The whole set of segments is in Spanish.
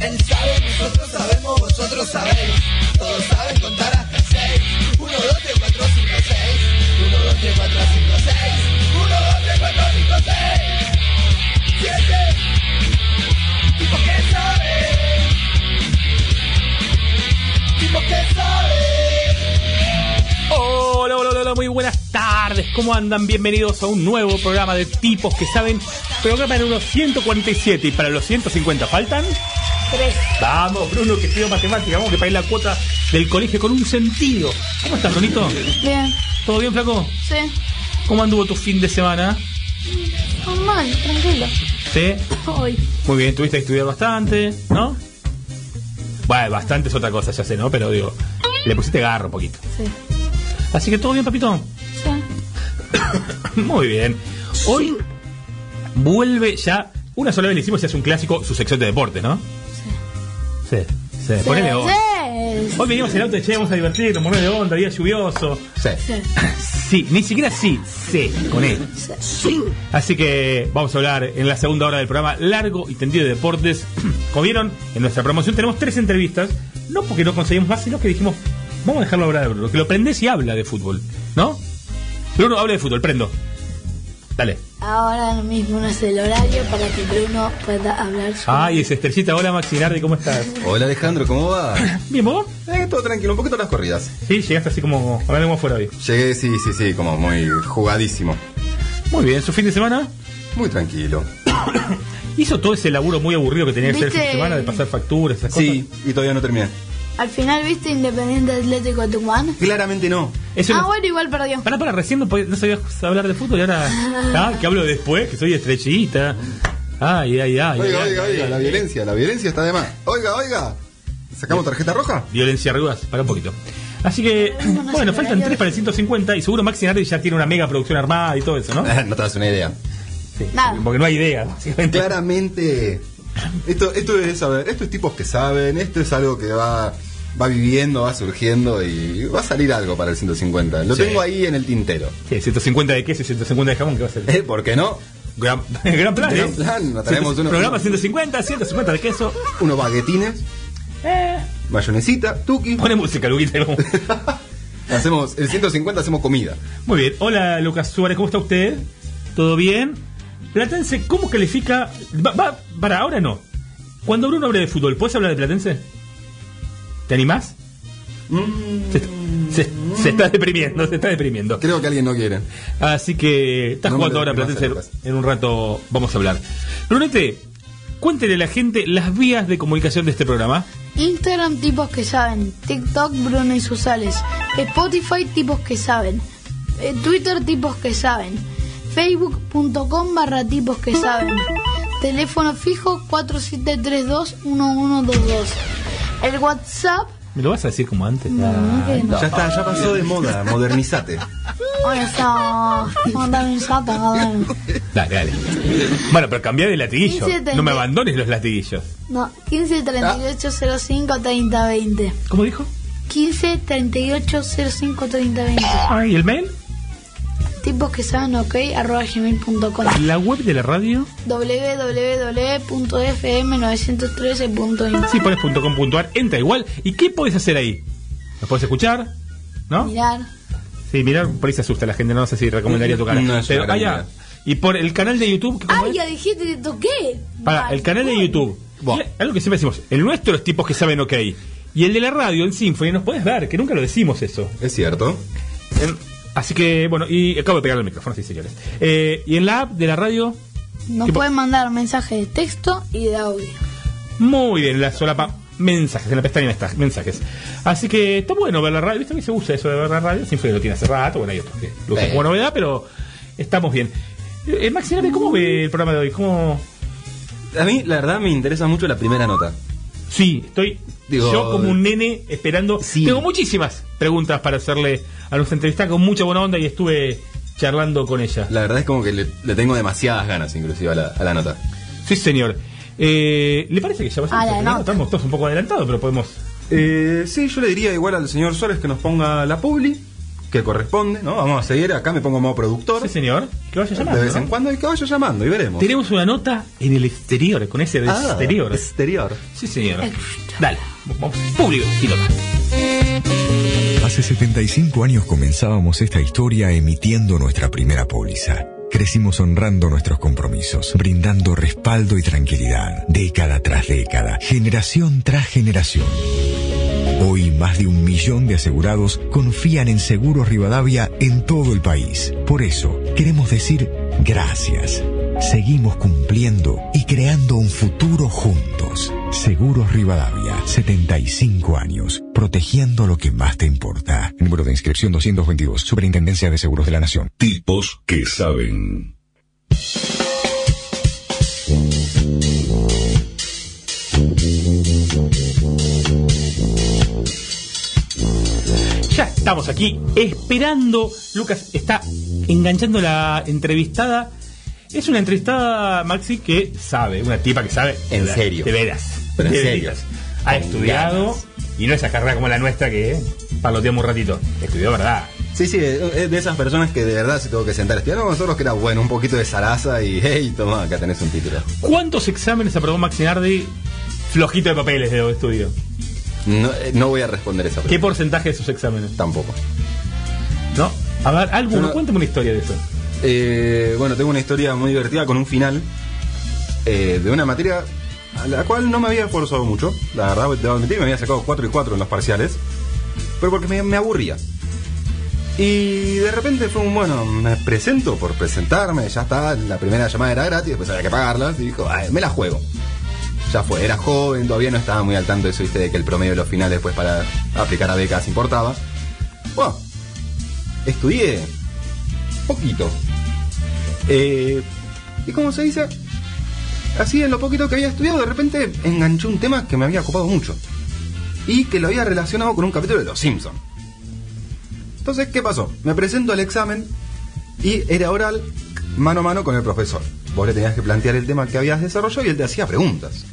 Él sabe, nosotros sabemos, vosotros sabéis. Todos saben contar hasta seis. Uno, dos, tres, cuatro, cinco, seis. Uno, dos, tres, cuatro, cinco, seis. Uno, dos, tres, cuatro, cinco, seis. Siete. Tipo que sabe. Tipo que sabe. Hola, hola, hola, muy buenas tardes. ¿Cómo andan? Bienvenidos a un nuevo programa de tipos que saben. Programa unos 147 y para los 150 faltan. Tres. Vamos, Bruno, que estudió matemática. Vamos que pagué la cuota del colegio con un sentido. ¿Cómo estás, Brunito? Bien. ¿Todo bien, flaco? Sí. ¿Cómo anduvo tu fin de semana? Normal, tranquilo. ¿Sí? Hoy. Muy bien, tuviste que estudiar bastante, ¿no? Bueno, bastante es otra cosa, ya sé, ¿no? Pero digo, le pusiste garro un poquito. Sí. Así que todo bien, papito. Sí. Muy bien. Hoy vuelve ya. Una sola vez le hicimos y hace un clásico su sección de deportes, ¿no? Sí. Sí. Ponele onda. Sí. Hoy venimos en el auto y che, vamos a divertirnos, poner de onda, día lluvioso. Sí. Sí. Sí, ni siquiera sí, sí, con él. Sí. Así que vamos a hablar en la segunda hora del programa largo y tendido de deportes. Como vieron, en nuestra promoción tenemos tres entrevistas. No porque no conseguimos más, sino que dijimos, vamos a dejarlo hablar de Bruno, que lo prendes y habla de fútbol, ¿no? Bruno, habla de fútbol, prendo. Dale. Ahora mismo no es el horario para que Bruno pueda hablar su... Ay, es Estercita. Hola, Maxi Nardi, ¿cómo estás? Hola Alejandro, ¿cómo va? Bien, ¿vos? Eh, todo tranquilo, un poquito las corridas. Sí, llegaste así como hablando como fuera hoy. Llegué, sí, sí, sí, como muy jugadísimo. Muy bien, ¿su fin de semana? Muy tranquilo. ¿Hizo todo ese laburo muy aburrido que tenía que hacer el fin de semana de pasar facturas, esas Sí, y todavía no terminé. Al final, ¿viste Independiente Atlético de Tucumán? Claramente no. Eso Ah, no- bueno, igual perdió. Para, para, recién no, podía- no sabías hablar de fútbol y ahora. Ah, que hablo después, que soy estrellita. Ay, ay, ay. Oiga, ay, oiga, ay, oiga, ay, la violencia, la violencia está de más. Oiga, oiga. ¿Sacamos tarjeta roja? Violencia rudas, para un poquito. Así que, Bueno, no bueno, faltan tres para el 150 y seguro Maxi Nardi ya tiene una mega producción armada y todo eso, ¿no? no te das una idea. Sí, Nada. porque no hay idea. Claramente. Esto, esto es saber, esto es tipos que saben, esto es algo que va, va viviendo, va surgiendo y va a salir algo para el 150. Lo Sí. tengo ahí en el tintero. ¿Qué? 150 de queso y 150 de jamón, ¿qué va a ser? ¿Eh? ¿Por qué no? Gran, gran plan, Gran ¿eh? plan, nos traemos uno- Programa 150, 150 de queso. Unos baguetines, Eh, mayonesita, tuki. pone música, Luquita. como- Hacemos, el 150 hacemos comida. Muy bien. Hola, Lucas Suárez, ¿cómo está usted? ¿Todo bien? Platense, ¿cómo califica? Va, va- para ahora no. Cuando Bruno hable de fútbol, ¿puedes hablar de Platense? ¿Te animás? Se, se- se está deprimiendo, se está deprimiendo. Creo que alguien no quiere. Así que estás No jugando ahora Platense. En un rato vamos a hablar. Brunete, cuéntele a la gente las vías de comunicación de este programa. Instagram, tipos que saben. TikTok, Bruno y Susales. Spotify, tipos que saben. Eh, Twitter, tipos que saben. Facebook.com barra tipos que saben. Teléfono fijo 4732-1122. El WhatsApp. ¿Me lo vas a decir como antes? No, Ay, que no. Ya está, ya pasó de moda, modernizate. Hoy está. Manda un sata, cabrón. Dale, dale. Bueno, pero cambia de latiguillo. 15, No me abandones los latiguillos. No, 15 38 05 30 20. ¿Cómo dijo? 15 38 05 30 20. Ay, ¿el mail? Tipos que saben ok arroba gmail.com La web de la radio. www.fm913.info Si pones .com.ar, entra igual. ¿Y qué puedes hacer ahí? ¿Nos puedes escuchar? ¿No? Mirar. Sí, mirar, por ahí se asusta la gente. No sé si recomendaría tu canal. No es una Pero, gran ah. Y por el canal de YouTube. ¿cómo ¡Ay, es? ya dijiste que toqué! Para, el canal de YouTube. Y Algo que siempre decimos. El nuestro es tipos que saben ok. Y el de la radio, en Symphony, nos puedes ver, que nunca lo decimos eso. Es cierto. En- así que, bueno, y acabo de pegar el micrófono, sí, señores. Eh, y en la app de la radio, Nos pueden mandar mensajes de texto y de audio. muy bien, la solapa mensajes, en la pestaña está, mensajes. Así que está bueno ver la radio, ¿viste? A mí se usa eso de ver la radio, siempre lo tiene hace rato, bueno, hay otros que lo usan como novedad, pero estamos bien. Eh, Maxi, ¿cómo ve el programa de hoy? ¿Cómo...? A mí, la verdad, me interesa mucho la primera nota. Sí, estoy Digo, yo como un nene esperando. Sí. Tengo muchísimas preguntas para hacerle a nuestra entrevista con mucha buena onda y estuve charlando con ella. La verdad es como que le, le tengo demasiadas ganas, inclusive, a la, a la nota. Sí, señor. Eh, ¿Le parece que ya A la terminando? nota. Estamos todos un poco adelantados, pero podemos. Eh, sí, yo le diría igual al señor Suárez que nos ponga la publi que corresponde, ¿no? Vamos a seguir, acá me pongo modo productor. Sí, señor. Que vaya llamando. de vez en ¿no? cuando y que vaya llamando y veremos. Tenemos una nota en el exterior, con ese de Ah, exterior. Exterior. Sí, señor. Dale, vamos, público, y nota. Hace 75 años comenzábamos esta historia emitiendo nuestra primera póliza. Crecimos honrando nuestros compromisos, brindando respaldo y tranquilidad, década tras década, generación tras generación. Hoy más de un millón de asegurados confían en Seguros Rivadavia en todo el país. Por eso, queremos decir gracias. Seguimos cumpliendo y creando un futuro juntos. Seguros Rivadavia, 75 años, protegiendo lo que más te importa. Número de inscripción 222, Superintendencia de Seguros de la Nación. Tipos que saben. Estamos aquí esperando. Lucas está enganchando la entrevistada. Es una entrevistada, Maxi, que sabe, una tipa que sabe. En de- serio. De veras. Pero en serio. veras. Ha Con estudiado. ganas. Y no esa carrera como la nuestra que paloteamos un ratito. Estudió, ¿verdad? Sí, sí, es de esas personas que de verdad se tuvo que sentar a estudiar. No, nosotros que era bueno, un poquito de zaraza y hey, toma, acá tenés un título. ¿Cuántos exámenes aprobó Maxi Nardi? Flojito de papeles de estudio. No, eh, no voy a responder esa ¿Qué pregunta. porcentaje de sus exámenes? Tampoco. ¿No? A ver, alguno, no- cuéntame una historia de eso. Eh, bueno, tengo una historia muy divertida con un final eh, de una materia a la cual no me había esforzado mucho. La verdad, debo admitir, me había sacado 4 y 4 en los parciales. Pero porque me, me aburría. Y de repente fue un, bueno, me presento por presentarme, ya está, la primera llamada era gratis, después había que pagarlas, y dijo, "Ay, me la juego. Ya fue, era joven, todavía no estaba muy al tanto de eso, viste, de que el promedio de los finales después para aplicar a becas importaba. Bueno, estudié poquito. Eh, y como se dice, así en lo poquito que había estudiado, de repente enganché un tema que me había ocupado mucho. Y que lo había relacionado con un capítulo de Los Simpsons. Entonces, ¿qué pasó? Me presento al examen y era oral mano a mano con el profesor. Vos le tenías que plantear el tema que habías desarrollado y él te hacía preguntas.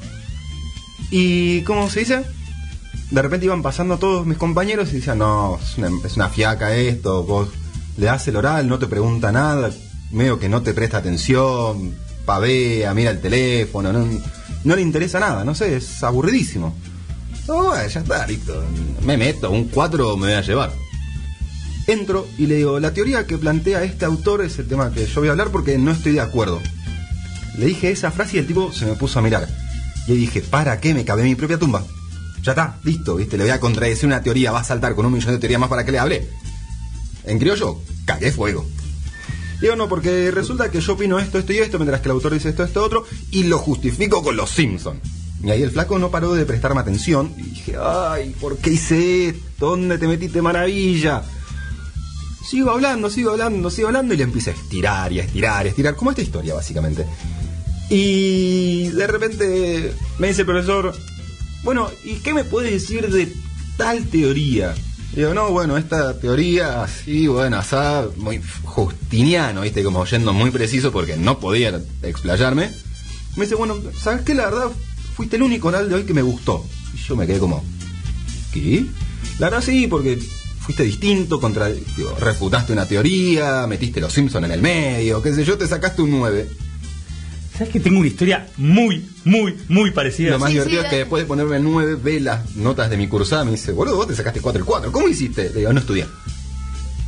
Y, ¿cómo se dice? De repente iban pasando todos mis compañeros y decían, no, es una, fiaca esto, vos le das el oral, no te pregunta nada, medio que no te presta atención, pavea, mira el teléfono, no, le interesa nada, no sé, es aburridísimo. Bueno, ya está, listo, me meto, un 4 me voy a llevar. Entro y le digo, la teoría que plantea este autor es el tema que yo voy a hablar porque no estoy de acuerdo. Le dije esa frase y el tipo se me puso a mirar. Y ahí dije, ¿para qué me cabe mi propia tumba? Ya está, listo, ¿viste? Le voy a contradecir una teoría, va a saltar con un millón de teorías más para que le hable. En criollo, cagué fuego. Digo, no, porque resulta que yo opino esto, esto y esto, mientras que el autor dice esto, esto, otro, y lo justifico con los Simpsons. Y ahí el flaco no paró de prestarme atención, y dije, ay, ¿por qué hice esto? ¿Dónde te metiste, maravilla? Sigo hablando, sigo hablando, sigo hablando, y le empecé a estirar y a estirar y a estirar, como esta historia, básicamente. Y de repente me dice el profesor, bueno, ¿y qué me puedes decir de tal teoría? Digo, no, bueno, esta teoría así, bueno, asá, muy justiniano, viste, como yendo muy preciso porque no podía explayarme. Me dice, bueno, ¿sabes qué? La verdad, fuiste el único oral de hoy que me gustó. Y yo me quedé como, ¿qué? La verdad sí, porque fuiste distinto, contra, refutaste una teoría, metiste los Simpson en el medio, qué sé yo, te sacaste un 9. ¿Sabes que tengo una historia muy, muy, muy parecida? Lo más Sí, divertido sí, es que después de ponerme el 9, ve las notas de mi cursada, me dice, boludo, vos te sacaste 4 el 4, ¿cómo hiciste? Le digo, no estudié.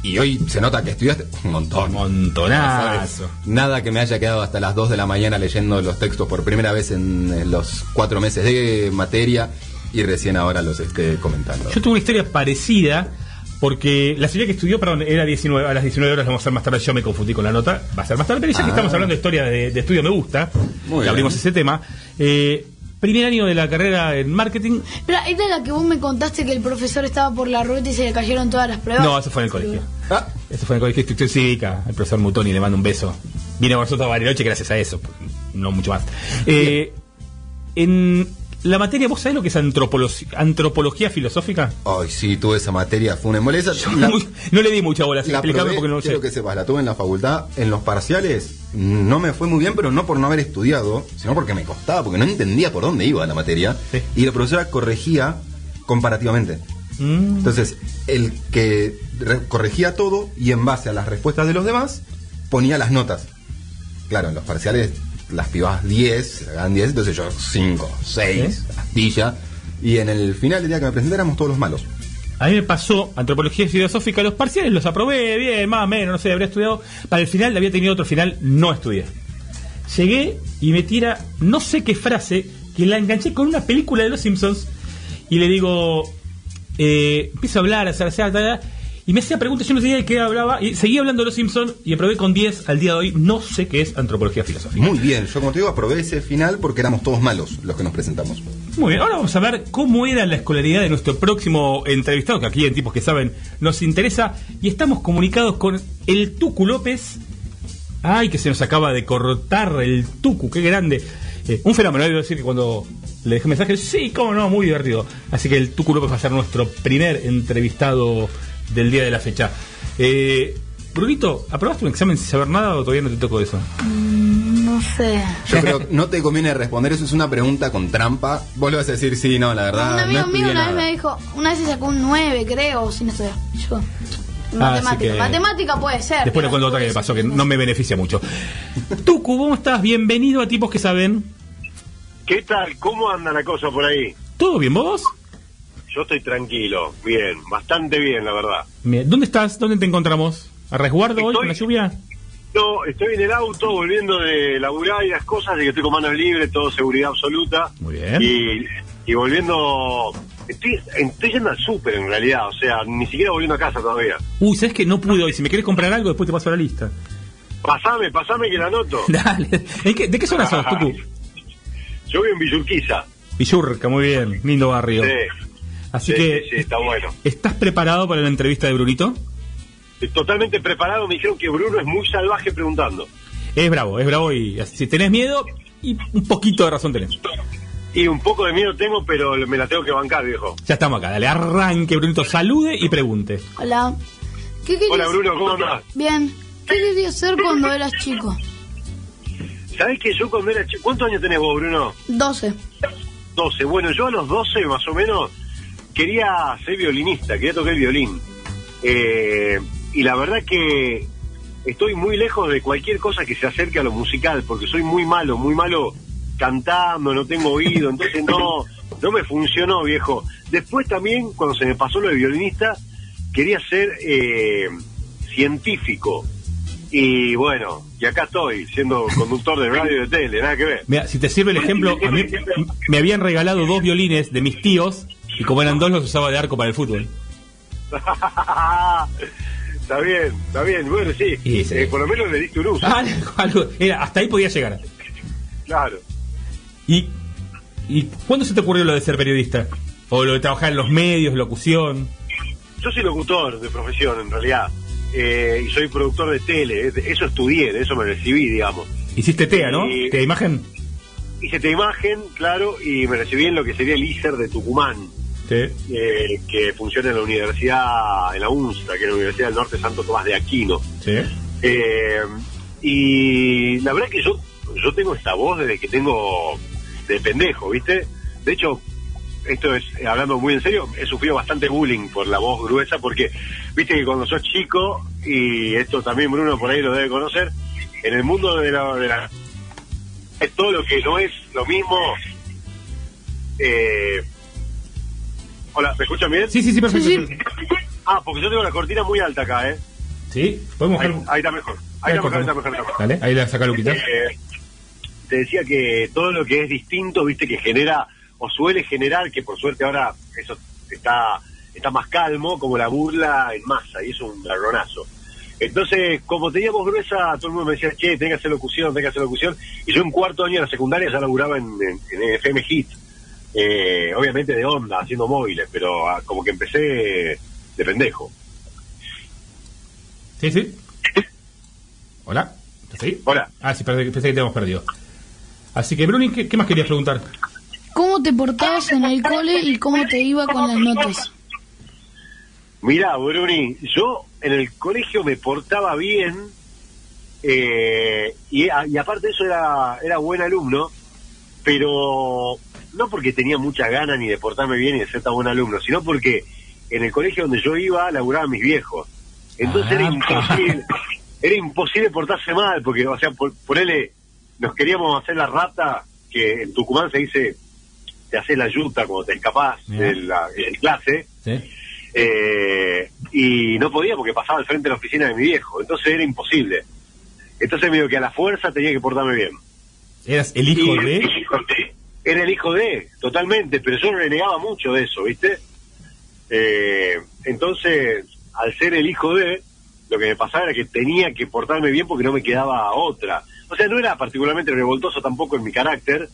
Y hoy se nota que estudiaste un montón. Montonazo. ¿Sabes? Nada que me haya quedado hasta las 2 de la mañana leyendo los textos por primera vez en, en los 4 meses de materia y recién ahora los esté comentando. Yo tuve una historia parecida porque la serie que estudió, perdón, era 19, a las 19 horas, vamos a hacer más tarde, yo me confundí con la nota, va a ser más tarde, pero ya que Ah. estamos hablando de historia de, de estudio me gusta, Muy que abrimos bien. ese tema. Eh, primer año de la carrera en marketing, Pero esta es la que vos me contaste que el profesor estaba por la rueda y se le cayeron todas las pruebas. no, eso fue en el colegio. Ah, Eso fue en el colegio de instrucción cívica, el profesor Mutoni le mando un beso. Vine con nosotros a Bariloche gracias a eso, no mucho más. Eh, en la materia, ¿vos sabés lo que es antropolo- antropología filosófica? Ay, sí, tuve esa materia, fue una. La- Muy- no le di mucha bola, La explícame probé, porque no lo sé. que sepas, la tuve en la facultad, en los parciales, no me fue muy bien, pero no por no haber estudiado, sino porque me costaba, porque no entendía por dónde iba la materia, Sí. y la profesora corregía comparativamente. Mm. Entonces, el que re- corregía todo y en base a las respuestas de los demás ponía las notas. Claro, en los parciales las pibas 10, se sacaban 10, entonces yo 5, 6, astilla. Y en el final del día que me presenté éramos todos los malos. A mí me pasó antropología filosófica, los parciales los aprobé bien, más o menos, no sé, habría estudiado. Para el final había tenido otro final, no estudié. Llegué y me tira no sé qué frase que la enganché con una película de Los Simpsons y le digo, eh, empiezo a hablar, a hacer, a hacer, a hacer, y me hacía preguntas, yo no sabía de qué hablaba, y seguía hablando de Los Simpsons y aprobé con 10 al día de hoy, no sé qué es antropología filosófica. Muy bien, yo como te digo, aprobé ese final porque éramos todos malos los que nos presentamos. Muy bien, ahora vamos a ver cómo era la escolaridad de nuestro próximo entrevistado, que aquí en tipos que saben nos interesa, y estamos comunicados con el Tucu López. Ay, que se nos acaba de cortar el Tucu, qué grande. Eh, un fenómeno, debo decir que cuando le dejé mensaje, sí, cómo no, muy divertido. Así que el Tucu López va a ser nuestro primer entrevistado del día de la fecha. Eh, Brunito, ¿aprobaste un examen sin saber nada o todavía no te tocó eso? Mm, No sé. Yo creo que no te conviene responder, eso es una pregunta con trampa. Vos le vas a decir, sí, no, la verdad. un amigo no mío una vez me dijo, una vez se sacó un 9, creo, si no sé. Yo. Matemática. así que- Matemática puede ser. Después le cuento otra que me pasó que no me beneficia mucho. Tucu, ¿cómo estás? Bienvenido a Tipos que Saben. ¿Qué tal? ¿Cómo anda la cosa por ahí? ¿Todo bien vos? Yo estoy tranquilo, bien, bastante bien, la verdad. Bien. ¿Dónde estás? ¿Dónde te encontramos? ¿A resguardo hoy con la lluvia? No, estoy en el auto volviendo de laburar y las cosas, de que estoy con manos libres, todo seguridad absoluta. Muy bien. Y, y volviendo... Estoy, estoy yendo al súper en realidad, o sea, ni siquiera volviendo a casa todavía. Uy, ¿sabes que no pude hoy? Si me quieres comprar algo, después te paso la lista. Pasame, pasame que la anoto. Dale. ¿En qué- ¿De qué zona sos, Tucu? Yo vivo en Villurquiza. Villurca, muy bien. Lindo barrio. Sí, Así sí, que, sí, sí, está bueno. ¿estás preparado para la entrevista de Brunito? Totalmente preparado, me dijeron que Bruno es muy salvaje preguntando. Es bravo, es bravo y si tenés miedo, y un poquito de razón tenés. Y un poco de miedo tengo, pero me la tengo que bancar, viejo. Ya estamos acá, dale, arranque, Brunito, salude y pregunte. Hola. ¿Qué querías? Hola Bruno, ¿cómo andás? Bien. ¿Qué querías ser cuando eras chico? ¿Sabés que yo cuando era chico... ¿Cuántos años tenés vos, Bruno? 12. 12. Bueno, yo a los 12 más o menos quería ser violinista, quería tocar el violín. Eh, y la verdad que estoy muy lejos de cualquier cosa que se acerque a lo musical, porque soy muy malo, muy malo cantando, no tengo oído, entonces no, no me funcionó, viejo. Después también, cuando se me pasó lo de violinista, quería ser eh, científico. Y bueno, y acá estoy, siendo conductor de radio y de tele, nada que ver. Mira, si te sirve el ejemplo, a mí me habían regalado dos violines de mis tíos y como eran dos los usaba de arco para el fútbol. está bien, está bien. Bueno, sí, Y sí. eh, por lo menos le diste un uso. Ah, algo- era, hasta ahí podía llegar. Claro. ¿Y, ¿Y cuándo se te ocurrió lo de ser periodista? ¿O lo de trabajar en los medios, locución? Yo soy locutor de profesión, en realidad. Eh, y soy productor de tele. Es- Eso estudié, de eso me recibí, digamos. Hiciste TEA, ¿no? Sí. ¿TEA imagen? Hice de imagen, claro, y me recibí en lo que sería el ISER de Tucumán, Sí. eh, que funciona en la universidad, en la UNSA, que es la Universidad del Norte Santo Tomás de Aquino. Sí. Eh, y la verdad que yo, yo tengo esta voz desde que tengo de pendejo, ¿viste? De hecho, esto es, hablando muy en serio, he sufrido bastante bullying por la voz gruesa, porque, viste que cuando sos chico, y esto también Bruno por ahí lo debe conocer, en el mundo de la... De la es todo lo que no es lo mismo... Eh, hola, ¿me escuchan bien? Sí, sí, sí, perfecto. Sí, sí. Ah, porque yo tengo la cortina muy alta acá, ¿eh? ¿Sí? ¿Podemos Ahí, está mejor. Ahí está mejor, ahí está mejor, ahí está mejor. Dale, ahí la saca Luquita. Eh, te decía que todo lo que es distinto, viste, que genera o suele generar, que por suerte ahora eso está está más calmo, como la burla en masa, y es un garronazo. Entonces, como tenía voz gruesa, todo el mundo me decía, che, tenés que hacer locución, tenés que hacer locución, y yo en cuarto año de la secundaria ya laburaba en, en, en FM Hit, eh, obviamente de onda, haciendo móviles, pero ah, como que empecé de pendejo. Sí, sí. Hola. ¿Estás ahí? Hola. Ah, sí, pensé, pensé que te habíamos perdido. Así que, Bruni, ¿qué, qué más querías preguntar? ¿Cómo te portabas en el cole y cómo te iba con las notas? Mirá, Bruni, yo en el colegio me portaba bien eh, y, a- y aparte de eso era, era buen alumno, pero no porque tenía muchas ganas ni de portarme bien y de ser tan buen alumno, sino porque en el colegio donde yo iba laburaban mis viejos. Entonces era Ah. imposible, era imposible portarse mal, porque, o sea, por, ponele, nos queríamos hacer la rata, que en Tucumán se dice, te haces la yuta cuando te escapás de la en clase, ¿Sí? eh, y no podía porque pasaba al frente de la oficina de mi viejo, entonces era imposible. Entonces me digo que a la fuerza tenía que portarme bien. ¿Eras el hijo Y- de...? Era el hijo de, totalmente, pero yo renegaba mucho de eso, ¿viste? Eh, entonces, al ser el hijo de, lo que me pasaba era que tenía que portarme bien porque no me quedaba otra. O sea, no era particularmente revoltoso tampoco en mi carácter,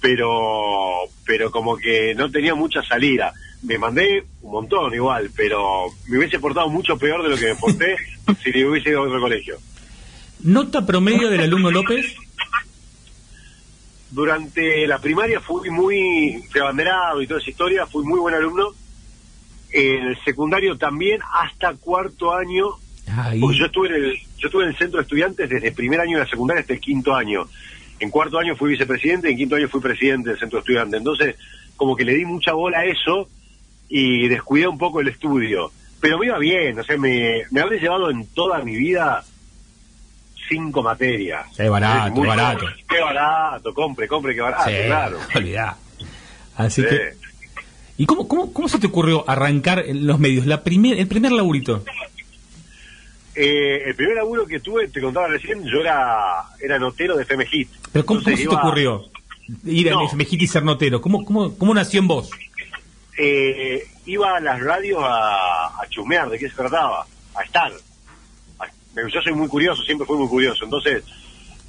pero, pero como que no tenía mucha salida. Me mandé un montón igual, pero me hubiese portado mucho peor de lo que me porté si me hubiese ido a otro colegio. ¿Nota promedio del alumno López? Durante la primaria fui muy abanderado y toda esa historia, fui muy buen alumno. En el secundario también, hasta cuarto año, porque yo estuve en el, yo estuve en el centro de estudiantes desde el primer año de la secundaria hasta el quinto año. En cuarto año fui vicepresidente, en quinto año fui presidente del centro de estudiantes. Entonces, como que le di mucha bola a eso y descuidé un poco el estudio. Pero me iba bien, o sea, me, me habré llevado en toda mi vida cinco materias. Sí, barato, Es muy- barato. Qué barato, compre, compre, qué barato, Sí, claro. olvidá. Así Sí. que... ¿Y cómo, cómo, cómo se te ocurrió arrancar en los medios? La primer, el primer laburito. Eh, el primer laburo que tuve, te contaba recién, yo era, era notero de FM Hit. ¿Pero cómo, se te ocurrió ir No. a Mejiti y ser notero? ¿Cómo, cómo, ¿Cómo nació en vos? eh, iba a las radios a, a chusmear de qué se trataba, a estar. A- yo soy muy curioso, siempre fui muy curioso, entonces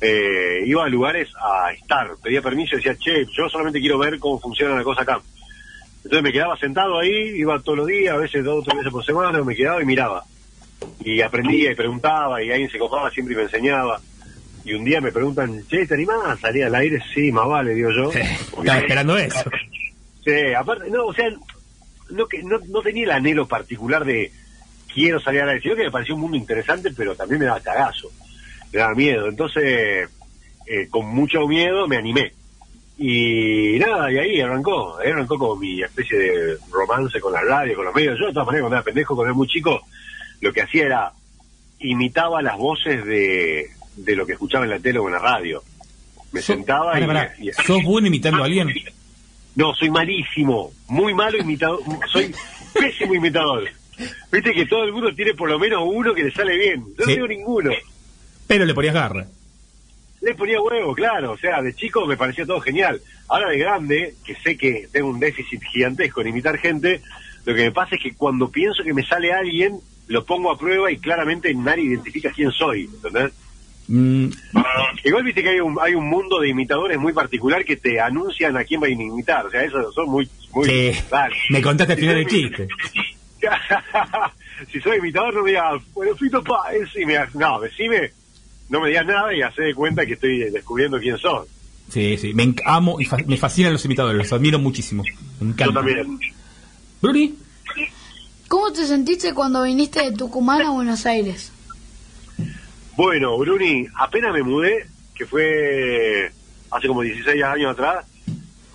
eh, iba a lugares a estar, pedía permiso y decía, che, yo solamente quiero ver cómo funciona la cosa acá. Entonces me quedaba sentado ahí, iba todos los días, a veces dos o tres veces por semana, me quedaba y miraba. Y aprendía y preguntaba y alguien se copaba siempre y me enseñaba. Y un día me preguntan, che, ¿te animás a salir al aire? Sí, más vale, digo yo. Estaba esperando eso. Sí, aparte, no, o sea, no, que, no, no tenía el anhelo particular de quiero salir a la sino que me pareció un mundo interesante, pero también me daba cagazo, me daba miedo. Entonces, eh, con mucho miedo me animé. Y nada, y ahí arrancó, ahí arrancó como mi especie de romance con la radio, con los medios. Yo de todas maneras cuando era pendejo, cuando era muy chico, lo que hacía era imitaba las voces de, de lo que escuchaba en la tele o en la radio. Me So- sentaba y, y- ¿Sos bueno imitando a alguien? no, soy malísimo, muy malo imitador, soy pésimo imitador. Viste que todo el mundo tiene por lo menos uno que le sale bien. Yo Sí. no tengo ninguno. Pero le ponías garra. Le ponía huevo, claro. O sea, de chico me parecía todo genial. Ahora de grande, que sé que tengo un déficit gigantesco en imitar gente, lo que me pasa es que cuando pienso que me sale alguien, lo pongo a prueba y claramente nadie identifica quién soy. ¿entendés? Mm, Igual viste que hay un, hay un mundo de imitadores muy particular que te anuncian a quién va a imitar. O sea, eso son muy... muy sí. Me contaste al Si final del chiste. si soy imitador no me digas, bueno, Fito Páez, y me digas, no, decime, no me digas nada y hace de cuenta que estoy descubriendo quién sos. Sí, sí. Me amo y fa- me fascinan los imitadores. Los admiro muchísimo. Me Yo encanta. también. Bruni, ¿Cómo te sentiste cuando viniste de Tucumán a Buenos Aires? Bueno, Bruni, apenas me mudé, que fue hace como 16 años atrás,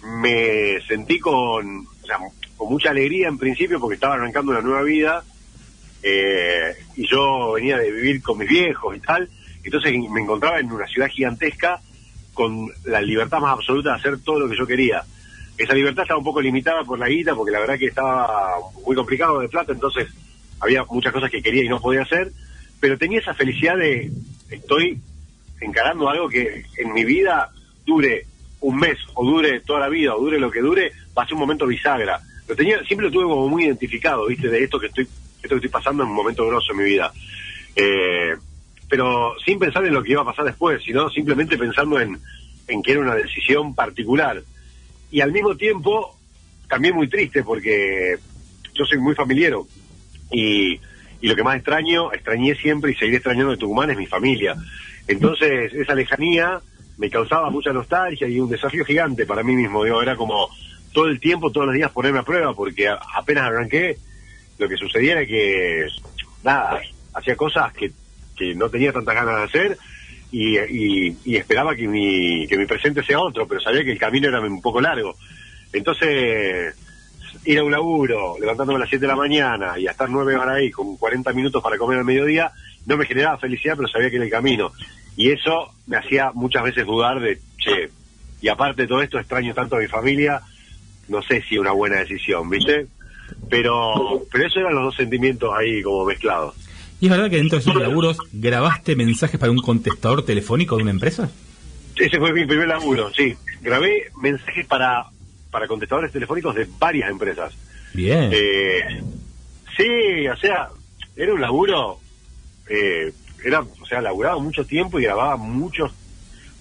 me sentí con, o sea, con mucha alegría en principio porque estaba arrancando una nueva vida eh, y yo venía de vivir con mis viejos y tal, entonces me encontraba en una ciudad gigantesca con la libertad más absoluta de hacer todo lo que yo quería. Esa libertad estaba un poco limitada por la guita porque la verdad que estaba muy complicado de plata, entonces había muchas cosas que quería y no podía hacer, pero tenía esa felicidad de estoy encarando algo que en mi vida dure un mes o dure toda la vida o dure lo que dure, va a ser un momento bisagra. Lo tenía, siempre lo tuve como muy identificado, viste, de esto que estoy, esto que estoy pasando en un momento grosso en mi vida. Eh, pero sin pensar en lo que iba a pasar después, sino simplemente pensando en, en que era una decisión particular. Y al mismo tiempo, también muy triste porque yo soy muy familiero y, y lo que más extraño, extrañé siempre y seguiré extrañando de Tucumán es mi familia. Entonces, esa lejanía me causaba mucha nostalgia y un desafío gigante para mí mismo. Digo, era como todo el tiempo, todos los días ponerme a prueba, porque apenas arranqué, lo que sucedía era que, nada, hacía cosas que, que no tenía tantas ganas de hacer y esperaba que mi, que mi presente sea otro, pero sabía que el camino era un poco largo. Entonces, ir a un laburo, levantándome a las 7 de la mañana y a estar 9 horas ahí con 40 minutos para comer al mediodía, no me generaba felicidad, pero sabía que era el camino. Y eso me hacía muchas veces dudar de, che, y aparte de todo esto extraño tanto a mi familia, no sé si es una buena decisión, ¿viste? Pero, pero eso eran los dos sentimientos ahí como mezclados. ¿Y es verdad que dentro de esos laburos grabaste mensajes para un contestador telefónico de una empresa? Ese fue mi primer laburo, sí. Grabé mensajes para, para contestadores telefónicos de varias empresas. Bien. Eh, sí, o sea, era un laburo, eh, era, o sea, laburaba mucho tiempo y grababa muchos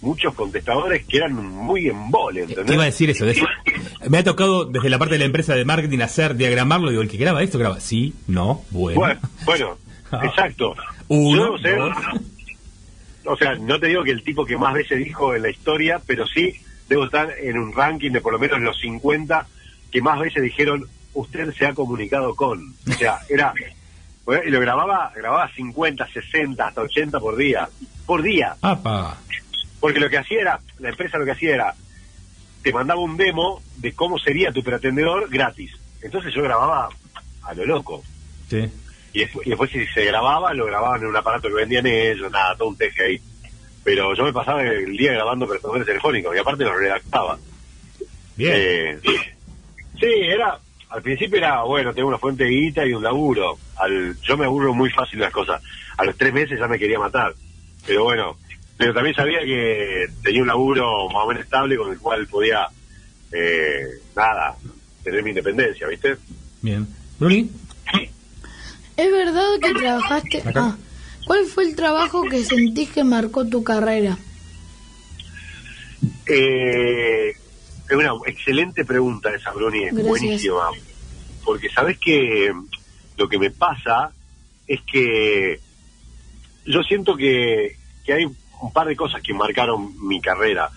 muchos contestadores que eran muy embole, ¿entendés? Te iba a decir eso. Me ha tocado desde la parte de la empresa de marketing hacer, diagramarlo. Digo, el que graba esto, graba. Sí, no, bueno. Bueno, bueno, exacto. Uno, Yo, o sea, dos. o sea, no te digo que el tipo que más veces dijo en la historia, pero sí debo estar en un ranking de por lo menos los 50 que más veces dijeron, usted se ha comunicado con. O sea, era... y lo grababa, grababa 50, 60, hasta 80 por día. Por día. Apa. Porque lo que hacía era, la empresa lo que hacía era, te mandaba un demo de cómo sería tu pretendedor gratis. Entonces yo grababa a lo loco. Sí. Y después, y después si se grababa, lo grababan en un aparato que vendían ellos, nada, todo un teje ahí. Pero yo me pasaba el día grabando prestadores telefónicos y aparte los redactaba. Bien. Eh, sí, era, al principio era, bueno, tengo una fuente de guita y un laburo. Al, yo me aburro muy fácil las cosas. A los tres meses ya me quería matar. Pero bueno, pero también sabía que tenía un laburo más o menos estable con el cual podía, eh, nada, tener mi independencia, ¿viste? Bien. Bruni, ¿Es verdad que trabajaste? Ah, ¿Cuál fue el trabajo que sentís que marcó tu carrera? Eh, es una excelente pregunta esa, Bruni, Gracias. buenísima. Porque sabes que lo que me pasa es que yo siento que, que hay un par de cosas que marcaron mi carrera.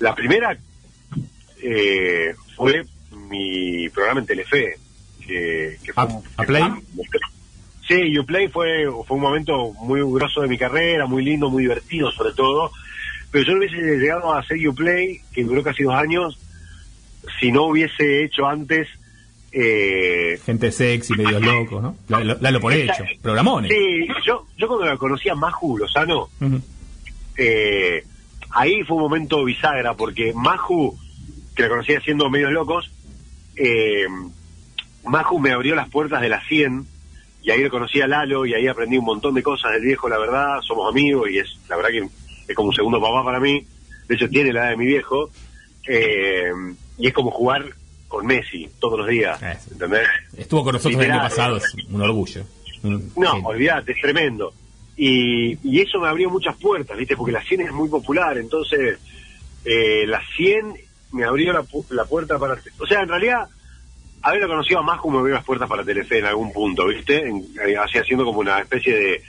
La primera eh, fue mi programa en Telefe, que, que fue ¿A- un- a Play? Sí, Uplay fue, fue un momento muy grosso de mi carrera, muy lindo, muy divertido sobre todo. Pero yo no hubiese llegado a hacer Uplay, que duró casi dos años, si no hubiese hecho antes... Eh, gente sexy, medios locos, ¿no? Lalo por hecho. Programones. sí, yo, yo cuando la conocía Maju Lozano, Ujú. Eh, ahí fue un momento bisagra, porque Maju, que la conocía haciendo medios locos, eh, Maju me abrió las puertas de la 100 y ahí lo conocí a Lalo y ahí aprendí un montón de cosas del viejo, la verdad, somos amigos y es la verdad que es como un segundo papá para mí, de hecho tiene la edad de mi viejo, eh, y es como jugar con Messi todos los días, Eso. ¿entendés? Estuvo con nosotros el año Literal, pasado, eh. es un orgullo. No, genio. olvídate, es tremendo. Y, y eso me abrió muchas puertas, ¿viste? Porque la 100 es muy popular, entonces eh, la 100 me abrió la, pu- la puerta para... O sea, en realidad, haberlo conocido Majo me abrió las puertas para Telefe en algún punto, ¿viste? En- eh, así haciendo como una especie de,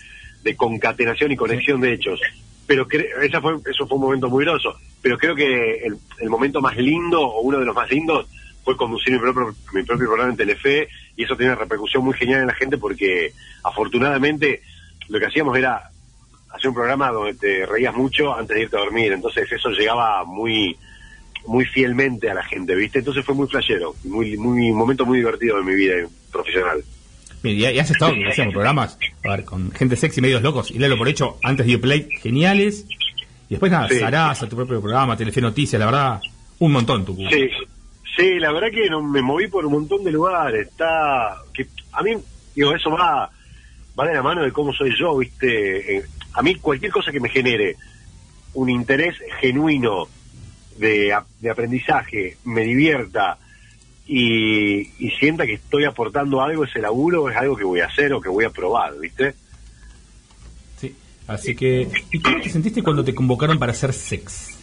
de concatenación y conexión de hechos. Pero esa fue, eso fue un momento muy groso. Pero creo que el, el momento más lindo, o uno de los más lindos, fue conducir mi propio, mi propio programa en Telefe y eso tiene una repercusión muy genial en la gente porque afortunadamente lo que hacíamos era hacer un programa donde te reías mucho antes de irte a dormir, entonces eso llegaba muy muy fielmente a la gente, ¿viste? Entonces fue muy flashero, muy, muy un momento muy divertido de mi vida profesional. Y, y has estado, como decíamos, programas a ver, con gente sexy, medios locos, y Lalo por hecho, antes de Play, geniales. Y después nada, Sí. Sarasa, tu propio programa, Telefe Noticias, la verdad, un montón tu Sí, sí, la verdad que no, me moví por un montón de lugares. Está, que a mí, digo, eso va, va de la mano de cómo soy yo, viste. Eh, a mí cualquier cosa que me genere un interés genuino de, aprendizaje, me divierta y, y sienta que estoy aportando algo, ese laburo es algo que voy a hacer o que voy a probar, viste. Sí. Así que, ¿y cómo te sentiste cuando te convocaron para hacer sex?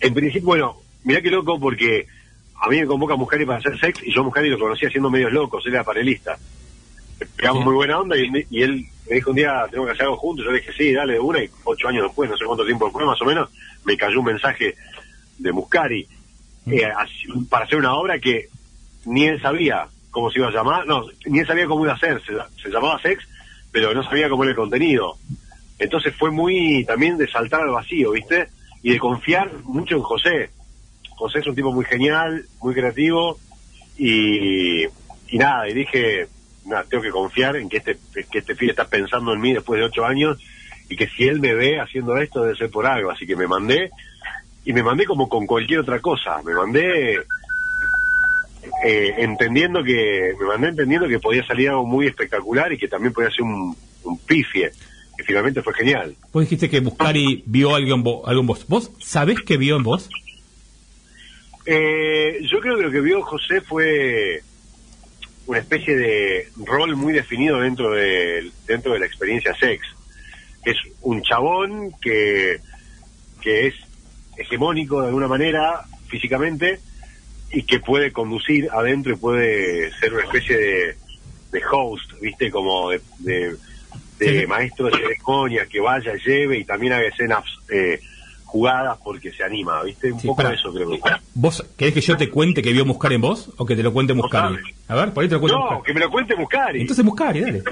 En principio, bueno, mirá qué loco porque a mí me convoca Muscari para hacer sex y yo Muscari lo conocí haciendo medios locos, era panelista. Pegamos Sí. muy buena onda y, él me dijo un día, tenemos que hacer algo juntos, yo le dije, sí, dale de una y ocho años después, no sé cuánto tiempo después más o menos, me cayó un mensaje de Muscari eh, así- para hacer una obra que ni él sabía cómo se iba a llamar, no, ni él sabía cómo iba a ser, se, se llamaba sex, pero no sabía cómo era el contenido. Entonces fue muy también de saltar al vacío, ¿viste? Y de confiar mucho en José. José es un tipo muy genial, muy creativo, Y, y nada, y dije, nada, tengo que confiar en que este, que este está pensando en mí después de ocho años y que si él me ve haciendo esto debe ser por algo. Así que me mandé y me mandé como con cualquier otra cosa. Me mandé eh, entendiendo que me mandé entendiendo que podía salir algo muy espectacular y que también podía ser un, un pifie que finalmente fue genial. Vos dijiste que Muscari vio algo en, vo- algo en vos. ¿Vos sabés que vio en vos? Eh, yo creo que lo que vio José fue una especie de rol muy definido dentro de, dentro de la experiencia sex. Que es un chabón que, que es hegemónico de alguna manera físicamente y que puede conducir adentro y puede ser una especie de, de host, ¿viste? Como de, de, maestro de ceremonia que vaya, lleve y también haga escenas eh, jugadas porque se anima, ¿viste? Un Sí, poco pará. de eso creo que ¿Vos querés que yo te cuente que vio Muscari en vos o que te lo cuente Muscari? Muscari. A ver, por ahí te lo cuento No, Muscari. que me lo cuente Muscari. Entonces Muscari, dale.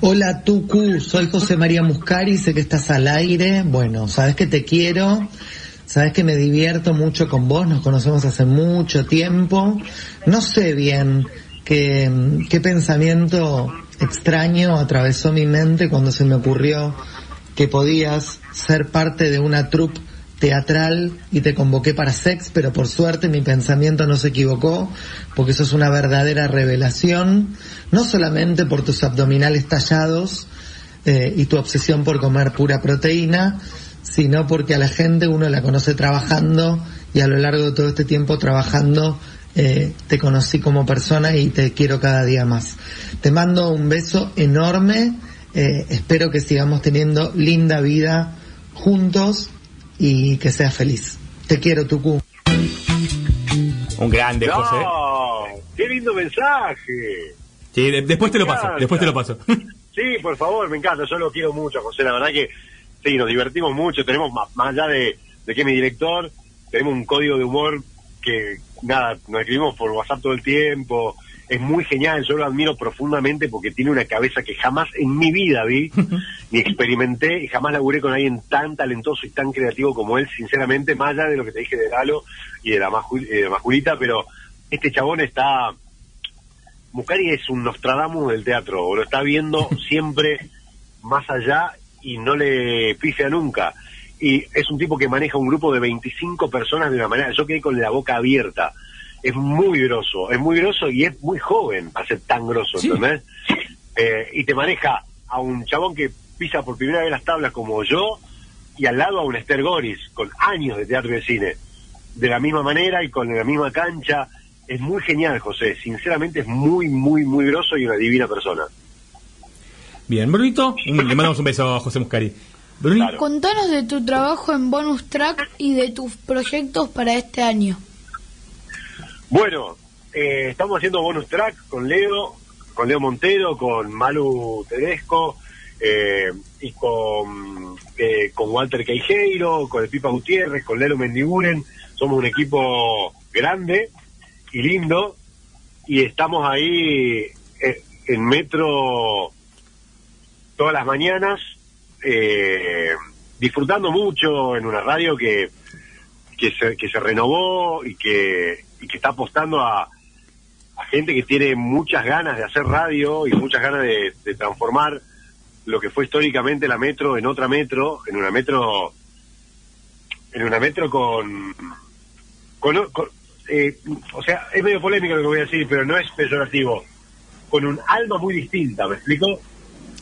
Hola Tucu, soy José María Muscari, sé que estás al aire. Bueno, sabes que te quiero, sabes que me divierto mucho con vos, nos conocemos hace mucho tiempo. No sé bien qué, qué pensamiento extraño atravesó mi mente cuando se me ocurrió que podías ser parte de una troupe teatral y te convoqué para sex, pero por suerte mi pensamiento no se equivocó, porque eso es una verdadera revelación, no solamente por tus abdominales tallados eh, y tu obsesión por comer pura proteína, sino porque a la gente uno la conoce trabajando y a lo largo de todo este tiempo trabajando eh, te conocí como persona y te quiero cada día más. Te mando un beso enorme, eh, espero que sigamos teniendo linda vida juntos y que seas feliz. Te quiero, Tucu. Un grande, no, José. qué lindo mensaje. Sí, de- después te lo paso, después te lo paso. Sí, por favor, me encanta. Yo lo quiero mucho, José. La verdad que sí, nos divertimos mucho. Tenemos más, más allá de, de que mi director, tenemos un código de humor que, nada, nos escribimos por WhatsApp todo el tiempo. Es muy genial. Yo lo admiro profundamente porque tiene una cabeza que jamás en mi vida vi ni experimenté y jamás laburé con alguien tan talentoso y tan creativo como él, sinceramente, más allá de lo que te dije de Galo y de la, Maju- eh, Majulita, pero este chabón está Muscari es un Nostradamus del teatro, o lo está viendo siempre más allá y no le pifia nunca. Y es un tipo que maneja un grupo de 25 personas de una manera, yo quedé con la boca abierta. Es muy grosso, es muy grosso y es muy joven para ser tan grosso, Sí. ¿entendés? Eh, y te maneja a un chabón que pisa por primera vez las tablas como yo y al lado a un Esther Goris con años de teatro y de cine. De la misma manera y con la misma cancha. Es muy genial, José. Sinceramente es muy, muy, muy grosso y una divina persona. Bien, Brunito, un- le mandamos un beso a José Muscari. Bruni, Claro. Contanos de tu trabajo en Bonus Track y de tus proyectos para este año. Bueno, eh, estamos haciendo bonus track con Leo, con Leo Montero, con Malu Tedesco eh, y con, eh, con Walter Queijeiro, con el Pipa Gutiérrez, con Lelo Mendiguren. Somos un equipo grande y lindo y estamos ahí eh, en Metro todas las mañanas eh, disfrutando mucho en una radio que que se, que se renovó y que, y que está apostando a, a gente que tiene muchas ganas de hacer radio y muchas ganas de, de transformar lo que fue históricamente la metro en otra metro, en una metro, en una metro con, con, con- eh, o sea, es medio polémico lo que voy a decir, pero no es peyorativo, con un alma muy distinta, ¿me explico?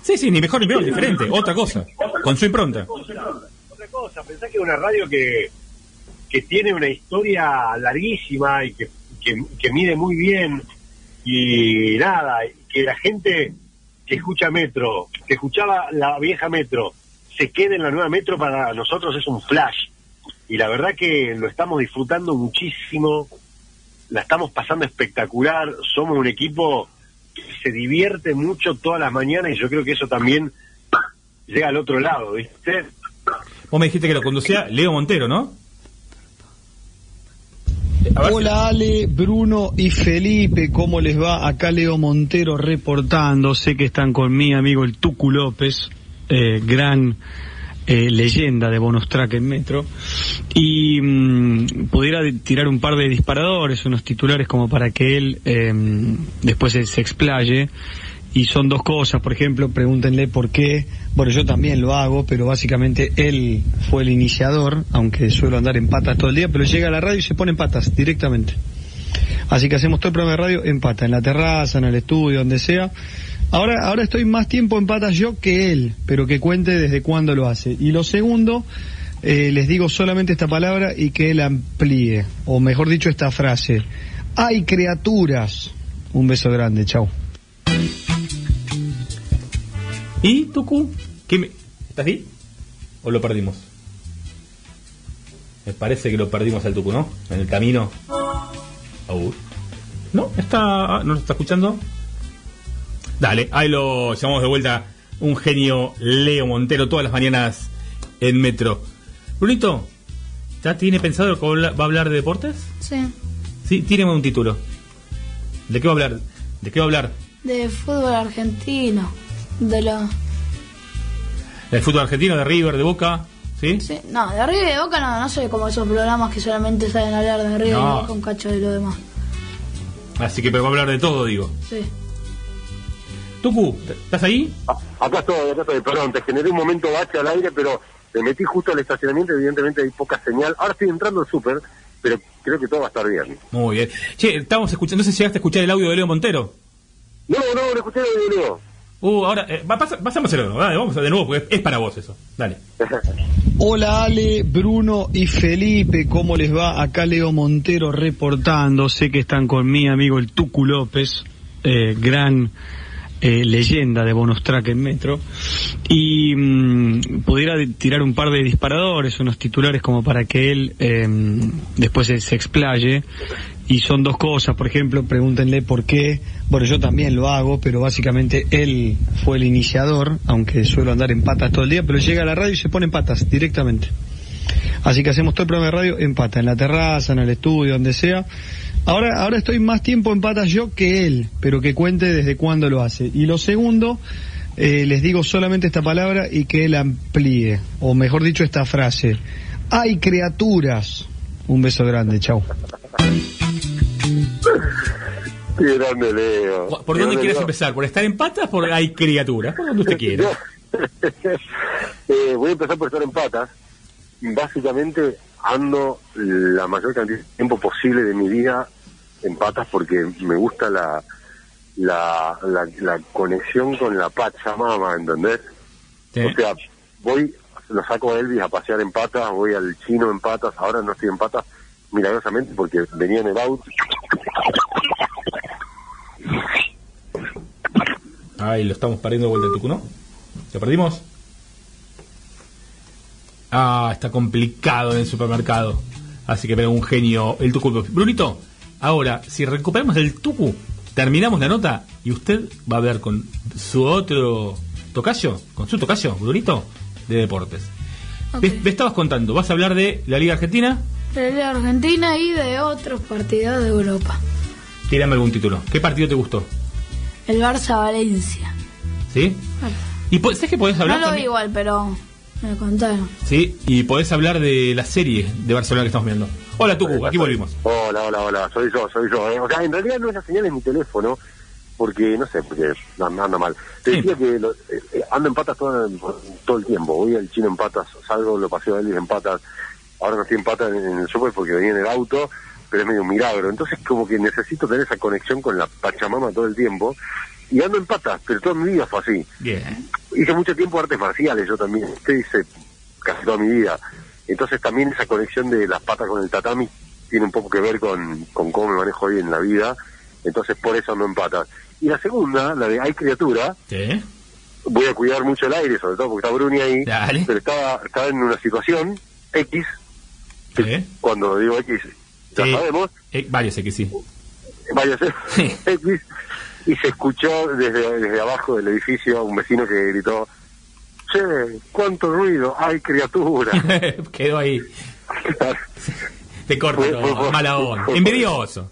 Sí, sí, ni mejor ni peor, diferente, otra cosa, con su impronta. Otra cosa, pensá que es una radio que, que tiene una historia larguísima y que, que, mide muy bien y nada, que la gente que escucha Metro, que escuchaba la vieja Metro, se quede en la nueva Metro para nosotros es un flash. Y la verdad que lo estamos disfrutando muchísimo, la estamos pasando espectacular, somos un equipo que se divierte mucho todas las mañanas y yo creo que eso también llega al otro lado, ¿viste? Vos me dijiste que lo conducía Leo Montero, ¿no? Hola Ale, Bruno y Felipe, ¿cómo les va? Acá Leo Montero reportando, sé que están con mi amigo el Tucu López, eh, gran eh, leyenda de bonus track en Metro, y mm, pudiera di- tirar un par de disparadores, unos titulares como para que él eh, después se, se explaye. Y son dos cosas, por ejemplo, pregúntenle por qué. Bueno, yo también lo hago, pero básicamente él fue el iniciador, aunque suelo andar en patas todo el día, pero llega a la radio y se pone en patas directamente. Así que hacemos todo el programa de radio en pata, en la terraza, en el estudio, donde sea. Ahora, ahora estoy más tiempo en patas yo que él, pero que cuente desde cuándo lo hace. Y lo segundo, eh, les digo solamente esta palabra y que él amplíe, o mejor dicho esta frase. Hay criaturas. Un beso grande, chao. ¿Y Tucu? ¿Qué me... ¿Estás ahí? ¿O lo perdimos? Me parece que lo perdimos al Tucu, ¿no? En el camino. ¿No? ¿Está... ¿No nos está escuchando? Dale, ahí lo llamamos de vuelta. Un genio Leo Montero todas las mañanas en Metro. Brunito, ¿ya tiene pensado que va a hablar de deportes? Sí, Sí, tíreme un título. ¿De qué va a hablar? ¿De qué va a hablar? de fútbol argentino. De la. ¿Del fútbol argentino, de River, de Boca? ¿Sí? Sí, no, de arriba y de boca no, no soy como esos programas que solamente saben hablar de arriba No. y de boca un cacho de lo demás. Así que pero va a hablar de todo, digo. Sí. Tucu, ¿estás ahí? Acá estoy, acá estoy, perdón, te generé un momento bache al aire, pero me metí justo al estacionamiento, evidentemente hay poca señal. Ahora estoy entrando al súper, pero creo que todo va a estar bien. Muy bien. Che, estamos escuchando, no sé si llegaste a escuchar el audio de Leo Montero. No, no, no escuché el video. Uh, ahora, eh, pasa, pasámoselo, dale, vamos de nuevo, porque es, para vos eso. Dale. Hola Ale, Bruno y Felipe, ¿cómo les va? Acá Leo Montero reportando, sé que están con mi amigo el Tucu López, eh, gran eh, leyenda de bonus track en Metro, y mm, pudiera di- tirar un par de disparadores, unos titulares como para que él eh, después se explaye, y son dos cosas, por ejemplo, pregúntenle por qué, bueno, yo también lo hago, pero básicamente él fue el iniciador, aunque suelo andar en patas todo el día, pero llega a la radio y se pone en patas directamente. Así que hacemos todo el programa de radio en pata, en la terraza, en el estudio, donde sea. Ahora, ahora estoy más tiempo en patas yo que él, pero que cuente desde cuándo lo hace. Y lo segundo, eh, les digo solamente esta palabra y que él amplíe, o mejor dicho esta frase. Hay criaturas. Un beso grande, chao. Qué grande Leo. ¿Por Qué dónde quieres Leo. empezar? ¿Por estar en patas? ¿Por hay criaturas? Por donde usted quiera. Eh, voy a empezar por estar en patas. Básicamente ando la mayor cantidad de tiempo posible de mi vida en patas porque me gusta la, la, la, la conexión con la Pachamama, ¿entendés? Sí. O sea, voy, lo saco a Elvis a pasear en patas, voy al chino en patas, ahora no estoy en patas milagrosamente porque venía en el auto. Ahí lo estamos perdiendo de vuelta el Tucu, ¿no? ¿Lo perdimos? Ah, está complicado en el supermercado. Así que pero un genio el Tucu. Brunito, ahora, si recuperamos el Tucu, terminamos la nota y usted va a ver con su otro tocayo, con su tocayo, Brunito, de deportes. Me, me estabas contando, vas a hablar de la Liga Argentina. De la Argentina y de otros partidos de Europa. Tírame algún título. ¿Qué partido te gustó? El Barça-Valencia. ¿Sí? Y po- ¿sabes que podés No hablar lo vi igual, pero me contaron. Sí, y podés hablar de la serie de Barcelona que estamos viendo. Hola Tucu, aquí volvimos. Hola, hola, hola, soy yo, soy yo. ¿eh? O sea, en realidad no es la señal en mi teléfono, porque, no sé, porque anda, mal. Te Sí. decía que lo- eh, eh, ando en patas todo, todo el tiempo. Voy al chino en patas, salgo, lo paseo a Elvis en patas. Ahora no estoy en patas en, en el súper porque venía en el auto, pero es medio un milagro. Entonces, como que necesito tener esa conexión con la Pachamama todo el tiempo. Y ando en patas, pero toda mi vida fue así. Bien. Hice mucho tiempo artes marciales, yo también. Usted hice casi toda mi vida. Entonces también esa conexión de las patas con el tatami tiene un poco que ver con, con cómo me manejo hoy en la vida. Entonces por eso no empatas. Y la segunda, la de Hay criatura, Sí. voy a cuidar mucho el aire, sobre todo porque está Bruni ahí. Dale. Pero estaba, estaba en una situación X, Sí. cuando digo X, ya Sí. sabemos, Eh, varios sé que sí. vaya a ser Sí. X, y se escuchó desde, desde abajo del edificio un vecino que gritó, Che, cuánto ruido, hay criatura. Quedó ahí. Te corto fue- Mala onda. Envidioso.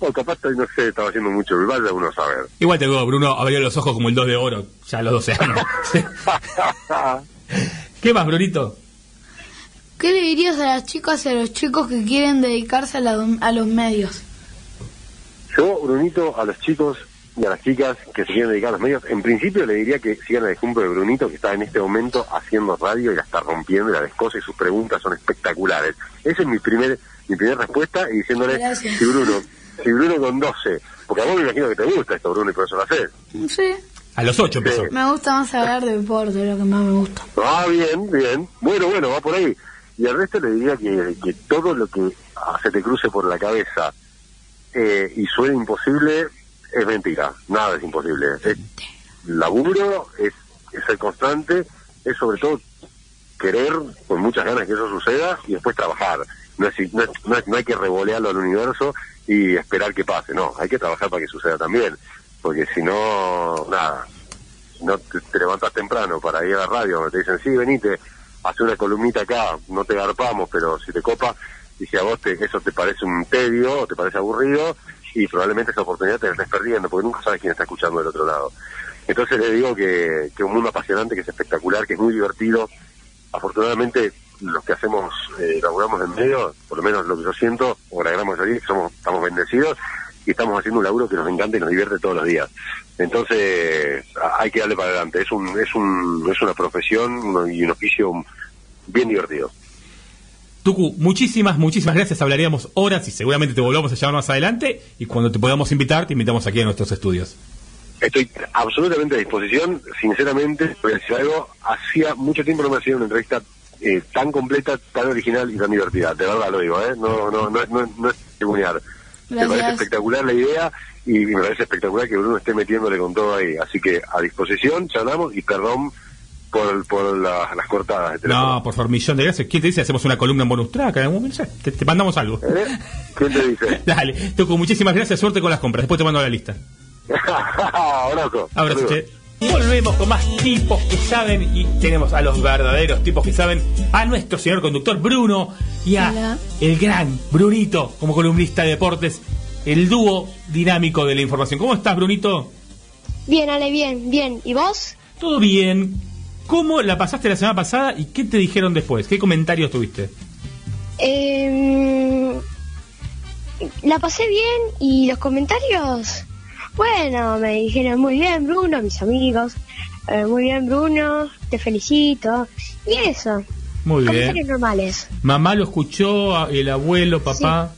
o capaz no sé, estaba haciendo mucho rival, uno a saber. Igual te digo, Bruno abrió los ojos como el 2 de oro, ya a los 12 años. ¿Qué más, Brunito? ¿Qué le dirías a las chicas y a los chicos que quieren dedicarse a, la- a los medios? Yo, Brunito, a los chicos y a las chicas que se quieren dedicar a los medios, en principio le diría que sigan el ejemplo de Brunito, que está en este momento haciendo radio y la está rompiendo y la descosa y sus preguntas son espectaculares. Esa es mi primer, mi primera respuesta y diciéndole, Gracias. si Bruno, si Bruno con 12, porque a vos me imagino que te gusta esto, Bruno, y por eso lo haces. Sí, A los 8 empezó. me gusta más hablar de deporte, lo que más me gusta. Ah, bien, bien. Bueno, bueno, va por ahí. Y al resto le diría que, todo lo que se te cruce por la cabeza eh, y suene imposible es mentira. Nada es imposible. Es laburo, es, es ser constante, es sobre todo querer con muchas ganas que eso suceda y después trabajar. No, es, no, no no hay que revolearlo al universo y esperar que pase, no, hay que trabajar para que suceda también, porque si no, nada, no te, te levantas temprano para ir a la radio, te dicen, sí, venite, hace una columnita acá, no te garpamos, pero si te copa, y si a vos te, eso te parece un tedio te parece aburrido, y probablemente esa oportunidad te la estés perdiendo, porque nunca sabes quién está escuchando del otro lado. Entonces le digo que, que un mundo apasionante, que es espectacular, que es muy divertido. Afortunadamente, los que hacemos, eh, laburamos en medio, por lo menos lo que yo siento, o la gran mayoría, somos, estamos bendecidos y estamos haciendo un laburo que nos encanta y nos divierte todos los días. Entonces, hay que darle para adelante. Es un, es un, es una profesión y un oficio bien divertido. Tucu, muchísimas, muchísimas gracias. Hablaríamos horas y seguramente te volvamos a llamar más adelante. Y cuando te podamos invitar, te invitamos aquí a nuestros estudios. Estoy absolutamente a disposición. Sinceramente, voy a decir algo. Hacía mucho tiempo no me hacía una entrevista eh, tan completa, tan original y tan divertida. De verdad lo digo, ¿eh? No, no, no, es- no, no es Me parece espectacular la idea y me parece espectacular que Bruno esté metiéndole con todo ahí. Así que a disposición, charlamos y perdón por, por la- las cortadas de. No, por favor, millón de gracias. ¿Quién te dice? Hacemos una columna en bonus track. en algún- no sé, Te, te mandamos algo. ¿Eh? ¿Quién te dice? Dale, Tucu, muchísimas gracias. Suerte con las compras. Después te mando la lista. Abrazo. Abrazo, che. Volvemos con más tipos que saben y tenemos a los verdaderos tipos que saben, a nuestro señor conductor Bruno y a Hola. el gran Brunito como columnista de deportes, el dúo dinámico de la información. ¿Cómo estás, Brunito? Bien, Ale, bien, bien. ¿Y vos? ¿Todo bien? ¿Cómo la pasaste la semana pasada y qué te dijeron después? ¿Qué comentarios tuviste? Eh, la pasé bien y los comentarios, bueno, me dijeron muy bien, Bruno, mis amigos. eh, muy bien, Bruno, te felicito. Y eso, Muy bien. normales. Mamá lo escuchó, el abuelo, papá.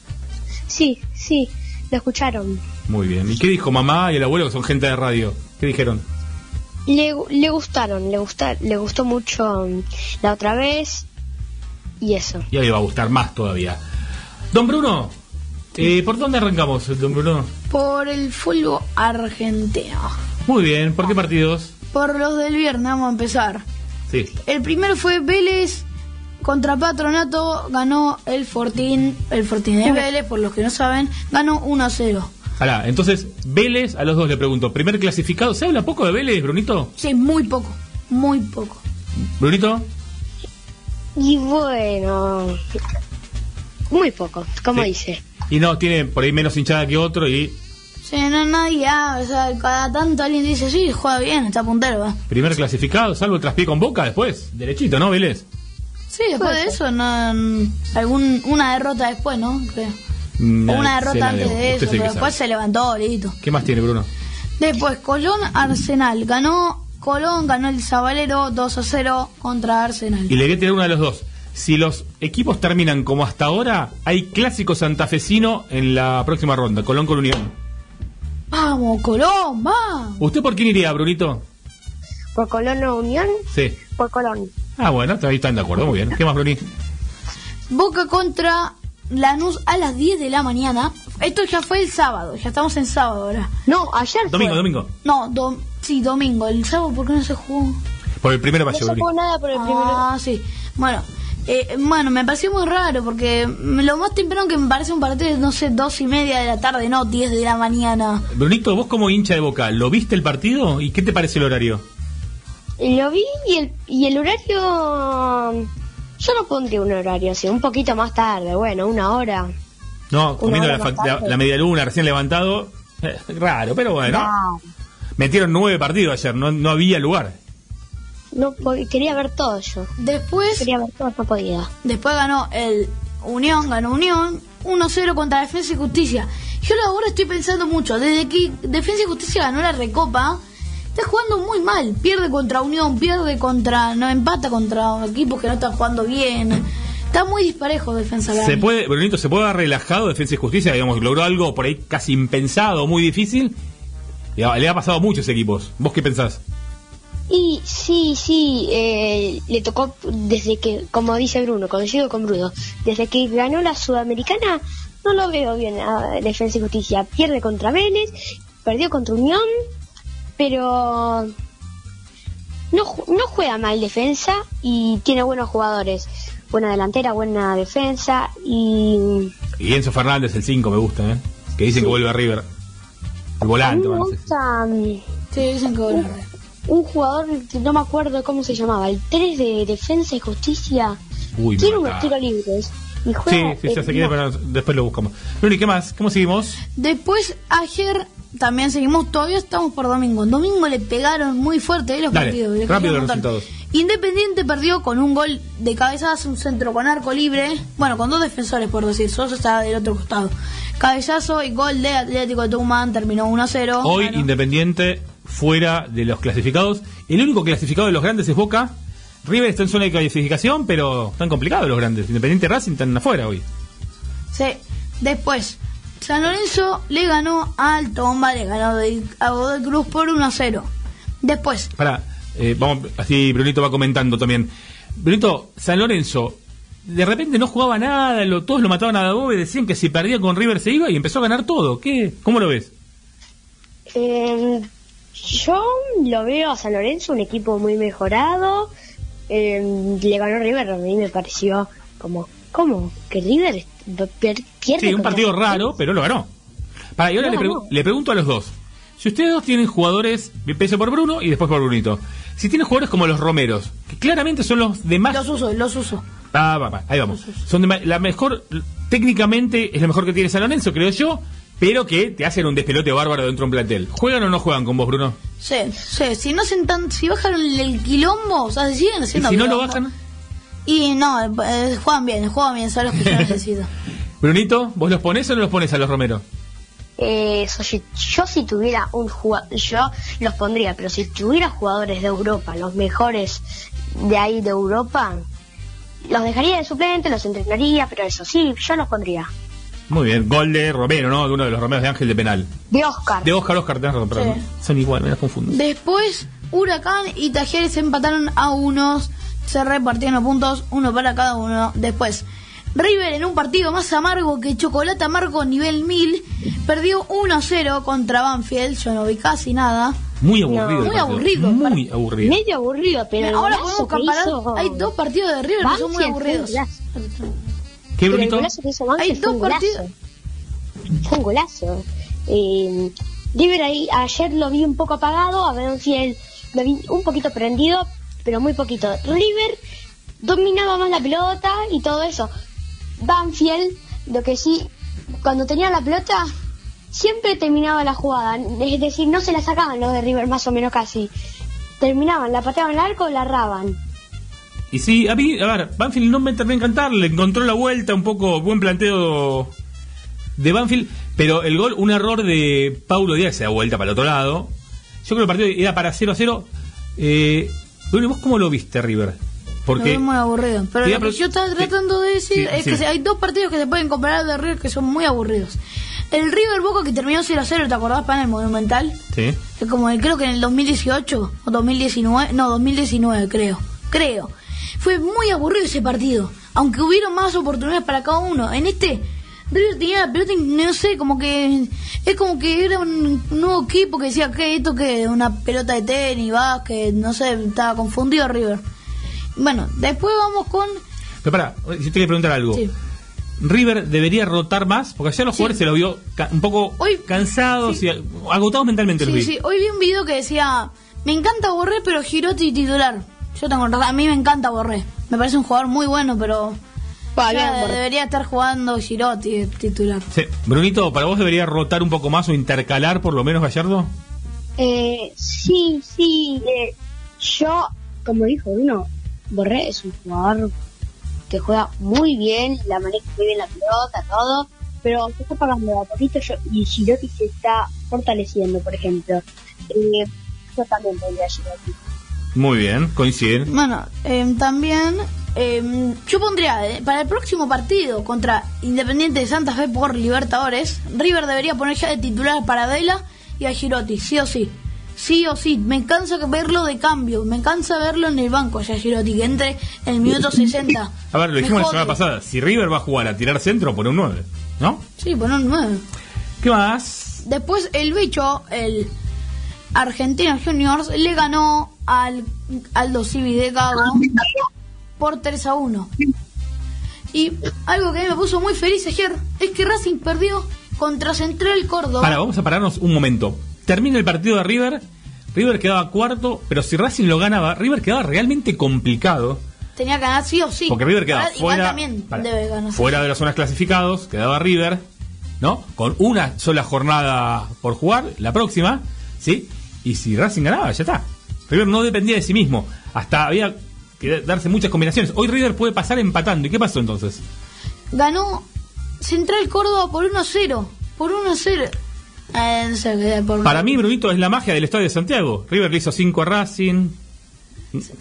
Sí, sí, lo escucharon. Muy bien. ¿Y qué dijo mamá y el abuelo que son gente de radio? ¿Qué dijeron? Le, le gustaron, le, gusta, le gustó mucho mm, la otra vez y eso. Y ahí va a gustar más todavía. Don Bruno, eh, ¿por dónde arrancamos, don Bruno? Por el fútbol argentino. Muy bien, ¿por qué partidos? Por los del viernes, vamos a empezar. Sí. El primero fue Vélez contra Patronato, ganó el Fortín, el Fortín de Vélez, por los que no saben, ganó 1 a 0. Alá, entonces, Vélez, a los dos le pregunto, ¿primer clasificado? ¿Se habla poco de Vélez, Brunito? Sí, muy poco, muy poco. ¿Brunito? Y bueno, muy poco, como Sí. dice. Y no, tiene por ahí menos hinchada que otro y Sí, no, nadie habla, o sea, cada tanto alguien dice, sí, juega bien, está puntero, va. primer clasificado, salvo el traspié con Boca después, derechito, ¿no, Vélez? Sí, después de eso, no, mm, algún, una derrota después, ¿no? Creo. Mm, una derrota antes de eso, pero después sabe. se levantó, listo. ¿Qué más tiene, Bruno? Después, Colón Arsenal. Ganó Colón, ganó el Zabalero 2 a 0 contra Arsenal. Y le voy a tirar una de los dos. Si los equipos terminan como hasta ahora, hay clásico santafesino en la próxima ronda, Colón con Unión. Vamos, Colón, va. ¿Usted por quién iría, Brunito? ¿Por Colón o Unión? Sí. Por Colón. Ah, bueno, ahí están de acuerdo, muy bien. ¿Qué más, Bruni? Boca contra Lanús a las 10 de la mañana. Esto ya fue el sábado, ya estamos en sábado ahora. No, ayer Domingo, fue. domingo. No, dom- sí, domingo. El sábado, ¿por qué no se jugó? Por el primero No valle, se jugó nada por el primero. Ah, sí. Bueno, eh, bueno, me pareció muy raro porque lo más temprano que me parece un partido es, no sé, dos y media de la tarde, no 10 de la mañana. Brunito, vos como hincha de Boca, ¿lo viste el partido? ¿Y qué te parece el horario? Lo vi y el, y el horario... Yo no pondría un horario así, un poquito más tarde, bueno, una hora. No, comiendo la, la, la media luna, recién levantado. Eh, raro, pero bueno. No, Metieron nueve partidos ayer, no, no había lugar. No quería ver todo yo. Después, Quería ver todo, no podía. después ganó el Unión, ganó Unión 1-0 contra Defensa y Justicia. Yo ahora estoy pensando mucho, desde que Defensa y Justicia ganó la Recopa, está jugando muy mal. Pierde contra Unión, pierde contra, no empata contra equipos que no están jugando bien. Está muy disparejo Defensa Se Grande. puede, Brunito, se puede haber relajado Defensa y Justicia, digamos, logró algo por ahí casi impensado, muy difícil. Y a- le ha pasado a muchos equipos. ¿Vos qué pensás? Y sí, sí, eh, le tocó desde que, como dice Bruno, coincido con Bruno, desde que ganó la Sudamericana, no lo veo bien a Defensa y Justicia. Pierde contra Vélez, perdió contra Unión, pero no, no juega mal defensa y tiene buenos jugadores. Buena delantera, buena defensa y Y Enzo Fernández, el 5, me gusta, ¿eh? Que dicen que vuelve a River. El a mí volante, me gusta mm, Sí, dicen que bueno. Un jugador que no me acuerdo cómo se llamaba, el 3 de Defensa y Justicia. Uy, Tiene unos tiros libres. Y Sí, juega, sí, ya eh, se quiere, no, pero después lo buscamos. Luni, ¿qué más? ¿Cómo seguimos? Después, ayer también seguimos, todavía estamos por domingo. En domingo le pegaron muy fuerte eh, los Dale, partidos. rápido los resultados. Independiente perdió con un gol de cabezazo, un centro con arco libre. Bueno, con dos defensores, por decir. Sosa está del otro costado. Cabezazo y gol de Atlético de Tucumán. Terminó 1-0. Hoy. Independiente fuera de los clasificados. El único clasificado de los grandes es Boca. River está en zona de clasificación, pero están complicados los grandes. Independiente Racing están afuera hoy. Sí. Después, San Lorenzo le ganó al Tomba, le ganó de- a Godoy Cruz por 1-0. Después, Para, vamos, así Brunito va comentando también. Brunito, San Lorenzo, de repente no jugaba nada, lo- todos lo mataban a Dabove, decían que si perdía con River se iba y empezó a ganar todo. ¿Qué? ¿Cómo lo ves? eh, yo lo veo a San Lorenzo un equipo muy mejorado. Eh, le ganó River, a mí me pareció como, ¿cómo? Que River pierde. Sí, un partido raro, pero lo ganó. Para, y ahora le, pregunto a los dos. Si ustedes dos tienen jugadores, empiezo por Bruno y después por Brunito. Si tienen jugadores como los Romeros, que claramente son los de más... los uso, los uso. Ah, va, va, ahí vamos. Son de la mejor, técnicamente es la mejor que tiene San Lorenzo, creo yo, pero que te hacen un despelote bárbaro dentro de un plantel. ¿Juegan o no juegan con vos, Bruno? Sí, sí, si no hacen tan, si bajan el quilombo, o sea, si siguen Y haciendo si no lo bajan, Y no, eh, juegan bien, juegan bien, son los que yo necesito. Brunito, ¿vos los pones o no los pones a los Romero? Eh, eso, si- yo si tuviera un jugador, yo los pondría, pero si tuviera jugadores de Europa, los mejores de ahí de Europa, los dejaría de suplente, los entrenaría, pero eso sí, yo los pondría. Muy bien, gol de Romero, ¿no? De uno de los Romeros de Ángel de penal. De Oscar. De Oscar, Oscar, tenés razón, perdón. Sí. Son igual, me las confundo. Después, Huracán y Talleres empataron a unos, se repartieron los puntos, uno para cada uno. Después, River en un partido más amargo que Chocolate Amargo nivel 1000, perdió 1-0 contra Banfield, yo no vi casi nada. Muy aburrido. el muy aburrido. Muy aburrido. Medio aburrido, pero Ahora podemos comparar, hizo hay dos partidos de River que son muy aburridos. ¿Qué, Pero el Brunito? golazo que hizo Banfield Hay fue un golazo. Fue un golazo. Eh, River ahí, ayer lo vi un poco apagado, a Banfield lo vi un poquito prendido, pero muy poquito. River dominaba más la pelota y todo eso. Banfield, lo que sí, cuando tenía la pelota, siempre terminaba la jugada. Es decir, no se la sacaban los de River más o menos casi. Terminaban, la pateaban al arco, la erraban. Y sí, a mí, a ver, Banfield no me terminó de encantar, le encontró la vuelta, un poco buen planteo de Banfield, pero el gol, un error de Paulo Díaz, se da vuelta para el otro lado. Yo creo que el partido era para 0 a 0. Eh, ¿vos cómo lo viste, River? Lo Porque vi muy aburrido. Pero lo a que yo estaba tratando de decir Sí, es sí. que hay dos partidos que se pueden comparar de River que son muy aburridos. El River Boca que terminó 0-0, ¿te acordás, para el Monumental? Sí. Que como el- creo que en el 2018 o 2019, no, 2019 creo, creo. Fue muy aburrido ese partido, aunque hubieron más oportunidades para cada uno. En este, River tenía la pelota y no sé, como que es como que era un nuevo equipo que decía que esto que una pelota de tenis, básquet, no sé, estaba confundido River. Bueno, después vamos con Pero pará, yo te quería preguntar algo. Sí. River debería rotar más, porque ayer los Sí. jugadores se los vio un poco Hoy- cansados sí. y agotados mentalmente. Sí, sí, hoy vi un video que decía, me encanta Borré, pero Girotti titular. Yo tengo razón, a mí me encanta Borré. Me parece un jugador muy bueno, pero Va, Ya bien, por- debería estar jugando Girotti titular. Sí. Brunito, ¿para vos debería rotar un poco más o intercalar por lo menos Gallardo? Eh, sí, sí. eh, yo, como dijo Bruno, Borré es un jugador que juega muy bien, la maneja muy bien la pelota, todo, pero se está pagando a poquito yo, y Girotti se está fortaleciendo, por ejemplo. Eh, yo también pondría a Girotti. Muy bien, coinciden. Bueno, eh, también eh, yo pondría eh, para el próximo partido contra Independiente de Santa Fe por Libertadores, River debería poner ya de titular para Vela y a Girotti, sí o sí. Sí o sí, me cansa verlo de cambio, me cansa verlo en el banco ya Girotti, que entre en el minuto 60. A ver, lo dijimos la semana pasada. Si River va a jugar a tirar centro, pone un 9. ¿No? Sí, poner un 9. ¿Qué más? Después el bicho, el Argentino Juniors, le ganó al Aldo Civi de Gago por 3 a 1. Y algo que a mí me puso muy feliz ayer es que Racing perdió contra Central Córdoba. Para, vamos a pararnos un momento. Termina el partido de River. River quedaba cuarto, pero si Racing lo ganaba, River quedaba realmente complicado. Tenía que ganar sí o sí. Porque River quedaba Ahora, fuera, también para, debe ganar. fuera de las zonas clasificados, quedaba River, ¿no? Con una sola jornada por jugar, la próxima, ¿sí? Y si Racing ganaba, ya está. River no dependía de sí mismo. Hasta había que darse muchas combinaciones. Hoy River puede pasar empatando. ¿Y qué pasó entonces? Ganó Central Córdoba por 1 a 0. Por 1 a 0. Eh, no sé qué, por- Para mí, Brunito, es la magia del Estadio de Santiago. River le hizo 5 a Racing.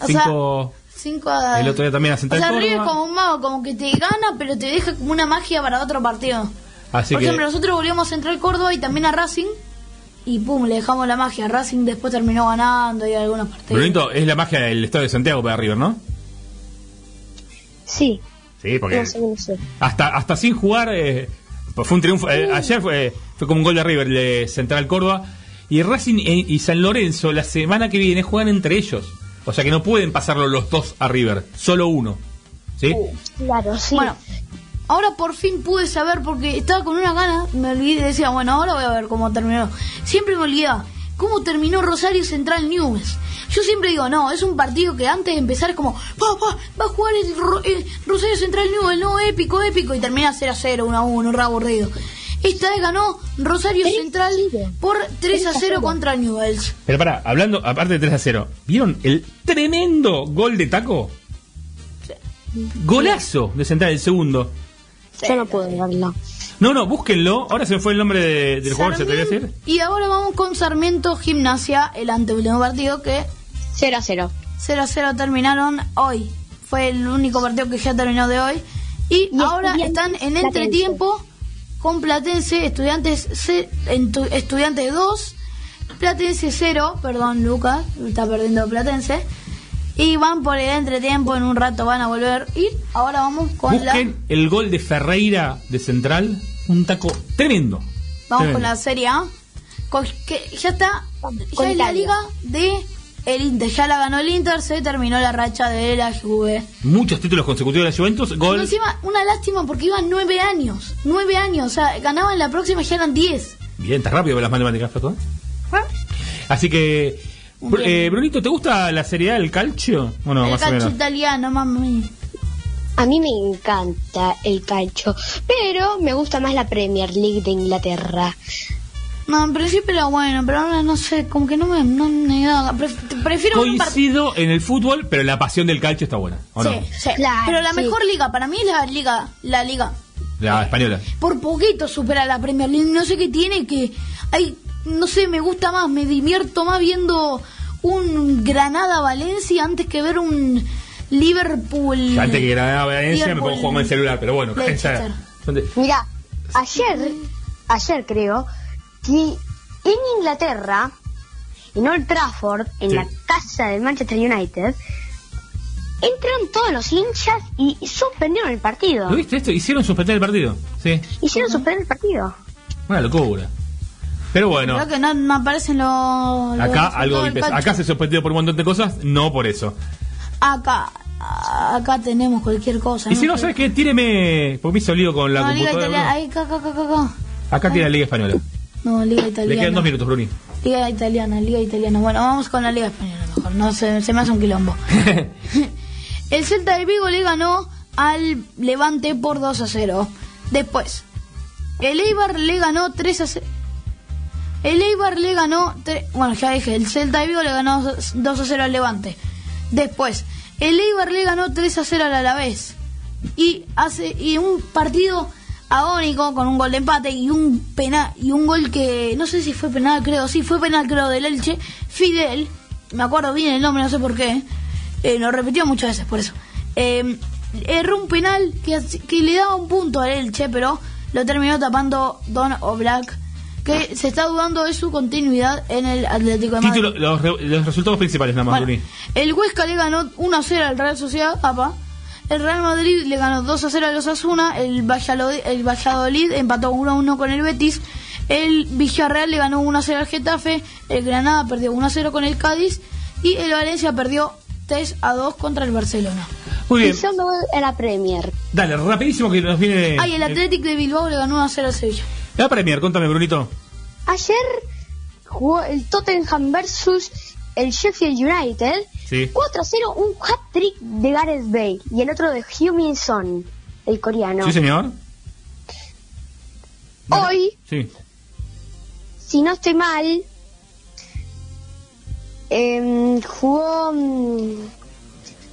O 5 Cinco a... el otro día también a O Central sea, River Córdoba. como un mago, como que te gana, pero te deja como una magia para otro partido. Así Por que ejemplo, nosotros volvíamos a Central Córdoba y también a Racing. Y pum, le dejamos la magia. Racing después terminó ganando y algunos partidos. Brunito, es la magia del Estadio de Santiago para River, ¿no? Sí, Sí, porque no sé, no sé. hasta hasta sin jugar eh, fue un triunfo. eh, ayer fue, fue como un gol de River de Central Córdoba. Y Racing e- y San Lorenzo la semana que viene juegan entre ellos. O sea que no pueden pasarlo los dos a River, solo uno. ¿Sí? Claro, sí. Bueno, ahora por fin pude saber porque estaba con una gana, me olvidé, decía, bueno, ahora voy a ver cómo terminó. Siempre me olvidaba cómo terminó Rosario Central News. Yo siempre digo, no, es un partido que antes de empezar es como, pa, pa, va a jugar el, Ro- el Rosario Central News, no épico, épico, y termina 0 a 0, 1 a 1, re aburrido. Esta vez ganó Rosario Central por 3 a 0 contra Newells. Pero para, hablando, aparte de 3 a 0, ¿vieron el tremendo gol de taco? Golazo de Central, el segundo. Yo no puedo verlo. No, no, búsquenlo. Ahora se me fue el nombre de- del jugador, ¿se te voy a decir? Y ahora vamos con Sarmiento Gimnasia, el anteúltimo partido que 0 a 0. 0 a 0 terminaron hoy. Fue el único partido que ya terminó de hoy. Y, Y ahora están en Platense. entretiempo con Platense, Estudiantes, ce- entu- estudiantes 2, Platense 0, perdón Lucas, está perdiendo Platense. Y van por el entretiempo, en un rato van a volver. Y ahora vamos con Busquen el gol de Ferreira de Central. Un taco tremendo. la vamos Tremendo. con la Serie A. con- que ya está, Con ya es la liga de el Inter. Ya la ganó el Inter, se terminó la racha de la Juve. Muchos títulos consecutivos de la Juventus. Gol. Encima, una lástima porque iban nueve años. Nueve años. O sea, ganaban la próxima y ya eran diez. Bien, está rápido con las matemáticas, ¿eh? Así que. Br- eh, Brunito, ¿te gusta la Serie A, el calcio? ¿O no, el más o calcio menos? italiano, mami. A mí me encanta el calcio, pero me gusta más la Premier League de Inglaterra. No, en principio era bueno, pero ahora no sé, como que no me, no me da. Pref- prefiero ver un partido. Coincido en el fútbol, pero la pasión del calcio está buena. ¿O Sí, no? sí. Claro, pero la sí. mejor liga, para mí es la liga, la liga. La española. Por poquito supera la Premier League. No sé qué tiene que. Hay, no sé, me gusta más, me divierto más viendo un Granada-Valencia antes que ver un Liverpool. Antes que Granada Valencia me pongo jugar con el celular, pero bueno. Mira, ayer, ayer creo, que en Inglaterra, en Old Trafford, en Sí. la casa del Manchester United, entraron todos los hinchas y suspendieron el partido. ¿Lo viste esto? Hicieron suspender el partido. Sí. Hicieron suspender el partido. Una locura. Pero bueno, Creo que no, no aparecen los. los acá algo. Acá se suspendió por un montón de cosas, no por eso. Acá, acá tenemos cualquier cosa. Y si no, ¿sabes qué? Tíreme. Porque me hizo lío con la No, Liga computadora. Italiana. Ahí, acá, acá, acá, acá. Acá tiene la Liga Española. No, Liga Le Italiana. quedan dos minutos, Bruni. Liga Italiana, Liga Italiana. Bueno, vamos con la Liga Española mejor. No se, se me hace un quilombo. El Celta de Vigo le ganó al Levante por 2 a 0. Después, el Eibar le ganó 3 a 0. El Eibar le ganó, bueno, ya dije, el Celta de Vigo le ganó 2 a 0 al Levante. Después, el Eibar le ganó 3 a 0 al Alavés. Y hace y un partido agónico con un gol de empate y un penal y un gol que no sé si fue penal, creo, sí fue penal creo del Elche, Fidel, me acuerdo bien el nombre, no sé por qué. Eh, lo repitió muchas veces por eso. Eh, erró un penal que, que le daba un punto al Elche, pero lo terminó tapando Don Oblak, que se está dudando de su continuidad en el Atlético de Madrid. Título, los, re- los resultados principales nada más, Bueno, el Huesca le ganó 1 a 0 al Real Sociedad, apa. El Real Madrid le ganó 2 a 0 a los Asuna. El Valladolid, el Valladolid empató 1 a 1 con el Betis. El Villarreal le ganó 1 a 0 al Getafe. El Granada perdió 1 a 0 con el Cádiz. Y el Valencia perdió 3 a 2 contra el Barcelona. Muy Y bien. yo me voy a la Premier. Dale, rapidísimo que nos viene. Ah, y el Athletic de Bilbao le ganó 1 a 0 al Sevilla. La Premier, contame, Brunito. Ayer jugó el Tottenham versus el Sheffield United. Sí. 4 a 0, un hat-trick de Gareth Bale y el otro de Heung-min Son, el coreano. Sí, señor. Hoy, Sí. si no estoy mal, em, jugó... mm,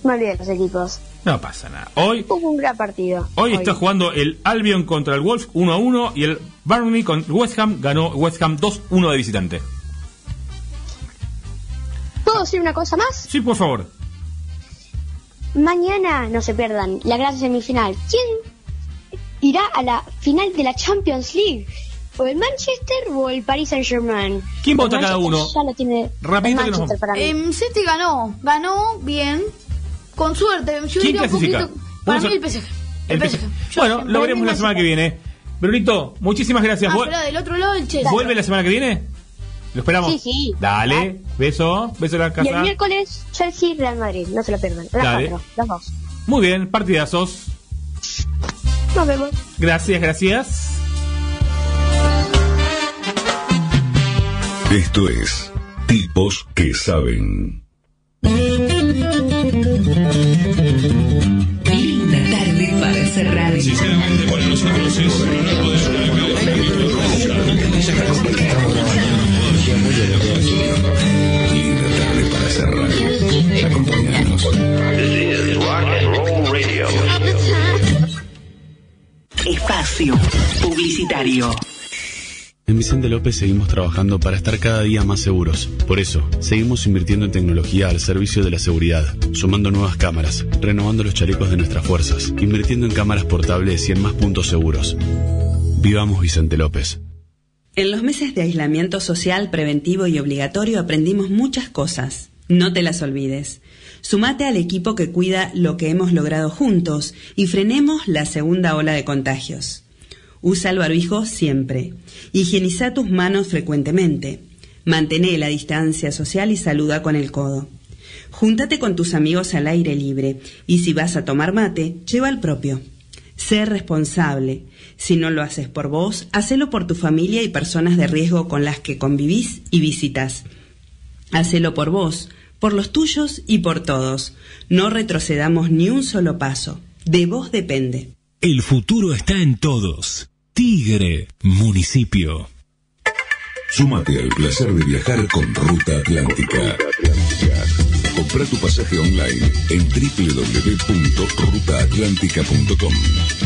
me olvidé los equipos. No pasa nada. Hoy, Hubo un gran partido. hoy está jugando el Albion contra el Wolves 1 a 1 y el Burnley con West Ham ganó West Ham 2 1 de visitante. ¿Puedo decir una cosa más? Sí, por favor. Mañana, no se pierdan, la gran semifinal. ¿Quién irá a la final de la Champions League? ¿O el Manchester o el Paris Saint Germain? ¿Quién vota cada uno? Ya lo tiene Rapidito que nos Manchester para mí. Em, City ganó. Ganó bien. Con suerte. Yo ¿Quién diría un clasifica? poquito. Para mí el PSG. El El PSG. Bueno, lo veremos la semana que viene. Brunito, muchísimas gracias. Ah, Vu- espera, del otro lado el Chelsea. ¿Vuelve la semana que viene? ¿Lo esperamos? Sí, sí. Dale, beso, beso en la Y el casa. miércoles, Chelsea Real Madrid. No se lo pierdan. A las Dale. cuatro, las dos. Muy bien, partidazos. Nos vemos. Gracias, gracias. Esto es Tipos que saben. Sinceramente, para nosotros es un honor poder Linda tarde para cerrar. Acompáñanos. Espacio Publicitario. En Vicente López seguimos trabajando para estar cada día más seguros. Por eso, seguimos invirtiendo en tecnología al servicio de la seguridad, sumando nuevas cámaras, renovando los chalecos de nuestras fuerzas, invirtiendo en cámaras portables y en más puntos seguros. Vivamos Vicente López. En los meses de aislamiento social preventivo y obligatorio aprendimos muchas cosas. No te las olvides. Sumate al equipo que cuida lo que hemos logrado juntos y frenemos la segunda ola de contagios. Usa el barbijo siempre. Higieniza tus manos frecuentemente. Mantén la distancia social y saluda con el codo. Júntate con tus amigos al aire libre y si vas a tomar mate, lleva el propio. Sé responsable. Si no lo haces por vos, hacelo por tu familia y personas de riesgo con las que convivís y visitas. Hacelo por vos, por los tuyos y por todos. No retrocedamos ni un solo paso. De vos depende. El futuro está en todos. Tigre, municipio. Súmate al placer de viajar con Ruta Atlántica. Compra tu pasaje online en www.rutaatlántica.com.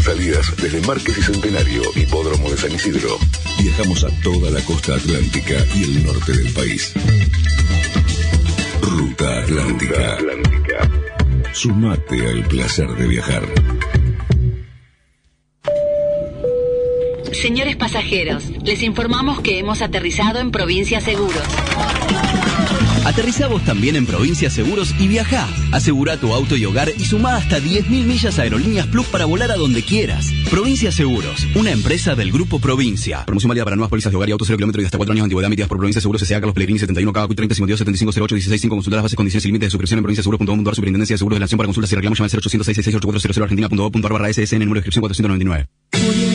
Salidas desde Márquez y Centenario, Hipódromo de San Isidro. Viajamos a toda la costa atlántica y el norte del país. Ruta Atlántica. Sumate al placer de viajar. Señores pasajeros, les informamos que hemos aterrizado en Provincia Seguros. Aterriza vos también en Provincia Seguros y viaja. Asegura tu auto y hogar y suma hasta 10.000 millas a Aerolíneas Plus para volar a donde quieras. Provincia Seguros, una empresa del Grupo Provincia. Promoción válida para nuevas pólizas de hogar y autos 0 kilómetros y hasta 4 años de antigüedad emitidas por Provincia Seguros S.A. Carlos Pellegrini 71 K 30 52 75 08 16 5 Consultar las bases, condiciones y límites de suscripción en provinciaseguros.com.ar Superintendencia de Seguros de la Nación para consultas y reclamos llama al 0800 666 argentina.gov.ar barra SSN número de inscripción 499.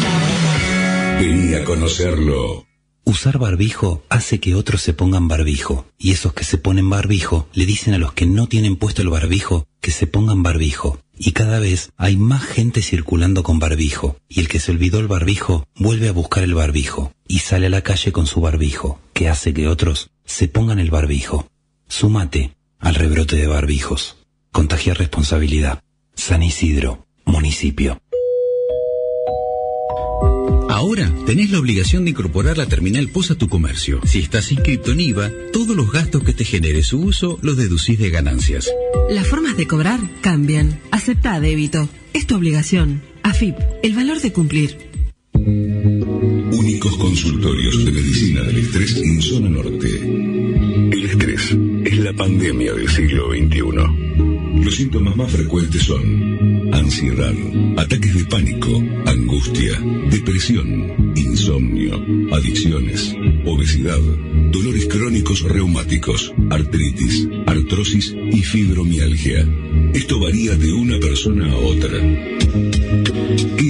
Conocerlo. Usar barbijo hace que otros se pongan barbijo, y esos que se ponen barbijo le dicen a los que no tienen puesto el barbijo que se pongan barbijo. Y cada vez hay más gente circulando con barbijo, y el que se olvidó el barbijo vuelve a buscar el barbijo, y sale a la calle con su barbijo, que hace que otros se pongan el barbijo. Súmate al rebrote de barbijos. Contagia responsabilidad. San Isidro, municipio. Ahora tenés la obligación de incorporar la terminal POS a tu comercio. Si estás inscrito en IVA, todos los gastos que te genere su uso los deducís de ganancias. Las formas de cobrar cambian. Acepta débito. Es tu obligación. AFIP, el valor de cumplir. Únicos consultorios de medicina del estrés en zona norte. El estrés es la pandemia del siglo XXI. Los síntomas más frecuentes son ansiedad, ataques de pánico, angustia, depresión, insomnio, adicciones, obesidad, dolores crónicos reumáticos, artritis, artrosis y fibromialgia. Esto varía de una persona a otra.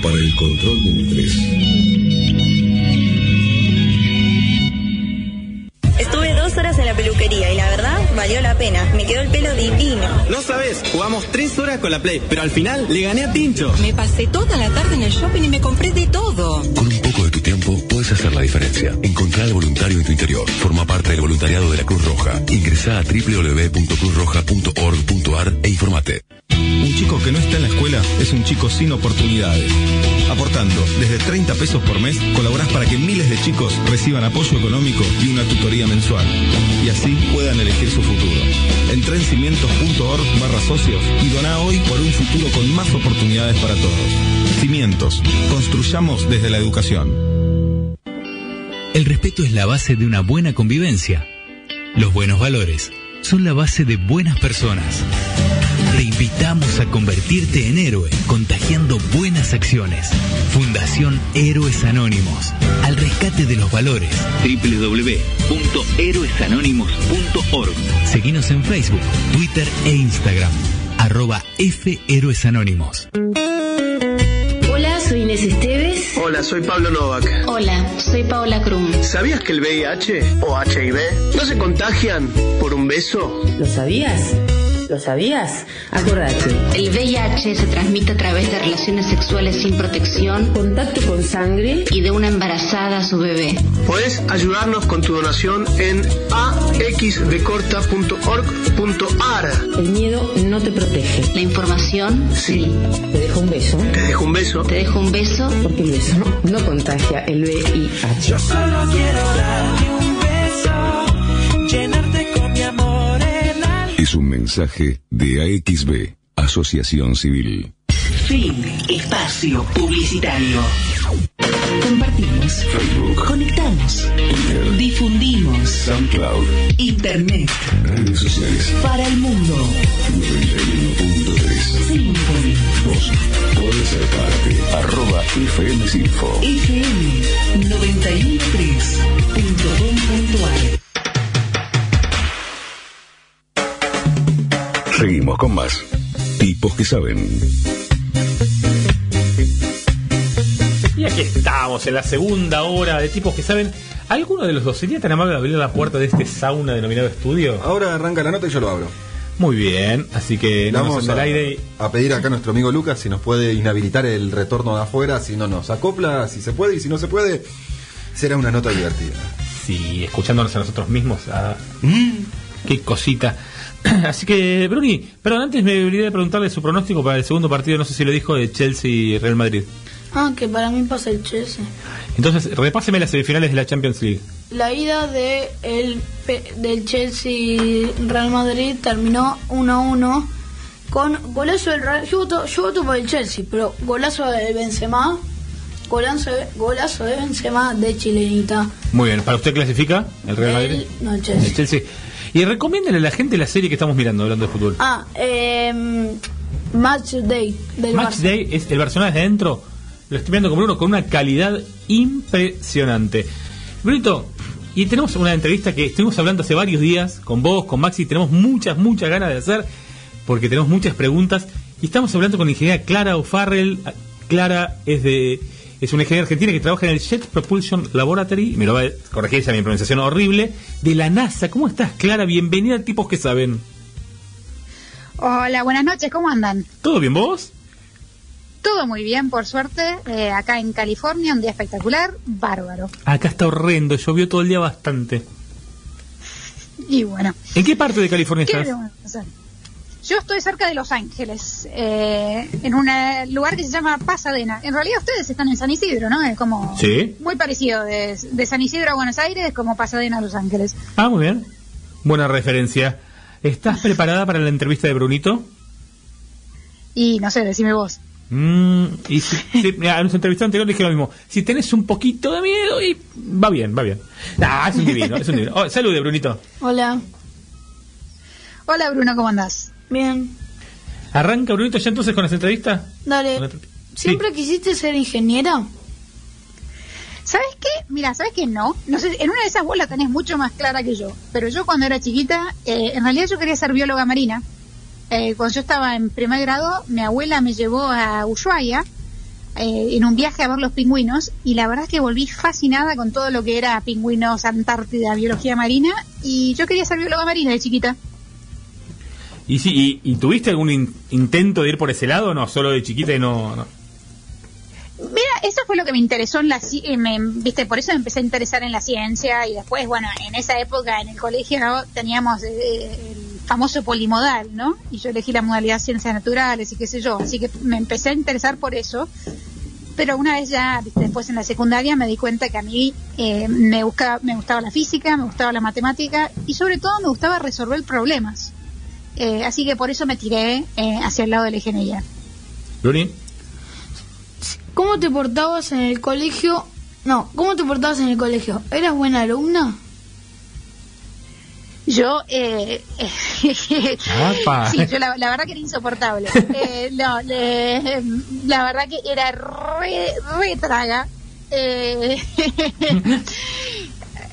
Para el control del estrés. Estuve dos horas en la peluquería y la verdad valió la pena. Me quedó el pelo divino. No sabes, jugamos tres horas con la Play, pero al final le gané a Tincho. Me pasé toda la tarde en el shopping y me compré de todo. Con un poco de tu tiempo puedes hacer la diferencia. Encontrar al voluntario en tu interior. Forma parte del voluntariado de la Cruz Roja. Ingresa a www.cruzroja.org.ar e informate. Un chico que no está en la escuela es un chico sin oportunidades. Aportando desde 30 pesos por mes, colaborás para que miles de chicos reciban apoyo económico y una tutoría mensual. Y así puedan elegir su futuro. Entra en cimientos.org barra socios y doná hoy por un futuro con más oportunidades para todos. Cimientos. Construyamos desde la educación. El respeto es la base de una buena convivencia. Los buenos valores son la base de buenas personas. Te invitamos a convertirte en héroe contagiando buenas acciones. Fundación Héroes Anónimos. Al rescate de los valores. www.héroesanónimos.org. Seguinos en Facebook, Twitter e Instagram. Arroba F Héroes Anónimos. Hola, soy Inés Esteves. Hola, soy Pablo Novak. Hola, soy Paola Krum. ¿Sabías que el VIH o HIV no se contagian por un beso? ¿Lo sabías? ¿Lo sabías? Acordate. El VIH se transmite a través de relaciones sexuales sin protección, contacto con sangre y de una embarazada a su bebé. Puedes ayudarnos con tu donación en axdecorta.org.ar. El miedo no te protege. La información, sí. Te dejo un beso. Te dejo un beso. Te dejo un beso porque el beso no contagia el VIH. Yo solo quiero darte un beso, Es un mensaje de AXB, Asociación Civil. Fin. Espacio publicitario. Compartimos. Facebook. Conectamos. Twitter. Difundimos. SoundCloud. Internet. Redes sociales. Para el mundo. 91.3. Symphony. Vos podés ser parte. Arroba FM Sinfo. FM 913.com.ar. Seguimos con más. Tipos que saben. Y aquí estamos, en la segunda hora de tipos que saben. ¿Alguno de los dos sería tan amable de abrir la puerta de este sauna denominado estudio? Ahora arranca la nota y yo lo abro. Muy bien, así que no Vamos a, al aire. a pedir acá a nuestro amigo Lucas si nos puede inhabilitar el retorno de afuera, si no nos acopla, si se puede y si no se puede, será una nota divertida. Sí, escuchándonos a nosotros mismos. ah, Qué cosita. Así que, Bruni, pero antes me olvidé de preguntarle su pronóstico para el segundo partido, no sé si lo dijo, de Chelsea y Real Madrid. Ah, que para mí pasa el Chelsea. Entonces, repáseme las semifinales de la Champions League. La ida de el, del Chelsea Real Madrid terminó 1-1 con golazo del Real. Yo voto, yo voto por el Chelsea, pero golazo de Benzema, golazo, de- golazo de Benzema de chilenita. Muy bien, ¿para usted clasifica el Real Madrid? El- no, el Chelsea. El Chelsea. Y recomiéndale a la gente la serie que estamos mirando hablando de fútbol. Ah, eh, Match Day del Match Barça. Day es el Barcelona de adentro. Lo estoy viendo como uno con una calidad impresionante. Brito, y tenemos una entrevista que estuvimos hablando hace varios días con vos, con Maxi. Tenemos muchas, muchas ganas de hacer porque tenemos muchas preguntas. Y estamos hablando con la ingeniera Clara O'Farrell. Clara es de es una ingeniera argentina que trabaja en el Jet Propulsion Laboratory. Me lo va a corregir esa mi pronunciación horrible. De la NASA. ¿Cómo estás, Clara? Bienvenida a Tipos que Saben. Hola, buenas noches, ¿cómo andan? ¿Todo bien vos? Todo muy bien, por suerte. eh, acá en California, un día espectacular, bárbaro. Acá está horrendo. Llovió todo el día bastante. Y bueno, ¿En qué parte de California ¿qué estás? Yo estoy cerca de Los Ángeles, eh, en un eh, lugar que se llama Pasadena. En realidad ustedes están en San Isidro, ¿no? Es como Sí. muy parecido de, de San Isidro a Buenos Aires, como Pasadena a Los Ángeles. Ah, muy bien. Buena referencia. ¿Estás preparada para la entrevista de Brunito? Y no sé, decime vos. Mm, y si, si- mira, en nuestra entrevista anterior dije lo mismo. Si tenés un poquito de miedo, y va bien, va bien. Ah, es un divino, es un divino. Oh, salude, Brunito. Hola. Hola Bruno, ¿cómo andás? Bien. ¿Arranca Brunito ya entonces con las entrevistas? Dale. ¿Siempre quisiste ser ingeniera? ¿Sabes qué? Mira, ¿sabes qué no? No sé, en una de esas vos la tenés mucho más clara que yo. Pero yo cuando era chiquita, eh, en realidad yo quería ser bióloga marina. Eh, cuando yo estaba en primer grado, mi abuela me llevó a Ushuaia eh, en un viaje a ver los pingüinos y la verdad es que volví fascinada con todo lo que era pingüinos, Antártida, biología marina y yo quería ser bióloga marina de chiquita. ¿Y, sí, y, tuviste algún in- intento de ir por ese lado o no? Solo de chiquita y no... no? Mira, eso fue lo que me interesó en la eh, me- viste, por eso me empecé a interesar en la ciencia y después, bueno, en esa época en el colegio ¿no? teníamos eh, el famoso polimodal, ¿no? Y yo elegí la modalidad ciencias naturales y qué sé yo, así que me empecé a interesar por eso. Pero una vez ya, después en la secundaria me di cuenta que a mí eh, me, me gustaba la física, me gustaba la matemática y sobre todo me gustaba resolver problemas. Eh, así que por eso me tiré eh, hacia el lado de la ingeniería. ¿Bruni? ¿Cómo te portabas en el colegio? No, ¿cómo te portabas en el colegio? ¿Eras buena alumna? Yo, eh, Apa. sí, yo la, la verdad que era insoportable. Eh, no, le- la verdad que era re, re traga. Eh,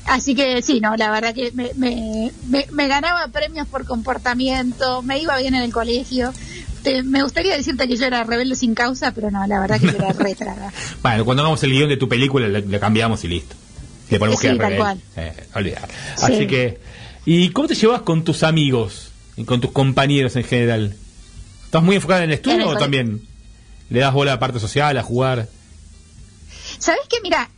así que sí, no, la verdad que me, me, me- me ganaba premios por comportamiento, me iba bien en el colegio. Te- me gustaría decirte que yo era rebelde sin causa, pero no, la verdad que yo era re traga. Bueno, cuando hagamos el guion de tu película, le, le cambiamos y listo. Le ponemos Sí, que era tal rebelde. cual. Eh, olvidar. Sí. Así que, ¿y cómo te llevas con tus amigos y con tus compañeros en general? ¿Estás muy enfocada en el estudio En el o también le das bola a la parte social, a jugar? ¿Sabes qué? Mira,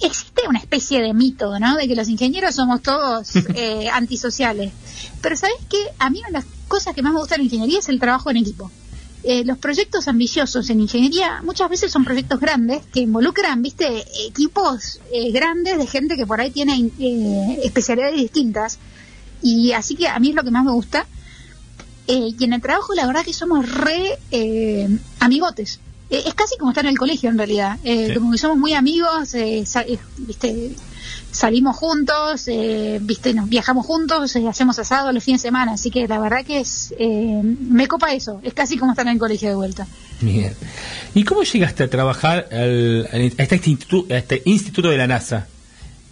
existe una especie de mito, ¿no? De que los ingenieros somos todos eh, antisociales. Pero ¿sabes qué? A mí una de las cosas que más me gusta la ingeniería es el trabajo en equipo. Eh, los proyectos ambiciosos en ingeniería muchas veces son proyectos grandes que involucran, viste, equipos eh, grandes de gente que por ahí tiene eh, especialidades distintas. Y así que a mí es lo que más me gusta. Y en el trabajo la verdad que somos re eh, amigotes. Eh, es casi como estar en el colegio en realidad. Eh, Sí. Como que somos muy amigos, eh, viste, salimos juntos, eh, viste, nos viajamos juntos, hacemos asado los fines de semana. Así que la verdad que es eh, me copa eso. Es casi como estar en el colegio de vuelta. Bien. ¿Y cómo llegaste a trabajar al- al- a, este instituto, a este instituto de la NASA?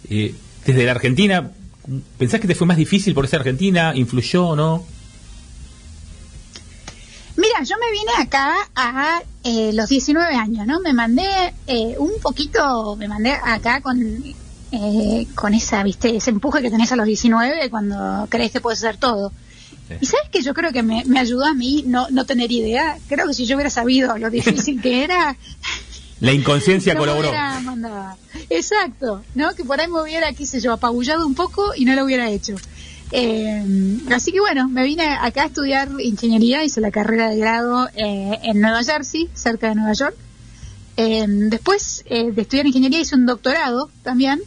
Desde la Argentina, ¿pensás que te fue más difícil por ser Argentina? ¿Influyó o no? Mira, yo me vine acá a eh, los 19 años, ¿no? Me mandé eh, un poquito, me mandé acá con, eh, con esa, viste, ese empuje que tenés a los 19 cuando crees que puedes hacer todo. Y sabes que yo creo que me, me ayudó a mí no, no tener idea. Creo que si yo hubiera sabido lo difícil que era, La inconsciencia no colaboró. hubiera. Exacto, ¿no? Que por ahí me hubiera, qué sé yo, apabullado un poco y no lo hubiera hecho. Eh, así que bueno, me vine acá a estudiar ingeniería, hice la carrera de grado eh, en Nueva Jersey, cerca de Nueva York. Eh, después de estudiar ingeniería hice un doctorado también.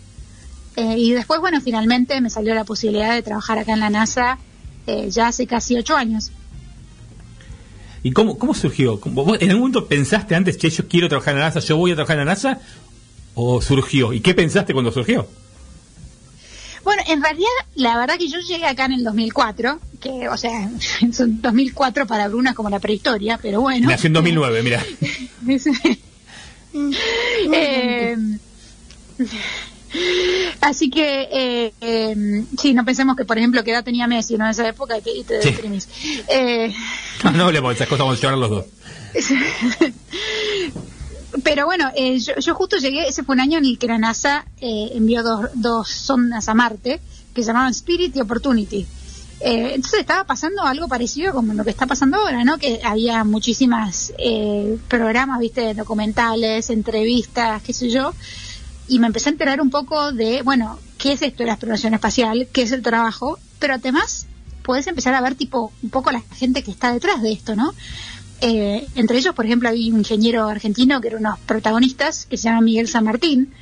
Y después, bueno, finalmente me salió la posibilidad de trabajar acá en la NASA ya hace casi ocho años. ¿Y cómo, cómo surgió? ¿Cómo- vos ¿En algún momento pensaste antes, che, yo quiero trabajar en la NASA, yo voy a trabajar en la NASA? ¿O surgió? ¿Y qué pensaste cuando surgió? Bueno, en realidad, la verdad que yo llegué acá en el 2004, que, o sea, son 2004 para Bruna como la prehistoria, pero bueno. Nació en 2009, mira. Eh, así que, eh, eh, sí, no pensemos que, por ejemplo, que edad tenía Messi ¿no? en esa época y te, y te Sí. deprimís. Eh, No, no hablemos de esas cosas, vamos a llorar los dos. Pero bueno, eh, yo, yo justo llegué, ese fue un año en el que la NASA eh, envió dos, dos sondas a Marte que se llamaban Spirit y Opportunity. Eh, entonces estaba pasando algo parecido como lo que está pasando ahora, ¿no? Que había muchísimas eh, programas, viste, documentales, entrevistas, qué sé yo, y me empecé a enterar un poco de, bueno, qué es esto de la exploración espacial, qué es el trabajo, pero además puedes empezar a ver tipo un poco la gente que está detrás de esto, ¿no? Eh, entre ellos, por ejemplo, hay un ingeniero argentino que era uno de los protagonistas, que se llama Miguel San Martín.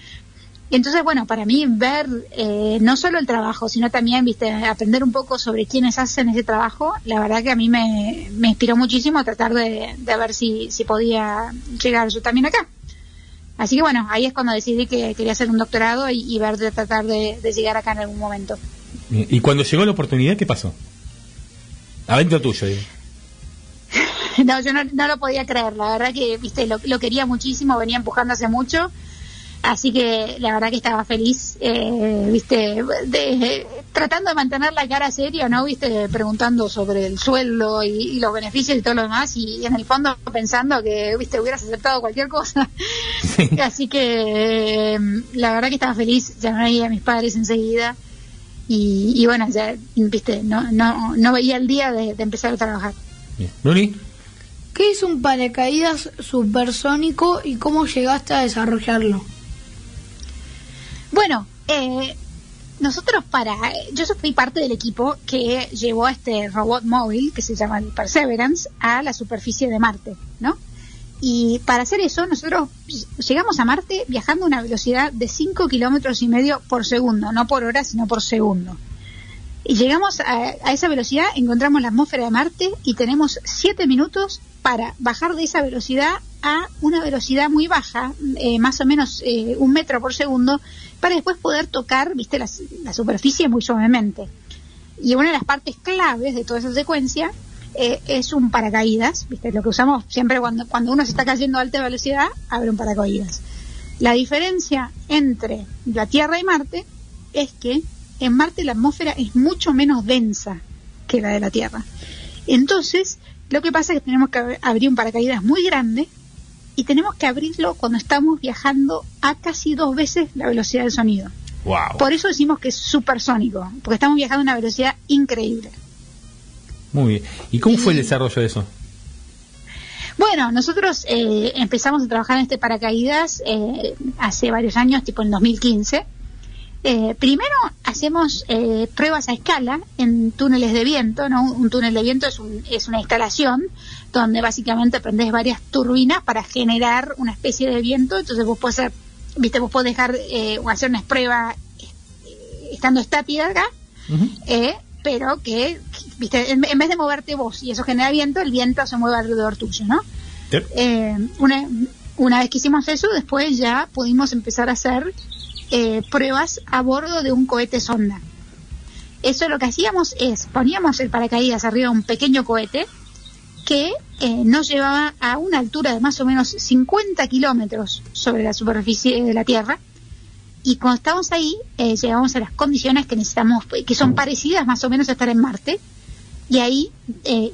Y entonces, bueno, para mí ver eh, no solo el trabajo, sino también, viste, aprender un poco sobre quiénes hacen ese trabajo, la verdad que a mí me, me inspiró muchísimo a tratar de, de ver si, si podía llegar yo también acá. Así que bueno, ahí es cuando decidí que quería hacer un doctorado y, ver de tratar de, de llegar acá en algún momento. ¿Y cuando llegó la oportunidad, qué pasó? Adentro tuyo, digo. no, yo no, no lo podía creer, la verdad que, viste, lo, lo quería muchísimo, venía empujando hace mucho, así que la verdad que estaba feliz, eh, viste, de- tratando de mantener la cara seria, ¿no? Viste, preguntando sobre el sueldo y, y los beneficios y todo lo demás, y, en el fondo pensando que, viste, hubieras aceptado cualquier cosa. Así que, eh, la verdad que estaba feliz, llamé a mis padres enseguida. Y, y bueno, ya, viste, no, no, no veía el día de, de empezar a trabajar. ¿Luni? ¿Qué es un paracaídas supersónico y cómo llegaste a desarrollarlo? Bueno, eh, nosotros para, yo fui parte del equipo que llevó este robot móvil que se llama el Perseverance a la superficie de Marte, ¿no? Y para hacer eso nosotros llegamos a Marte viajando a una velocidad de 5 kilómetros y medio por segundo, no por hora, sino por segundo. Y llegamos a, a esa velocidad, encontramos la atmósfera de Marte y tenemos 7 minutos para bajar de esa velocidad a una velocidad muy baja, eh, más o menos eh, un metro por segundo, para después poder tocar, viste, la, superficie muy suavemente. Y una de las partes claves de toda esa secuencia eh, es un paracaídas, viste, lo que usamos siempre cuando, cuando uno se está cayendo a alta velocidad, abre un paracaídas. La diferencia entre la Tierra y Marte es que en Marte la atmósfera es mucho menos densa que la de la Tierra. Entonces, lo que pasa es que tenemos que ab- abrir un paracaídas muy grande y tenemos que abrirlo cuando estamos viajando a casi dos veces la velocidad del sonido. Wow. Por eso decimos que es supersónico, porque estamos viajando a una velocidad increíble. Muy bien. ¿Y cómo fue el desarrollo de eso? Bueno, nosotros eh, empezamos a trabajar en este paracaídas eh, hace varios años, tipo en 2015. Eh, primero hacemos eh, pruebas a escala en túneles de viento, ¿no? Un túnel de viento es, un- es una instalación donde básicamente prendes varias turbinas para generar una especie de viento, entonces vos podés hacer, viste, vos podés dejar eh, o hacer una prueba eh, estando estática acá, eh, pero que, viste, en, en vez de moverte vos y eso genera viento, el viento se mueve alrededor tuyo, ¿no? Eh, una, una vez que hicimos eso, después ya pudimos empezar a hacer eh, pruebas a bordo de un cohete sonda. Eso lo que hacíamos es poníamos el paracaídas arriba de un pequeño cohete que eh, nos llevaba a una altura de más o menos 50 kilómetros sobre la superficie de la Tierra y cuando estábamos ahí eh, llegamos a las condiciones que necesitamos, que son parecidas más o menos a estar en Marte y ahí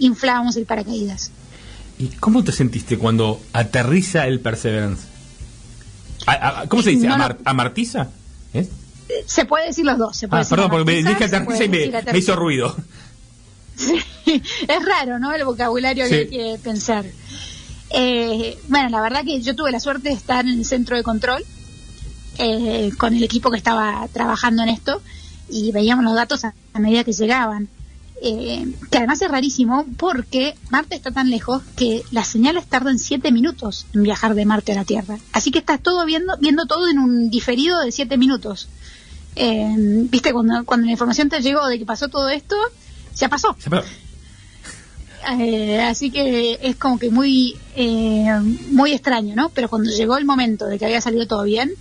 inflábamos el paracaídas. ¿Y cómo te sentiste cuando aterriza el Perseverance? ¿A- a- ¿Cómo se dice? No. ¿Amar- ¿Amartiza? ¿Eh? Se puede decir los dos. Se puede Ah, decir perdón, porque me dije puede y me, hizo ruido. es raro, ¿no? El vocabulario Sí. que hay que pensar. Eh, bueno, la verdad que yo tuve la suerte de estar en el centro de control eh, con el equipo que estaba trabajando en esto y veíamos los datos a a medida que llegaban. Eh, que además es rarísimo porque Marte está tan lejos que las señales tardan siete minutos en viajar de Marte a la Tierra. Así que estás todo viendo, viendo todo en un diferido de siete minutos. Eh, Viste, cuando, cuando la información te llegó de que pasó todo esto, ya pasó. Eh, así que es como que muy, eh, muy extraño, ¿no? Pero cuando llegó el momento de que había salido todo bien,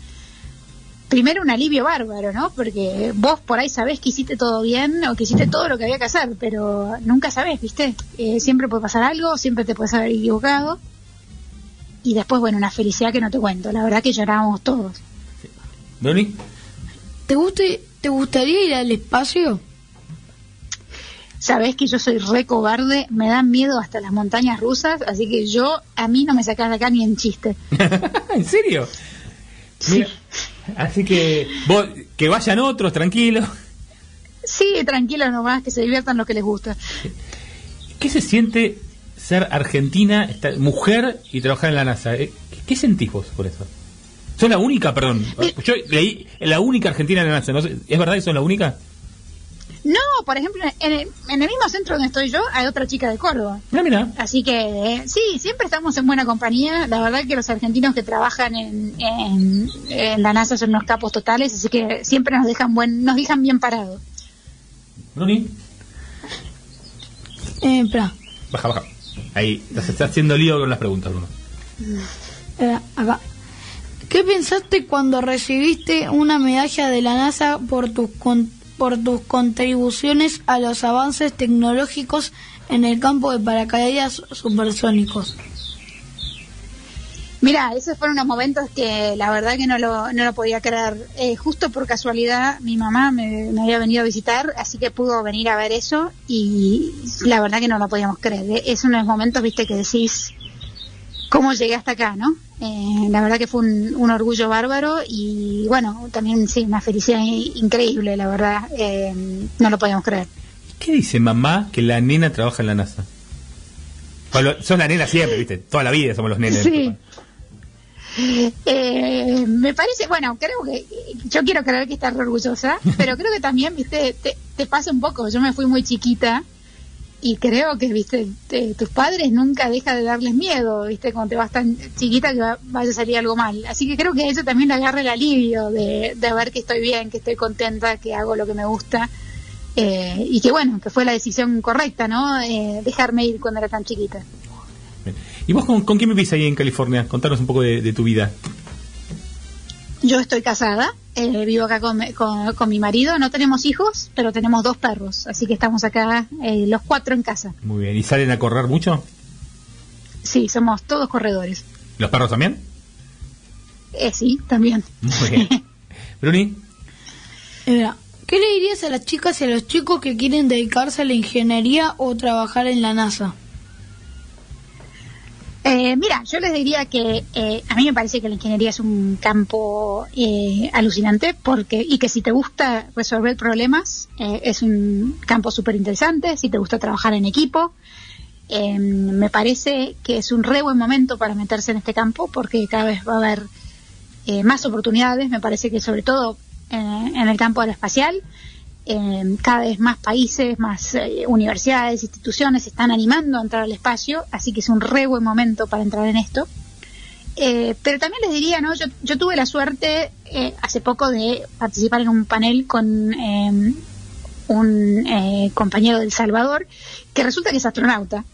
primero un alivio bárbaro, ¿no? Porque vos por ahí sabés que hiciste todo bien o que hiciste todo lo que había que hacer, pero nunca sabés, ¿viste? Eh, siempre puede pasar algo, siempre te puedes haber equivocado. Y después, bueno, una felicidad que no te cuento. La verdad que llorábamos todos. ¿Te, guste, ¿Te gustaría ir al espacio? Sabés que yo soy re cobarde, me dan miedo hasta las montañas rusas, así que yo, a mí no me sacás de acá ni en chiste. ¿En serio? Mira, así que vos, que vayan otros, tranquilos. Sí, tranquilos nomás, que se diviertan lo que les gusta. ¿Qué se siente ser argentina, esta- mujer y trabajar en la NASA? Eh, ¿Qué, qué sentís vos por eso? ¿Sos la única, perdón? Yo leí la única argentina en la NASA. ¿no? ¿Es verdad que sos la única? No, por ejemplo, en el, en el mismo centro donde estoy yo hay otra chica de Córdoba. Mira, mira. Así que eh, sí, siempre estamos en buena compañía. La verdad que los argentinos que trabajan en, en, en la NASA son unos capos totales, así que siempre nos dejan buen, nos dejan bien parados. Bruni, Eh, espera, baja, baja. Ahí, se está haciendo lío con las preguntas, Bruno. espera, acá. ¿Qué pensaste cuando recibiste una medalla de la NASA por tus con- por tus contribuciones a los avances tecnológicos en el campo de paracaídas supersónicos? Mira, esos fueron unos momentos que la verdad que no lo, no lo podía creer. Eh, justo por casualidad mi mamá me, me había venido a visitar, así que pudo venir a ver eso y la verdad que no lo podíamos creer. Eh, Es unos momentos, viste, que decís, ¿cómo llegué hasta acá, no? Eh, la verdad que fue un, un orgullo bárbaro y bueno, también sí, una felicidad increíble, la verdad. Eh, no lo podíamos creer. ¿Qué dice mamá que la nena trabaja en la NASA? Bueno, sos la nena siempre, ¿viste? Toda la vida somos los nenes. Sí. Eh, me parece, bueno, creo que yo quiero creer que estás re orgullosa, pero creo que también, viste, te, te pasa un poco. Yo me fui muy chiquita y creo que, viste, te- tus padres nunca deja de darles miedo, viste, cuando te vas tan chiquita que va- vaya a salir algo mal. Así que creo que eso también le agarra el alivio de, de ver que estoy bien, que estoy contenta, que hago lo que me gusta. eh, y que bueno, que fue la decisión correcta, ¿no? Eh, dejarme ir cuando era tan chiquita. ¿Y vos con, con quién vivís ahí en California? Contanos un poco de tu vida. Yo estoy casada, eh, vivo acá con, con- con mi marido, no tenemos hijos, pero tenemos dos perros, así que estamos acá eh, los cuatro en casa. Muy bien. ¿Y salen a correr mucho? Sí, somos todos corredores. ¿Los perros también? Eh, sí, también. Muy bien. Bruni, Eh, mira, ¿Qué le dirías a las chicas y a los chicos que quieren dedicarse a la ingeniería o trabajar en la NASA? Eh, mira, yo les diría que eh, a mí me parece que la ingeniería es un campo eh, alucinante porque y que si te gusta resolver problemas eh, es un campo súper interesante, si te gusta trabajar en equipo, eh, me parece que es un re buen momento para meterse en este campo porque cada vez va a haber eh, más oportunidades, me parece que sobre todo eh, en el campo aeroespacial, eh, cada vez más países, más eh, universidades, instituciones se están animando a entrar al espacio, así que es un re buen momento para entrar en esto. Eh, pero también les diría, ¿no? Yo, yo tuve la suerte eh, hace poco de participar en un panel con eh, un eh, compañero del Salvador que resulta que es astronauta.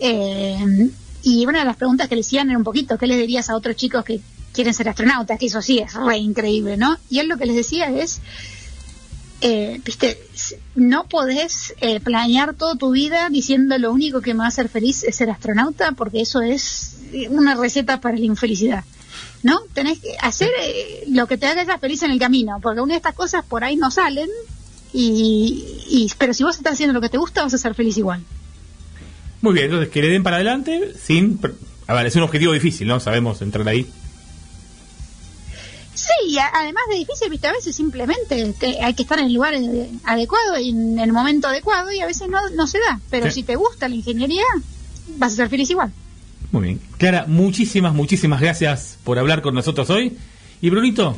Eh, y una de las preguntas que le hacían era un poquito, ¿qué les dirías a otros chicos que quieren ser astronautas? Que eso sí es re increíble, ¿no? Y él lo que les decía es, eh, viste, no podés eh, planear toda tu vida diciendo lo único que me va a hacer feliz es ser astronauta, porque eso es eh, una receta para la infelicidad. ¿No? Tenés que hacer eh, lo que te haga feliz en el camino, porque una de estas cosas por ahí no salen, y, y- pero si vos estás haciendo lo que te gusta, vas a ser feliz igual. muy bien. Entonces, que le den para adelante sin... A ver, es un objetivo difícil, ¿no? Sabemos entrar ahí. Sí, y a- además de difícil, viste, a veces simplemente te- hay que estar en el lugar eh, adecuado y en el momento adecuado y a veces no, no se da. Pero Sí. si te gusta la ingeniería, vas a ser feliz igual. Muy bien. Clara, muchísimas, muchísimas gracias por hablar con nosotros hoy. Y Brunito,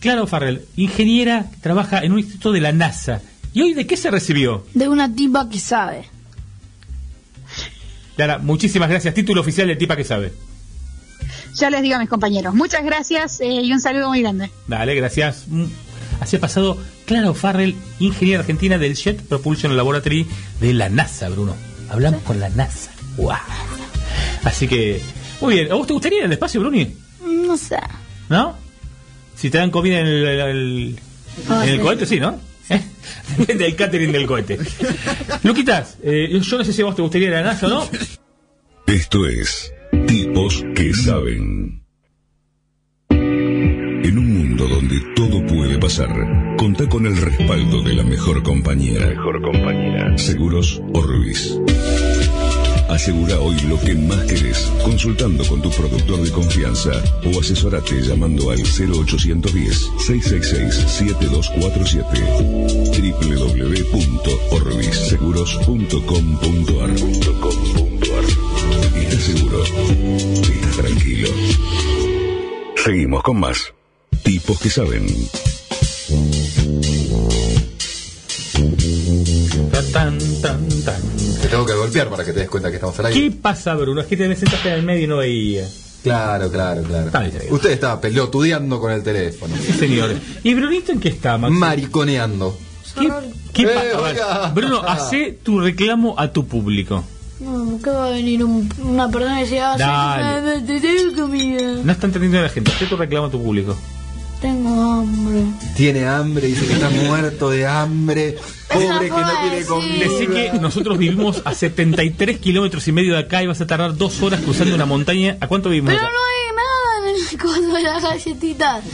Claro Farrell, ingeniera, trabaja en un instituto de la NASA. ¿Y hoy de qué se recibió? De una tipa que sabe. Lara, muchísimas gracias. Título oficial de tipa que sabe. Ya les digo a mis compañeros. Muchas gracias eh, y un saludo muy grande. Dale, gracias. Mm, Así ha pasado Clara Farrell, ingeniera argentina del Jet Propulsion Laboratory de la NASA, Bruno. Hablamos con la NASA. ¡Wow! Así que, muy bien. ¿A vos te gustaría ir al espacio, Bruni? No sé. ¿No? Si te dan comida en el, el- Ah, en el sí. cohete, sí, ¿no? ¿Eh? Depende del catering del cohete. Luquitas, eh, yo no sé si a vos te gustaría ir a la NASA o no. Esto es Tipos que saben. En un mundo donde todo puede pasar, contá con el respaldo de la mejor compañera. Mejor compañera. Seguros Orbis. Asegura hoy lo que más querés, consultando con tu productor de confianza o asesorate llamando al 0810-666-7247 www.orbisseguros.com.ar Estás seguro, tranquilo. Seguimos con más. Tipos que saben. Tan, tan, tan. Te tengo que golpear para que te des cuenta que estamos al aire. ¿Qué pasa, Bruno? Es que te me sentaste en el medio y no veía. Claro, claro, claro. Está bien. Usted estaba pelotudeando con el teléfono. Sí, señores. ¿Y Brunito en qué está, Max? Mariconeando. ¿Qué, qué Eh, pasa? Bruno, hace tu reclamo a tu público. No, ¿qué va a venir un- una persona y decir, ah, Dale. te tengo comida? No está entendiendo la gente. Hace tu reclamo a tu público. Tengo hambre. Tiene hambre, dice que está muerto de hambre. Pobre que no tiene comida. Decí que nosotros vivimos a 73 kilómetros y medio de acá y vas a tardar dos horas cruzando una montaña. ¿A cuánto vivimos Pero acá? no hay nada en el coso de las galletitas.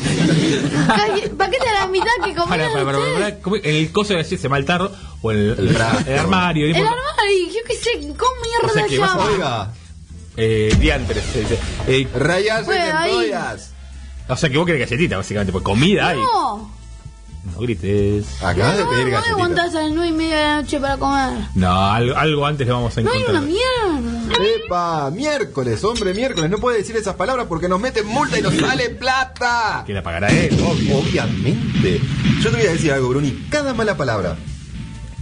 Galle- Paquete a la mitad que comieron pará, pará, ustedes. pará. ¿Cómo- En el coso de se llama el tarro o el, el, frasco. el armario. no El armario, yo qué sé, ¿cómo mierda O sea que llama? Oiga, Eh, diantres. eh, eh, rayas ahí. centollas. o sea que vos querés galletita, básicamente. Pues comida hay. No, No grites. Acabas de no, pedir no me galletitas. aguantás a las nueve y media de la noche para comer. No, algo, algo antes le vamos a No hay encontrar. una mierda. Epa, miércoles, hombre, miércoles. No puede decir esas palabras porque nos meten multa y nos sale plata. Que la pagará él, obvio. Obviamente. Yo te voy a decir algo, Bruni. Cada mala palabra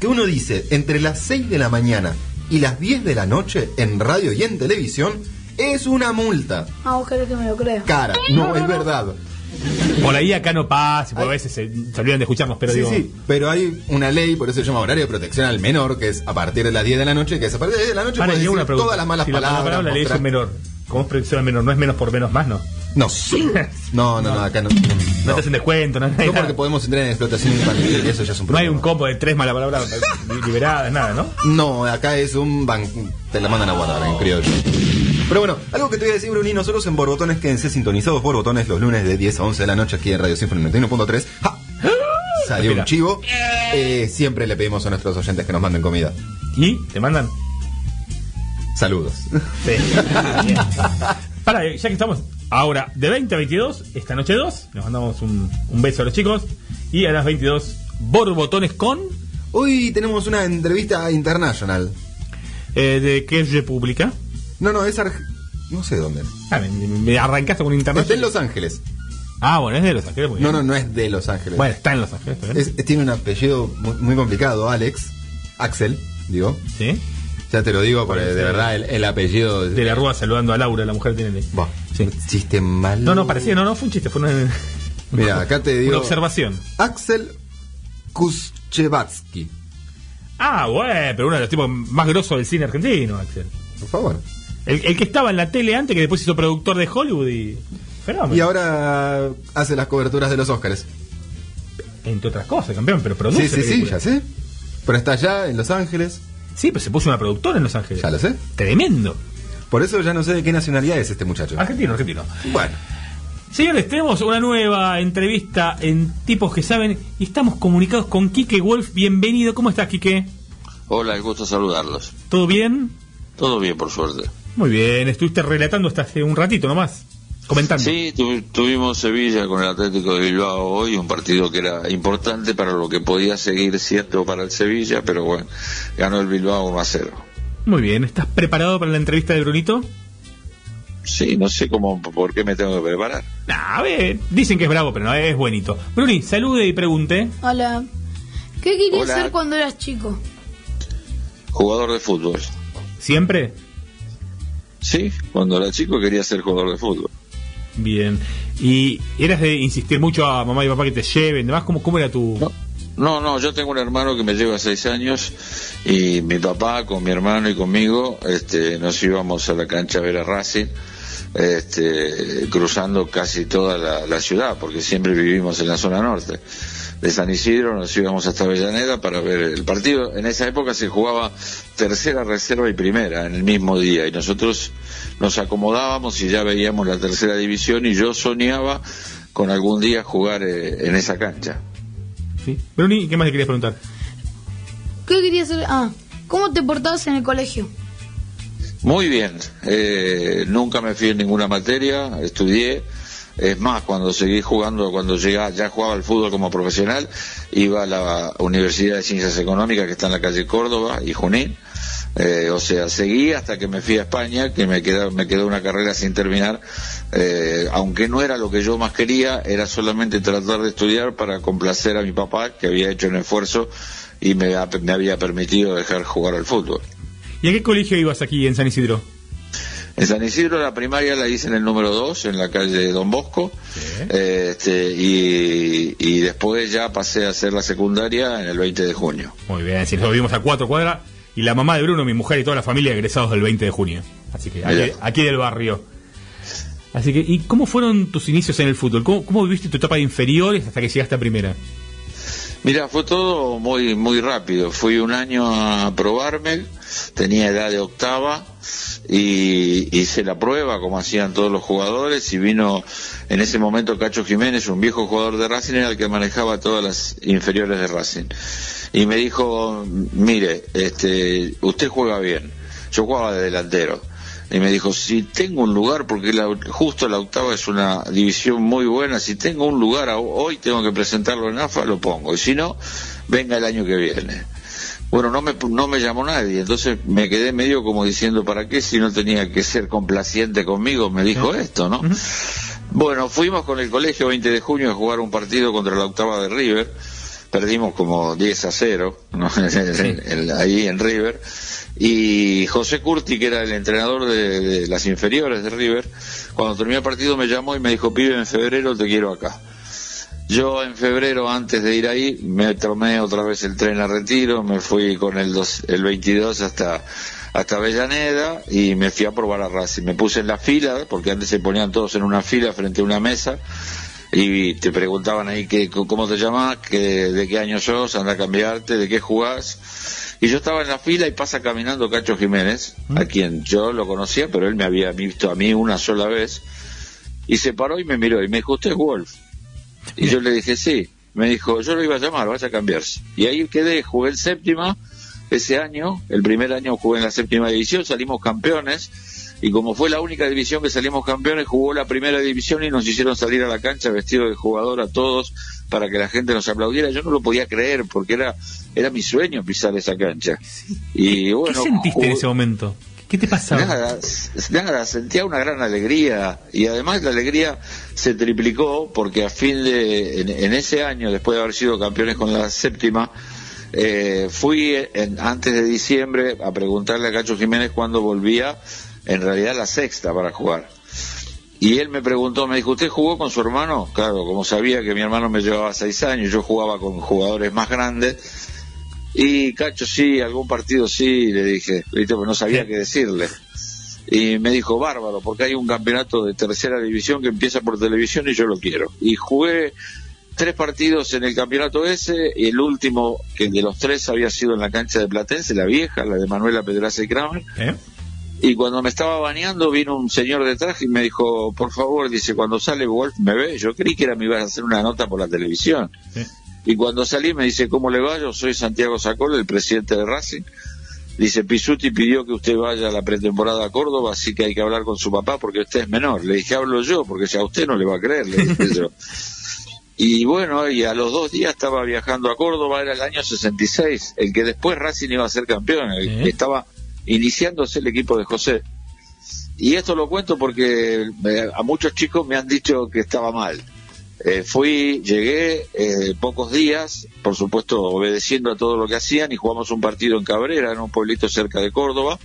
que uno dice entre las 6 de la mañana y las 10 de la noche en radio y en televisión es una multa. Ah, vos querés que me lo crea. Cara, no, es verdad. Por ahí acá no pasa, por a veces se, se olvidan de escucharnos, pero sí, digo. sí, pero hay una ley, por eso se llama horario de protección al menor, que es a partir de las 10 de la noche, que es a partir de las 10 de la noche Ahora, decir una pregunta. todas las malas si la palabras. palabra le dice mostrar- menor. ¿Cómo es predicción al menor? ¿No es menos por menos más, no? No. No, no, no, acá no. No, te hacen descuento, no, no No porque podemos entrar en explotación infantil y eso ya es un No hay problema. un combo de tres malas palabras liberadas, nada, ¿no? No, acá es un ban... Te la mandan a guardar en criollo. Pero bueno, algo que te voy a decir, Bruni, nosotros en Borbotones quédense sintonizados Borbotones los lunes de 10 a 11 de la noche aquí en Radio Sinfonía 91.3. ¡Ja! Salió un chivo. Eh, siempre le pedimos a nuestros oyentes que nos manden comida. ¿Y? ¿Te mandan? Saludos. Sí. Para, ya que estamos ahora de 20 a 22, esta noche 2, les mandamos un, un beso a los chicos. Y a las 22, borbotones con. Hoy tenemos una entrevista internacional. Eh, ¿De qué república? No, no, es Arg- No sé dónde. Ah, me, me arrancaste con un Está en Los Ángeles. Ah, bueno, es de Los Ángeles. muy No, bien. no, no es de Los Ángeles. Bueno, está en Los Ángeles. Es- tiene un apellido muy, muy complicado, Alex. Axel, digo. ¿Sí? Ya te lo digo porque de verdad el, el apellido. De la Rúa saludando a Laura, la mujer tiene. Buah, un chiste malo. No, no, parecía, no, no fue un chiste, fue una, Mira, acá te digo. una observación. Axel Kuschevatsky. Ah, bueno, pero uno de los tipos más grosos del cine argentino, Axel. Por favor. El, el que estaba en la tele antes, que después hizo productor de Hollywood y. Fenómeno. Y ahora hace las coberturas de los Oscars. Entre otras cosas, campeón, pero produce. Sí, sí, sí, ya sé. Pero está allá en Los Ángeles. Sí, pero se puso una productora en Los Ángeles. Ya lo sé. Tremendo. Por eso ya no sé de qué nacionalidad es este muchacho. Argentino, argentino. Bueno. Señores, tenemos una nueva entrevista en Tipos que Saben y estamos comunicados con Quique Wolf. Bienvenido. ¿Cómo estás, Quique? Hola, el gusto saludarlos. ¿Todo bien? Todo bien, por suerte. Muy bien. Estuviste relatando hasta hace un ratito nomás. Comentando. Sí, tu- tuvimos Sevilla con el Atlético de Bilbao hoy, un partido que era importante para lo que podía seguir siendo para el Sevilla, pero bueno, ganó el Bilbao 1 a 0. Muy bien. ¿Estás preparado para la entrevista de Brunito? Sí, no sé cómo, por qué me tengo que preparar. Nah, a ver, dicen que es bravo, pero no es buenito. Bruni, salude y pregunte. Hola. ¿Qué querías Hola. ser cuando eras chico? Jugador de fútbol. ¿Siempre? Sí, cuando era chico quería ser jugador de fútbol. Bien. ¿Y eras de insistir mucho a mamá y papá que te lleven? Demás, ¿cómo, cómo era tu...? No, no, yo tengo un hermano que me lleva seis años y mi papá con mi hermano y conmigo este, nos íbamos a la cancha a ver a Racing, este, cruzando casi toda la, la ciudad, porque siempre vivimos en la zona norte. De San Isidro nos íbamos hasta Avellaneda para ver el partido. En esa época se jugaba tercera, reserva y primera en el mismo día y nosotros nos acomodábamos y ya veíamos la tercera división y yo soñaba con algún día jugar eh, en esa cancha. ¿Sí? Bruni, ¿qué más le querías preguntar? ¿Qué querías ser? Ah, ¿cómo te portabas en el colegio? Muy bien, eh, nunca me fui en ninguna materia, estudié. Es más, cuando seguí jugando, cuando llegaba, ya jugaba al fútbol como profesional, iba a la Universidad de Ciencias Económicas que está en la calle Córdoba y Junín. Eh, o sea, seguí hasta que me fui a España, que me quedó, me quedó una carrera sin terminar, eh, aunque no era lo que yo más quería, era solamente tratar de estudiar para complacer a mi papá, que había hecho un esfuerzo y me, me había permitido dejar jugar al fútbol. ¿Y a qué colegio ibas aquí en San Isidro? En San Isidro la primaria la hice en el número 2, en la calle Don Bosco, este, y, y después ya pasé a hacer la secundaria en el 20 de junio. Muy bien, si nosotros vivimos a cuatro cuadras y la mamá de Bruno, mi mujer y toda la familia egresados del 20 de junio. Así que aquí, aquí del barrio. Así que, ¿y cómo fueron tus inicios en el fútbol? ¿Cómo, cómo viviste tu etapa de inferiores hasta que llegaste a primera? Mira, fue todo muy muy rápido. Fui un año a probarme, tenía edad de octava y hice la prueba como hacían todos los jugadores y vino en ese momento Cacho Jiménez, un viejo jugador de Racing, era el que manejaba todas las inferiores de Racing. Y me dijo, mire, este, usted juega bien. Yo jugaba de delantero. Y me dijo, si tengo un lugar, porque la- justo la octava es una división muy buena, si tengo un lugar hoy tengo que presentarlo en AFA, lo pongo. Y si no, venga el año que viene. Bueno, no me, no me llamó nadie, entonces me quedé medio como diciendo, ¿para qué si no tenía que ser complaciente conmigo? Me dijo esto, ¿no? Bueno, fuimos con el colegio 20 de junio a jugar un partido contra la octava de River, perdimos como 10 a 0, ¿no? En- ahí en River, y José Curti, que era el entrenador de, de las inferiores de River, cuando terminó el partido me llamó y me dijo, pibe, en febrero te quiero acá. Yo en febrero, antes de ir ahí, me tomé otra vez el tren a retiro, me fui con el, dos- el 22 hasta, hasta Avellaneda y me fui a probar a Racing. Me puse en la fila, porque antes se ponían todos en una fila frente a una mesa y te preguntaban ahí que, cómo te llamás, que, de qué año sos, anda a cambiarte, de qué jugás. Y yo estaba en la fila y pasa caminando Cacho Jiménez, a quien yo lo conocía, pero él me había visto a mí una sola vez. Y se paró y me miró y me dijo, ¿usted es Wolf? Y yo le dije, sí. Me dijo, yo lo iba a llamar, vaya a cambiarse. Y ahí quedé, jugué en séptima ese año, el primer año jugué en la séptima división, salimos campeones. Y como fue la única división que salimos campeones, jugó la primera división y nos hicieron salir a la cancha vestidos de jugador a todos para que la gente nos aplaudiera. Yo no lo podía creer porque era, era mi sueño pisar esa cancha. Y bueno, ¿Qué sentiste en ese momento? ¿Qué te pasaba? Nada, sentía una gran alegría y además la alegría se triplicó porque a fin de, en, en ese año, después de haber sido campeones con la séptima, eh, fui en- antes de diciembre a preguntarle a Cacho Jiménez cuándo volvía, en realidad la sexta para jugar. Y él me preguntó, me dijo, ¿usted jugó con su hermano? Claro, como sabía que mi hermano me llevaba seis años, yo jugaba con jugadores más grandes. Y Cacho, sí, algún partido sí, le dije, ¿viste? Pues no sabía qué decirle. Y me dijo, bárbaro, porque hay un campeonato de tercera división que empieza por televisión y yo lo quiero. Y jugué tres partidos en el campeonato ese, y el último, que de los tres había sido en la cancha de Platense, la vieja, la de Manuela Pedraza y Kramer. ¿Eh? Y cuando me estaba bañando vino un señor detrás y me dijo, por favor, dice, cuando sale Wolf me ve. Yo creí que era me ibas a hacer una nota por la televisión. Y cuando salí me dice, ¿cómo le va? Yo soy Santiago Sacol, el presidente de Racing. Dice, Pisuti pidió que usted vaya a la pretemporada a Córdoba, así que hay que hablar con su papá porque usted es menor. Le dije, hablo yo, porque si a usted no le va a creer, le dije yo. Y bueno, y a los dos días estaba viajando a Córdoba, era el año 66, el que después Racing iba a ser campeón, el que estaba iniciándose el equipo de José. Y esto lo cuento porque eh, a muchos chicos me han dicho que estaba mal. Eh, fui, llegué eh, pocos días, por supuesto obedeciendo a todo lo que hacían y jugamos un partido en Cabrera, en un pueblito cerca de Córdoba.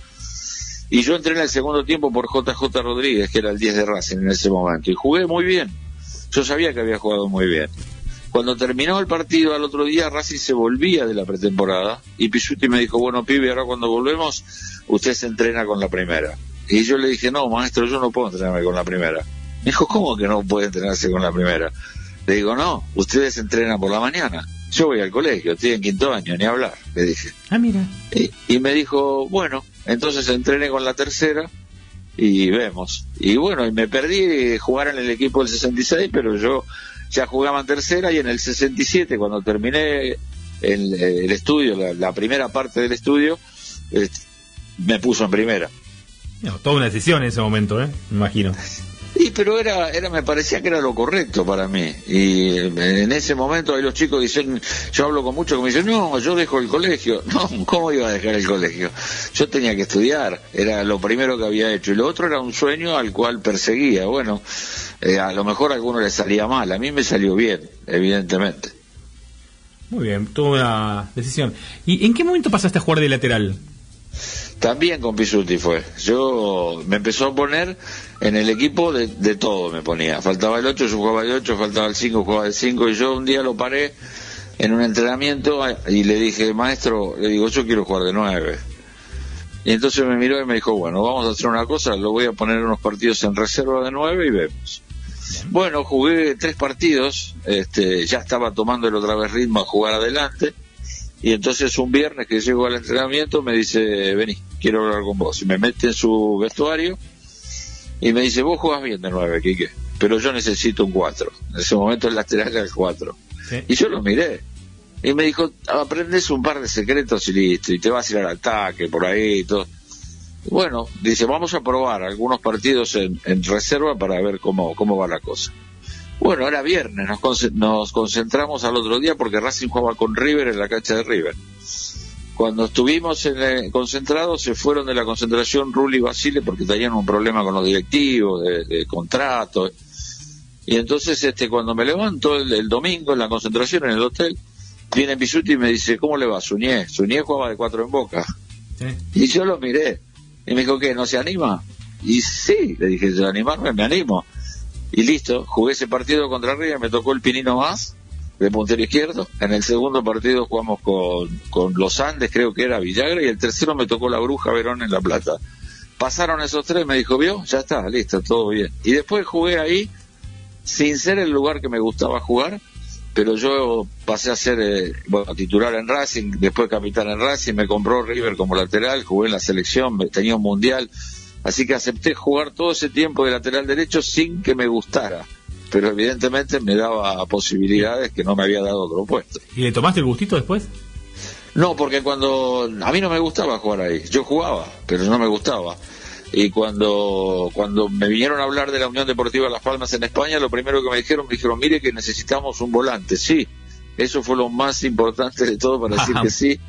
Y yo entré en el segundo tiempo por JJ Rodríguez, que era el 10 de Racing en ese momento, y jugué muy bien. Yo sabía que había jugado muy bien. Cuando terminó el partido al otro día, Racing se volvía de la pretemporada y Pisuti me dijo, bueno, pibe, ahora cuando volvemos, usted se entrena con la primera. Y yo le dije, no, maestro, yo no puedo entrenarme con la primera. Me dijo, ¿cómo que no puede entrenarse con la primera? Le digo, no, ustedes entrenan por la mañana. Yo voy al colegio, estoy en quinto año, ni hablar, le dije. Ah, mira. Y, y me dijo, bueno, entonces entrené con la tercera y vemos. Y bueno, y me perdí jugar en el equipo del 66, pero yo ya jugaba en tercera y en el 67, cuando terminé el, el estudio, la, la primera parte del estudio, eh, me puso en primera. No, toda una decisión en ese momento, ¿eh? Me imagino. Y pero era, era, me parecía que era lo correcto para mí. Y en ese momento ahí los chicos dicen, yo hablo con muchos que me dicen, no, yo dejo el colegio. No, ¿cómo iba a dejar el colegio? Yo tenía que estudiar, era lo primero que había hecho. Y lo otro era un sueño al cual perseguía. Bueno, eh, a lo mejor a alguno le salía mal, a mí me salió bien, evidentemente. Muy bien, toda decisión. ¿Y en qué momento pasaste a jugar de lateral? También con Pisuti fue. Yo me empezó a poner en el equipo de, de todo, me ponía. Faltaba el 8, yo jugaba el 8, faltaba el 5, jugaba el 5. Y yo un día lo paré en un entrenamiento y le dije, maestro, le digo, yo quiero jugar de 9. Y entonces me miró y me dijo, bueno, vamos a hacer una cosa, lo voy a poner unos partidos en reserva de 9 y vemos. Bueno, jugué tres partidos, este, ya estaba tomando el otra vez ritmo a jugar adelante. Y entonces un viernes que llego al entrenamiento me dice, vení, quiero hablar con vos. Y me mete en su vestuario y me dice, vos jugás bien de nueve, Quique, pero yo necesito un 4. En ese momento el lateral era el 4. Y yo lo miré. Y me dijo, aprendes un par de secretos y listo, y te vas a ir al ataque por ahí y todo. Bueno, dice, vamos a probar algunos partidos en, en reserva para ver cómo, cómo va la cosa. Bueno, era viernes, nos, conce- nos concentramos al otro día porque Racing jugaba con River en la cancha de River. Cuando estuvimos en el- concentrados, se fueron de la concentración Rulli y Basile porque tenían un problema con los directivos, de, de contrato. Y entonces, este, cuando me levanto el, el domingo en la concentración en el hotel, viene Pisuti y me dice, ¿cómo le va? Suñé. Suñé jugaba de cuatro en boca. Y yo lo miré. Y me dijo, ¿qué? ¿No se anima? Y sí, le dije, yo animarme, me animo. Y listo, jugué ese partido contra River, me tocó el Pinino más, de puntero izquierdo. En el segundo partido jugamos con, con los Andes, creo que era Villagra, y el tercero me tocó la Bruja Verón en La Plata. Pasaron esos tres, me dijo, vio, ya está, listo, todo bien. Y después jugué ahí, sin ser el lugar que me gustaba jugar, pero yo pasé a ser eh, bueno, titular en Racing, después capitán en Racing, me compró River como lateral, jugué en la selección, tenía un mundial, así que acepté jugar todo ese tiempo de lateral derecho sin que me gustara, pero evidentemente me daba posibilidades que no me había dado otro puesto. ¿Y le tomaste el gustito después? No, porque cuando a mí no me gustaba jugar ahí, yo jugaba, pero no me gustaba. Y cuando cuando me vinieron a hablar de la Unión Deportiva Las Palmas en España, lo primero que me dijeron, me dijeron, mire que necesitamos un volante. Sí, eso fue lo más importante de todo para decir que sí.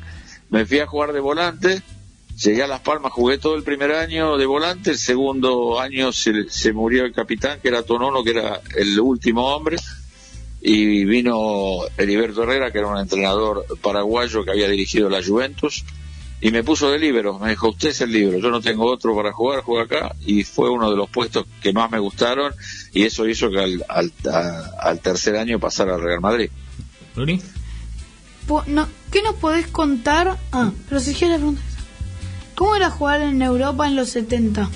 Me fui a jugar de volante, llegué a Las Palmas, jugué todo el primer año de volante, el segundo año se, se murió el capitán, que era Tonono, que era el último hombre, y vino Heriberto Herrera, que era un entrenador paraguayo que había dirigido la Juventus, y me puso de libero, me dijo, usted es el libero, yo no tengo otro para jugar, juega acá, y fue uno de los puestos que más me gustaron, y eso hizo que al, al, a- al tercer año pasara al Real Madrid. ¿Bruni? Po- no, ¿Qué nos podés contar? Ah, pero si quieres preguntar. ¿Cómo era jugar en Europa en los 70?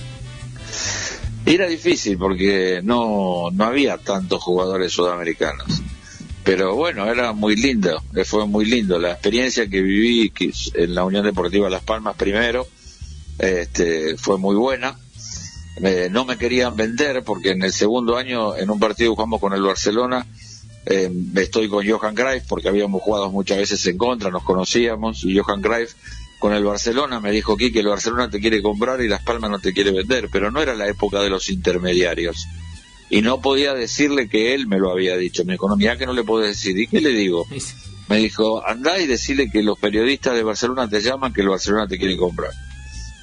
Y Era difícil porque no, no había tantos jugadores sudamericanos. Pero bueno, era muy lindo, eh, fue muy lindo. La experiencia que viví en la Unión Deportiva Las Palmas primero este, fue muy buena. Eh, no me querían vender porque en el segundo año, en un partido jugamos con el Barcelona, eh, estoy con Johan Greif porque habíamos jugado muchas veces en contra, nos conocíamos, y Johan Greif con el Barcelona me dijo que el Barcelona te quiere comprar y Las Palmas no te quiere vender, pero no era la época de los intermediarios. Y no podía decirle que él me lo había dicho. Me dijo, no, mirá que no le puedo decir. ¿Y qué le digo? Me dijo, andá y decirle que los periodistas de Barcelona te llaman, que el Barcelona te quiere comprar.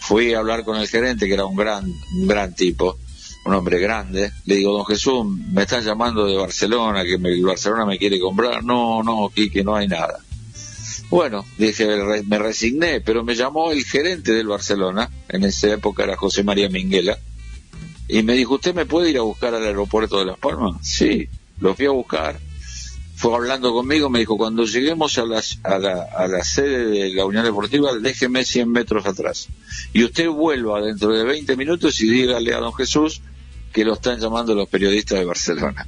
Fui a hablar con el gerente, que era un gran, un gran tipo, un hombre grande. Le digo, don Jesús, me están llamando de Barcelona, que me- el Barcelona me quiere comprar. No, no, Quique, no hay nada. Bueno, dije, me resigné, pero me llamó el gerente del Barcelona, en esa época era José María Minguela, y me dijo, ¿usted me puede ir a buscar al aeropuerto de Las Palmas? Sí, lo fui a buscar. Fue hablando conmigo, me dijo, cuando lleguemos a, a, la, a la sede de la Unión Deportiva, déjeme 100 metros atrás. Y usted vuelva dentro de 20 minutos y dígale a don Jesús que lo están llamando los periodistas de Barcelona.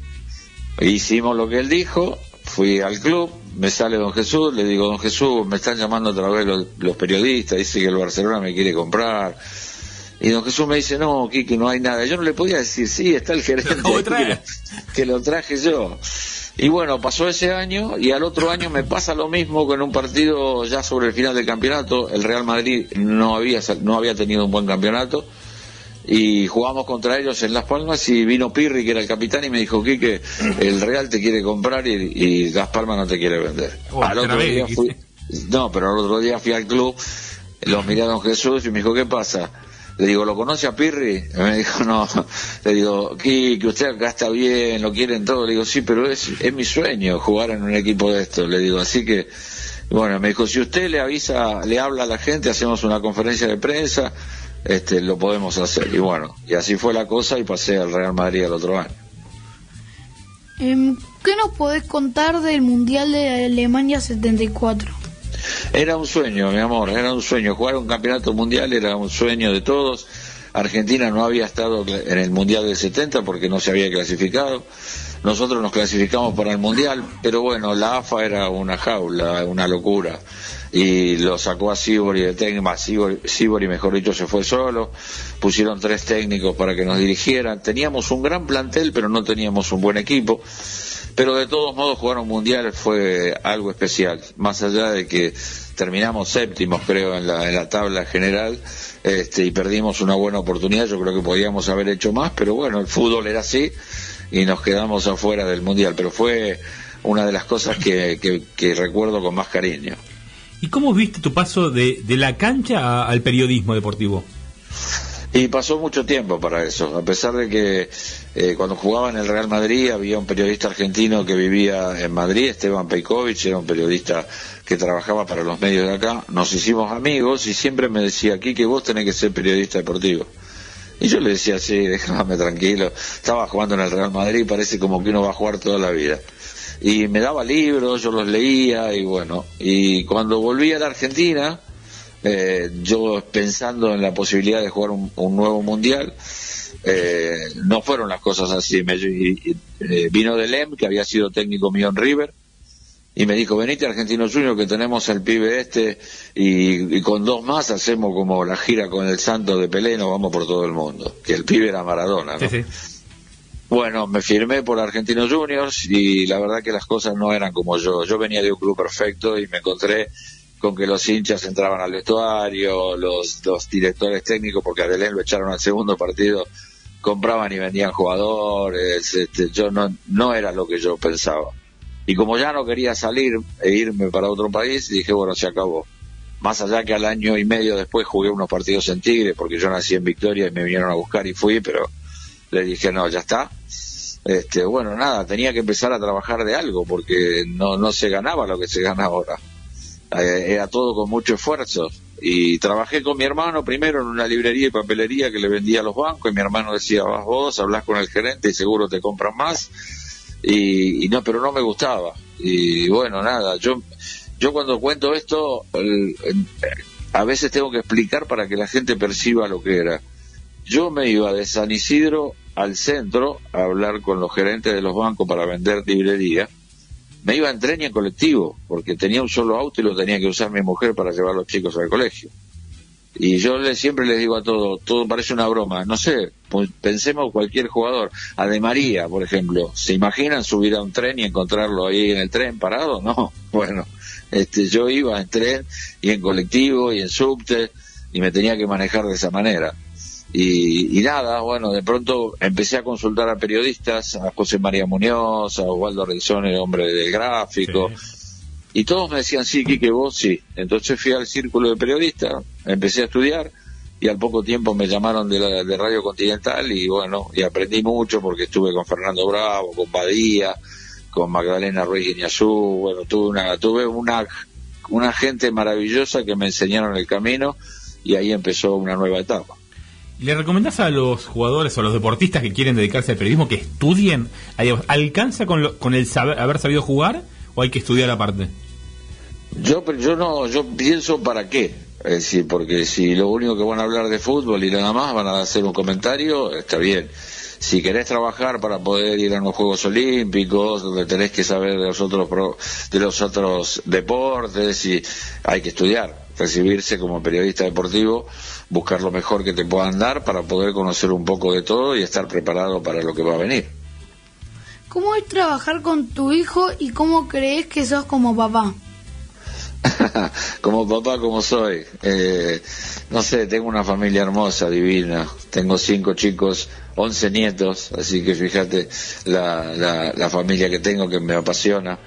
Hicimos lo que él dijo, fui al club, me sale don Jesús, le digo, don Jesús, me están llamando otra vez los, los periodistas, dice que el Barcelona me quiere comprar. Y don Jesús me dice, no, Quique, no hay nada. Yo no le podía decir, sí, está el gerente, que, lo, que lo traje yo. Y bueno, pasó ese año y al otro año me pasa lo mismo con un partido ya sobre el final del campeonato. El Real Madrid no había, no había tenido un buen campeonato y jugamos contra ellos en Las Palmas y vino Pirri, que era el capitán, y me dijo, Quique, el Real te quiere comprar y, y Las Palmas no te quiere vender. Oh, al otro día fui, no, pero al otro día fui al club, lo miré a don Jesús y me dijo, ¿qué pasa? Le digo, ¿lo conoce a Pirri? Me dijo, no. Le digo, Quique, usted acá está bien, lo quieren todo. Le digo, sí, pero es, es mi sueño jugar en un equipo de esto. Le digo, así que, bueno, me dijo, si usted le avisa, le habla a la gente, hacemos una conferencia de prensa, este, lo podemos hacer. Y bueno, y así fue la cosa y pasé al Real Madrid el otro año. Em, ¿Qué nos podés contar del Mundial de Alemania 74? Era un sueño, mi amor, era un sueño. Jugar un campeonato mundial era un sueño de todos. Argentina no había estado en el Mundial del 70 porque no se había clasificado. Nosotros nos clasificamos para el Mundial, pero bueno, la AFA era una jaula, una locura. Y lo sacó a Sibori de técnico, Sibori, mejor dicho, se fue solo. Pusieron tres técnicos para que nos dirigieran. Teníamos un gran plantel, pero no teníamos un buen equipo. Pero de todos modos jugar un mundial fue algo especial, más allá de que terminamos séptimos creo en la, en la tabla general este, y perdimos una buena oportunidad, yo creo que podíamos haber hecho más, pero bueno, el fútbol era así y nos quedamos afuera del mundial, pero fue una de las cosas que, que- que recuerdo con más cariño. ¿Y cómo viste tu paso de, de la cancha a- al periodismo deportivo? Y pasó mucho tiempo para eso, a pesar de que eh, cuando jugaba en el Real Madrid había un periodista argentino que vivía en Madrid, Esteban Pejkovic, era un periodista que trabajaba para los medios de acá, nos hicimos amigos y siempre me decía aquí que vos tenés que ser periodista deportivo. Y yo le decía, sí, déjame tranquilo, estaba jugando en el Real Madrid, parece como que uno va a jugar toda la vida. Y me daba libros, yo los leía y bueno, y cuando volví a la Argentina, eh, yo pensando en la posibilidad de jugar un, nuevo mundial, eh, no fueron las cosas así. Me, y- y, eh, vino que había sido técnico mío en River, y me dijo, venite a Argentino Junior que tenemos el pibe este y, y con dos más hacemos como la gira con el santo de Pelé y nos vamos por todo el mundo. Que el pibe era Maradona, ¿no? Bueno, me firmé por Argentinos Juniors y la verdad que las cosas no eran como yo. Yo venía de un club perfecto y me encontré con que los hinchas entraban al vestuario, los, los directores técnicos, porque a Delén lo echaron al segundo partido, compraban y vendían jugadores. Este, yo no, no era lo que yo pensaba. Y como ya no quería salir e irme para otro país, dije, bueno, se acabó. Más allá que al año y medio después jugué unos partidos en Tigre, porque yo nací en Victoria y me vinieron a buscar y fui, pero le dije, no, ya está. Este, bueno, nada, tenía que empezar a trabajar de algo, porque no, no se ganaba lo que se gana ahora. Eh, era todo con mucho esfuerzo. Y trabajé con mi hermano primero en una librería y papelería que le vendía a los bancos, y mi hermano decía, vas vos, hablas con el gerente y seguro te compran más. Y, y no, pero no me gustaba. Y bueno, nada, yo, yo cuando cuento esto, a veces tengo que explicar para que la gente perciba lo que era. Yo me iba de San Isidro al centro a hablar con los gerentes de los bancos para vender librería. Me iba en tren y en colectivo, porque tenía un solo auto y lo tenía que usar mi mujer para llevar a los chicos al colegio. Y yo le, siempre les digo a todo, todo parece una broma. No sé, pues, pensemos cualquier jugador. A De María, por ejemplo, ¿se imaginan subir a un tren y encontrarlo ahí en el tren parado? No, bueno, este, yo iba en tren y en colectivo y en subte y me tenía que manejar de esa manera. Y, y nada, bueno, de pronto empecé a consultar a periodistas, a José María Muñoz, a Osvaldo Renzón, el hombre del gráfico, y todos me decían, sí, Quique, vos sí. Entonces fui al círculo de periodistas, empecé a estudiar, y al poco tiempo me llamaron de, la, de Radio Continental y bueno, y aprendí mucho porque estuve con Fernando Bravo, con Badía, con Magdalena Ruiz Guiñazú, bueno, tuve una, tuve una, una gente maravillosa que me enseñaron el camino y ahí empezó una nueva etapa. ¿Le recomendás a los jugadores o a los deportistas que quieren dedicarse al periodismo que estudien? ¿Alcanza con, lo- con el saber- haber sabido jugar o hay que estudiar aparte? Yo, pero yo no, yo pienso para qué. Es porque si lo único que van a hablar de fútbol y nada más van a hacer un comentario, está bien. Si querés trabajar para poder ir a los Juegos Olímpicos, donde tenés que saber de los otros pro- de los otros deportes, y hay que estudiar, recibirse como periodista deportivo, buscar lo mejor que te puedan dar para poder conocer un poco de todo y estar preparado para lo que va a venir. ¿Cómo es trabajar con tu hijo y cómo crees que sos como papá? como papá como soy. Eh, no sé, tengo una familia hermosa, divina. Tengo cinco chicos, once nietos, así que fíjate la, la, la familia que tengo que me apasiona.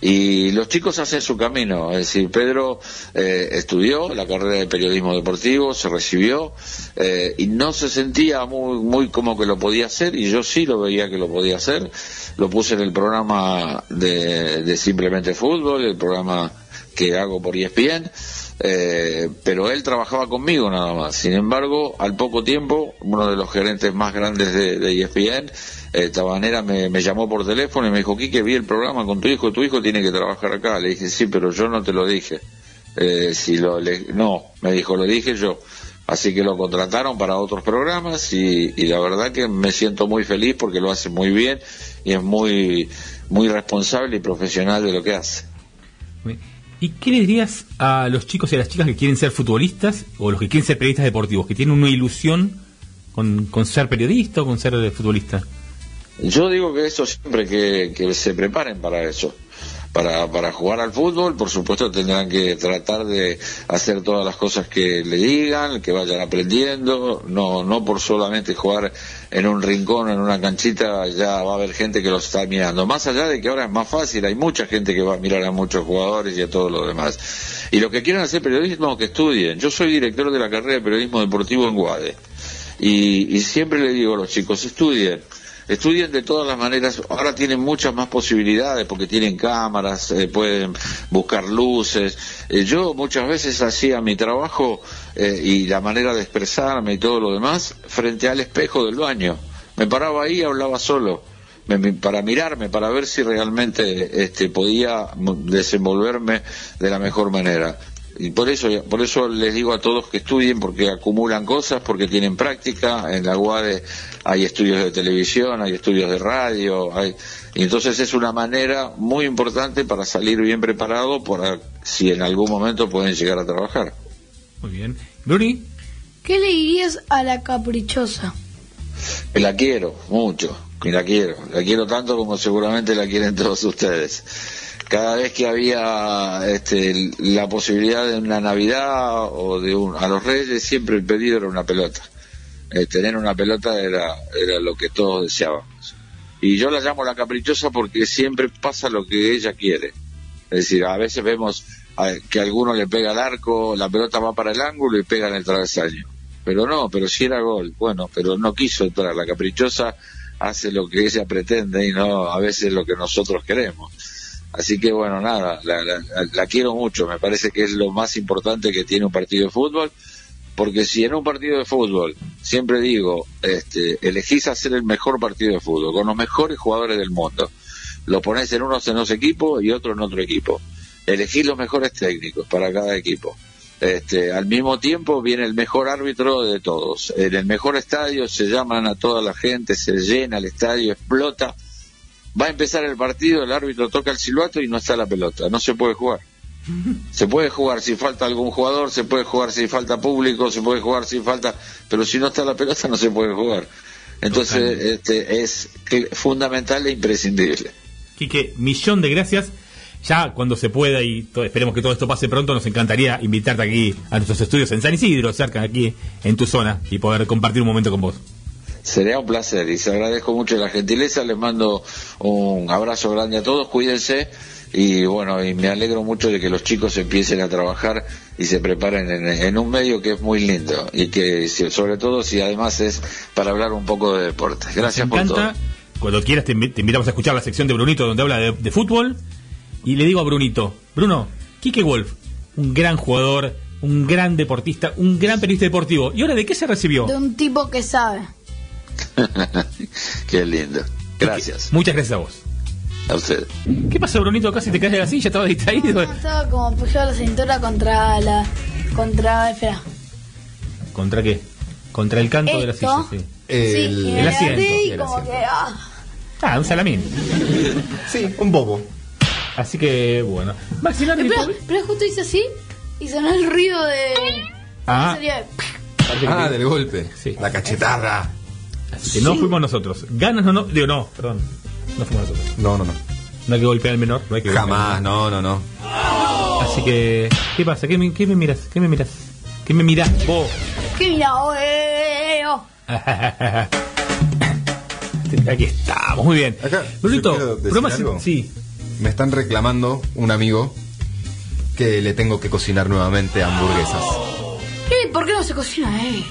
Y los chicos hacen su camino, es decir, Pedro eh, estudió la carrera de periodismo deportivo, se recibió eh, y no se sentía muy, muy como que lo podía hacer y yo sí lo veía que lo podía hacer. Lo puse en el programa de, de Simplemente Fútbol, el programa que hago por ESPN, eh, pero él trabajaba conmigo nada más. Sin embargo, al poco tiempo, uno de los gerentes más grandes de, de ESPN, eh, Tabanera, me, me llamó por teléfono y me dijo, Quique, vi el programa con tu hijo, tu hijo tiene que trabajar acá. Le dije, sí, pero yo no te lo dije. Eh, si lo, le- no, me dijo, lo dije yo. Así que lo contrataron para otros programas y, y la verdad que me siento muy feliz porque lo hace muy bien y es muy, muy responsable y profesional de lo que hace. ¿Y qué le dirías a los chicos y a las chicas que quieren ser futbolistas o los que quieren ser periodistas deportivos, que tienen una ilusión con, con ser periodista o con ser futbolista? Yo digo que eso siempre que, que se preparen para eso. Para, para jugar al fútbol, por supuesto, tendrán que tratar de hacer todas las cosas que le digan, que vayan aprendiendo, no, no por solamente jugar en un rincón, en una canchita, ya va a haber gente que los está mirando. Más allá de que ahora es más fácil, hay mucha gente que va a mirar a muchos jugadores y a todo lo demás. Y los que quieran hacer periodismo, que estudien. Yo soy director de la carrera de periodismo deportivo en Guade. Y, siempre le digo a los chicos, estudien. Estudien de todas las maneras, ahora tienen muchas más posibilidades porque tienen cámaras, eh, pueden buscar luces. Eh, yo muchas veces hacía mi trabajo eh, y la manera de expresarme y todo lo demás frente al espejo del baño. Me paraba ahí y hablaba solo para mirarme, para ver si realmente este, podía desenvolverme de la mejor manera. Y por eso, por eso les digo a todos que estudien, porque acumulan cosas, porque tienen práctica. En la UADE hay estudios de televisión, hay estudios de radio, hay... y entonces es una manera muy importante para salir bien preparado para si en algún momento pueden llegar a trabajar. Muy bien. Bruni, ¿Qué le dirías a la caprichosa? La quiero mucho, que la quiero, la quiero tanto como seguramente la quieren todos ustedes. Cada vez que había este, la posibilidad de una Navidad o de un, a los Reyes, siempre el pedido era una pelota. Eh, tener una pelota era, era lo que todos deseábamos. Y yo la llamo la caprichosa porque siempre pasa lo que ella quiere. Es decir, a veces vemos que alguno le pega al arco, la pelota va para el ángulo y pega en el travesaño. Pero no, pero si era gol. Bueno, pero no quiso entrar. La caprichosa hace lo que ella pretende y no a veces lo que nosotros queremos. Así que bueno, nada, la, la- la- quiero mucho. Me parece que es lo más importante que tiene un partido de fútbol. Porque si en un partido de fútbol, siempre digo, este, elegís hacer el mejor partido de fútbol, con los mejores jugadores del mundo, lo pones en unos en los equipos y otro en otro equipo. Elegís los mejores técnicos para cada equipo. Este, al mismo tiempo viene el mejor árbitro de todos. En el mejor estadio se llaman a toda la gente, se llena el estadio, explota. Va a empezar el partido, el árbitro toca el silbato y no está la pelota. No se puede jugar. Se puede jugar si falta algún jugador, se puede jugar si falta público, se puede jugar si falta, pero si no está la pelota no se puede jugar. Entonces este, es fundamental e imprescindible. Quique, millón de gracias. Ya cuando se pueda y esperemos que todo esto pase pronto, nos encantaría invitarte aquí a nuestros estudios en San Isidro, cerca de aquí, en tu zona, y poder compartir un momento con vos. Sería un placer y se agradezco mucho la gentileza. Les mando un abrazo grande a todos, cuídense y bueno, y me alegro mucho de que los chicos empiecen a trabajar y se preparen en, en un medio que es muy lindo y que sobre todo si además es para hablar un poco de deporte. Gracias Me por todo. encanta. Cuando quieras te invitamos a escuchar la sección de Brunito donde habla de, de fútbol. Y le digo a Brunito, Bruno, Quique Wolf, un gran jugador, un gran deportista, un gran periodista deportivo. ¿Y ahora de qué se recibió? De un tipo que sabe. Qué lindo. Gracias. Muchas gracias a vos. A usted. ¿Qué pasó, Brunito? Casi te caes de la silla, estaba distraído. Estaba como apoyado la cintura contra la. contra. espera. ¿Contra qué? Contra el canto de la silla, sí. sí, el asiento. levanté y el como asiento. que. ah. Ah, un salamín. Sí, un bobo. Así que, bueno. Maxi Larry, Pero, pero justo hice así y sonó el ruido de. Ah. Sería- Ah, del golpe. La cachetada. Así que no fuimos nosotros. Ganas no, no. Digo, no, perdón. No fuimos nosotros. No, no, no. No hay que golpear al menor. No hay que Jamás, no, no, no. Así que, ¿qué pasa? ¿Qué me, qué me miras? ¿Qué me miras? ¿Qué me mirás vos? ¿Qué mira? Oh, eh, oh. Aquí estamos, muy bien. Acá, Brunito, bromas- algo. sí. Me están reclamando un amigo que le tengo que cocinar nuevamente hamburguesas. Eh, ¿Por qué no se cocina, eh?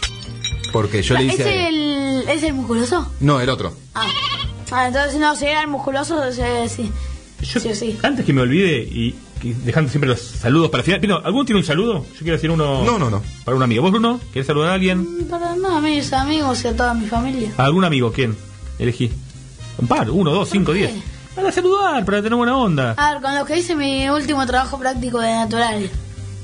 Porque yo le ¿Es hice. el, ¿Es el musculoso? No, el otro. Ah. Ah, entonces no, si era el musculoso, eh, sí. sí o sí. Antes que me olvide y que- dejando siempre los saludos para el final. Pino, ¿alguno tiene un saludo? Yo quiero decir uno. No, no, no. Para un amigo. ¿Vos, Bruno? ¿Quieres saludar a alguien? Para nada, a mis amigos y a toda mi familia. ¿A algún amigo? ¿Quién? Elegí. Un par, uno, dos, cinco, diez. Para saludar, para tener buena onda. A ver, con lo que hice mi último trabajo práctico de natural.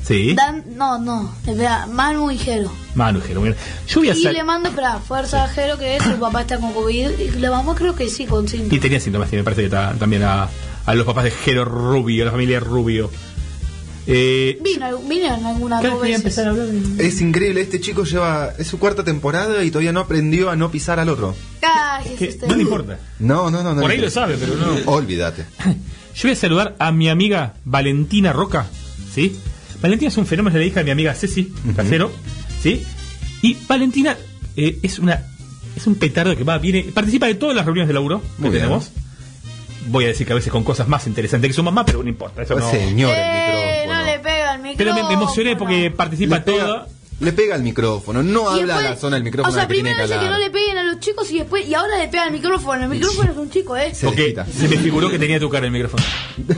Sí. Dan, no, no, espera, Manu y Jero. Manu, Jero, mira. Yo voy a Y le mando, espera, fuerza a Jero que su papá está con COVID y la mamá creo que sí, con Y síntomas. tenía síntomas, sí, me parece que ta- también a, a los papás de Jero Rubio, a la familia Rubio. Eh, Vino, Claro, dos quería veces. empezar a hablar de- Es increíble, este chico lleva. Es su cuarta temporada y todavía no aprendió a no pisar al otro. Cállese usted. no le importa. No, no, no. no Por ahí lo sabe, pero no. Olvídate. Yo voy a saludar a mi amiga Valentina Roca, ¿sí? Valentina es un fenómeno, es la hija de mi amiga Ceci Casero, ¿sí? Y Valentina eh, es una es un petardo que va, viene, participa de todas las reuniones de laburo que Muy bien. tenemos. Voy a decir que a veces con cosas más interesantes que su mamá, pero no importa, eso no. Señor, Eh, no le pega al micrófono. Pero me, me emocioné porque participa Le pega- toda. Le pega al micrófono, no Y habla a la zona del micrófono O sea, que tiene primero dice que no le peguen a los chicos y después y ahora le pega al micrófono. El micrófono es un chico, ¿eh? Porque se me figuró que tenía tu cara el micrófono.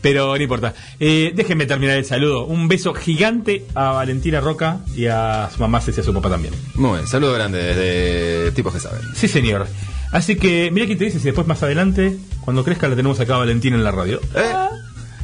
Pero no importa. Eh, déjenme terminar el saludo. Un beso gigante a Valentina Roca y a su mamá Ceci y a su papá también. Muy bien, saludo grande desde tipos que saben. Sí, señor. Así que, mira quién te dice si después más adelante, cuando crezca, la tenemos acá a Valentina en la radio. Ah,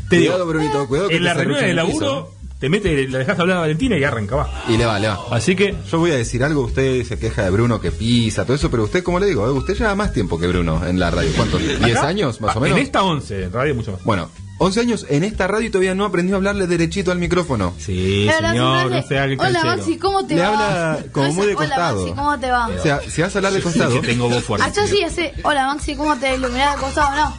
te cuidado, digo, Brunito, cuidado que en la reunión serruchan de el laburo, te mete, la dejas hablar a Valentina y arranca, va. Y le va, le va. Así que. Yo voy a decir algo, usted se queja de Bruno que pisa, todo eso, pero usted, como le digo, eh, usted lleva más tiempo que Bruno en la radio. ¿Cuántos? ¿10 Acá, años, más o menos? En esta 11, en radio mucho más. Bueno, 11 años en esta radio y todavía no aprendió a hablarle derechito al micrófono. Sí, verdad, señor, no hace, sea el Hola. Maxi, ¿cómo te Le va? habla como No muy de dice, Hola costado. Maxi, ¿cómo te va? O sea, si vas a hablar de costado. que tengo voz fuerte. Ah, yo sí hace, hola Maxi, ¿cómo te iluminás de costado? No.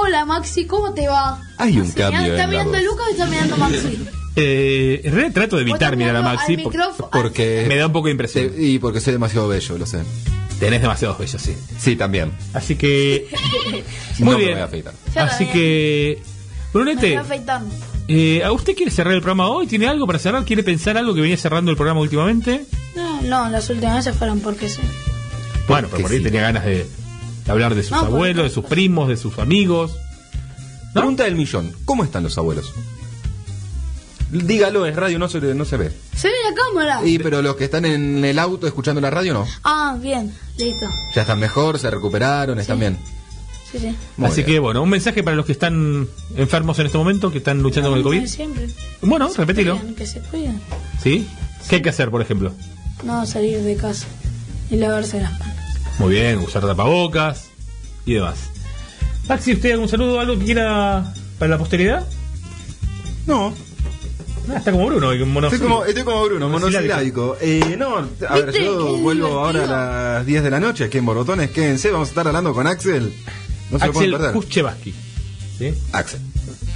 Hola Maxi, ¿cómo te va? Hay un Así, cambio ¿Está en la mirando a voz. Lucas o está mirando a Maxi? Eh, en realidad trato de evitar mirar a Maxi por- micrófono. Porque. me da un poco de impresión. te- y porque soy demasiado bello, lo sé. Tenés demasiados bellos, sí. Sí, también. Así que. No Muy me bien. voy a afeitar. Así que. Me Brunete, afeitando. eh, ¿a usted quiere cerrar el programa hoy? ¿Tiene algo para cerrar? ¿Quiere pensar algo que venía cerrando el programa últimamente? No, no, las últimas veces fueron porque sí. Bueno, pero por ahí sí. tenía ganas de, de hablar de sus No, abuelos, de sus primos, de sus amigos. Pregunta del millón: ¿Cómo están los abuelos? Dígalo, es radio, no se, no se ve. ¿Se ve la cámara? Y pero los que están en el auto escuchando la radio, no. Ah, bien, listo. Ya están mejor, se recuperaron, están bien. Sí, sí. Muy Así bien. que bueno, un mensaje para los que están enfermos en este momento, que están luchando con el COVID. Siempre. Bueno, Se repetilo. cuidan, Que se cuiden. ¿Sí? ¿Qué hay que hacer, por ejemplo? No salir de casa y lavarse las manos. Muy bien, usar tapabocas y demás. Maxi, ¿usted algún saludo, algo que quiera para la posteridad? No. Ah, está como Bruno, Estoy como, estoy como Bruno, monosilábico. Eh, no, a ver, vuelvo divertido. ahora a las 10 de la noche aquí en Borbotones. Quédense, vamos a estar hablando con Axel. No se Axel. Kuchevaski. ¿Sí? Axel.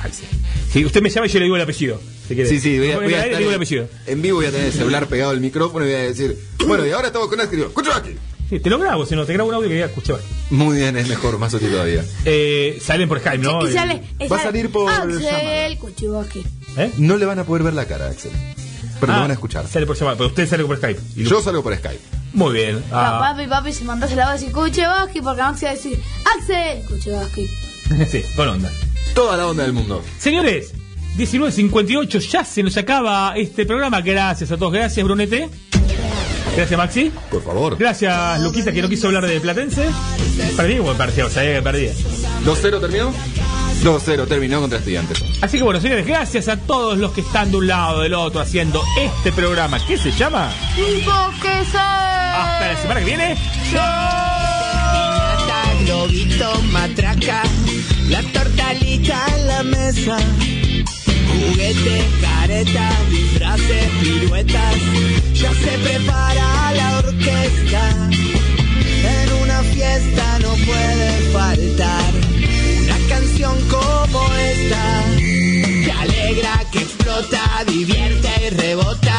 Axel. Si usted me llama y yo le digo el apellido. Si quiere. Sí, sí, voy a, voy a estar digo el apellido. en vivo voy a tener el celular pegado al micrófono y voy a decir, bueno, y ahora estamos con Axel. "Kuchevaski". Sí, te lo grabo, si no, te grabo un audio que diga Vázquez. Muy bien, es mejor, más útil todavía. Eh, salen por Skype, ¿no? Y sale, Va a salir por Axel Kuchibowski. ¿Eh? No le van a poder ver la cara, Axel. Pero Ah, lo van a escuchar. Sale por llamada, pero usted sale por Skype. Y Yo salgo por Skype. Muy bien. Ah, Papi, papi, si mandas el audio decir Kuchibowski, porque Maxi va a decir Axel Kuchibowski. sí, con onda. Toda la onda del mundo. Señores, 19.58, ya se nos acaba este programa. Gracias a todos. Gracias, Brunete. Gracias, Maxi. Por favor. Gracias, Luquita, que no quiso hablar de Platense. Perdí, bueno, perdí, o sea, que perdí. 2-0 terminó. 2-0 terminó contra estudiantes. Así que bueno, señores, gracias a todos los que están de un lado o del otro haciendo este programa. ¿Qué se llama? Sabe. Hasta la semana que viene. Piñata, globito, matraca, la tortalita en la mesa. Juguetes, caretas, disfraces, piruetas, ya se prepara la orquesta. En una fiesta no puede faltar canción como esta. Que alegra, que explota, divierte y rebota.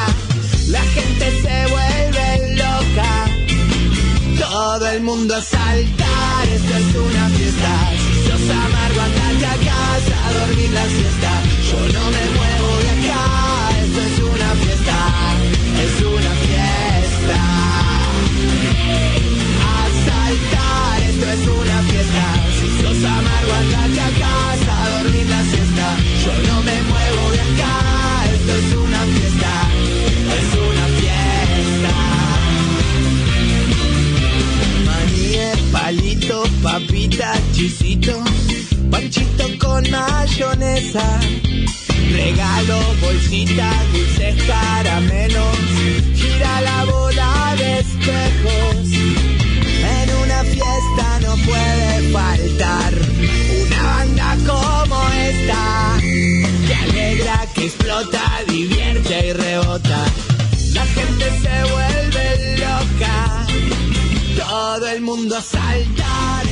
La gente se vuelve loca. Todo el mundo a saltar, esto es una fiesta. Si sos amargo, andate a casa a dormir la siesta. Yo no me muevo de acá, papita, chisito, panchito con mayonesa. Regalo, bolsita, dulces caramelos. Gira la bola de espejos. En una fiesta no puede faltar una banda como se vuelve loca. Todo el mundo salta.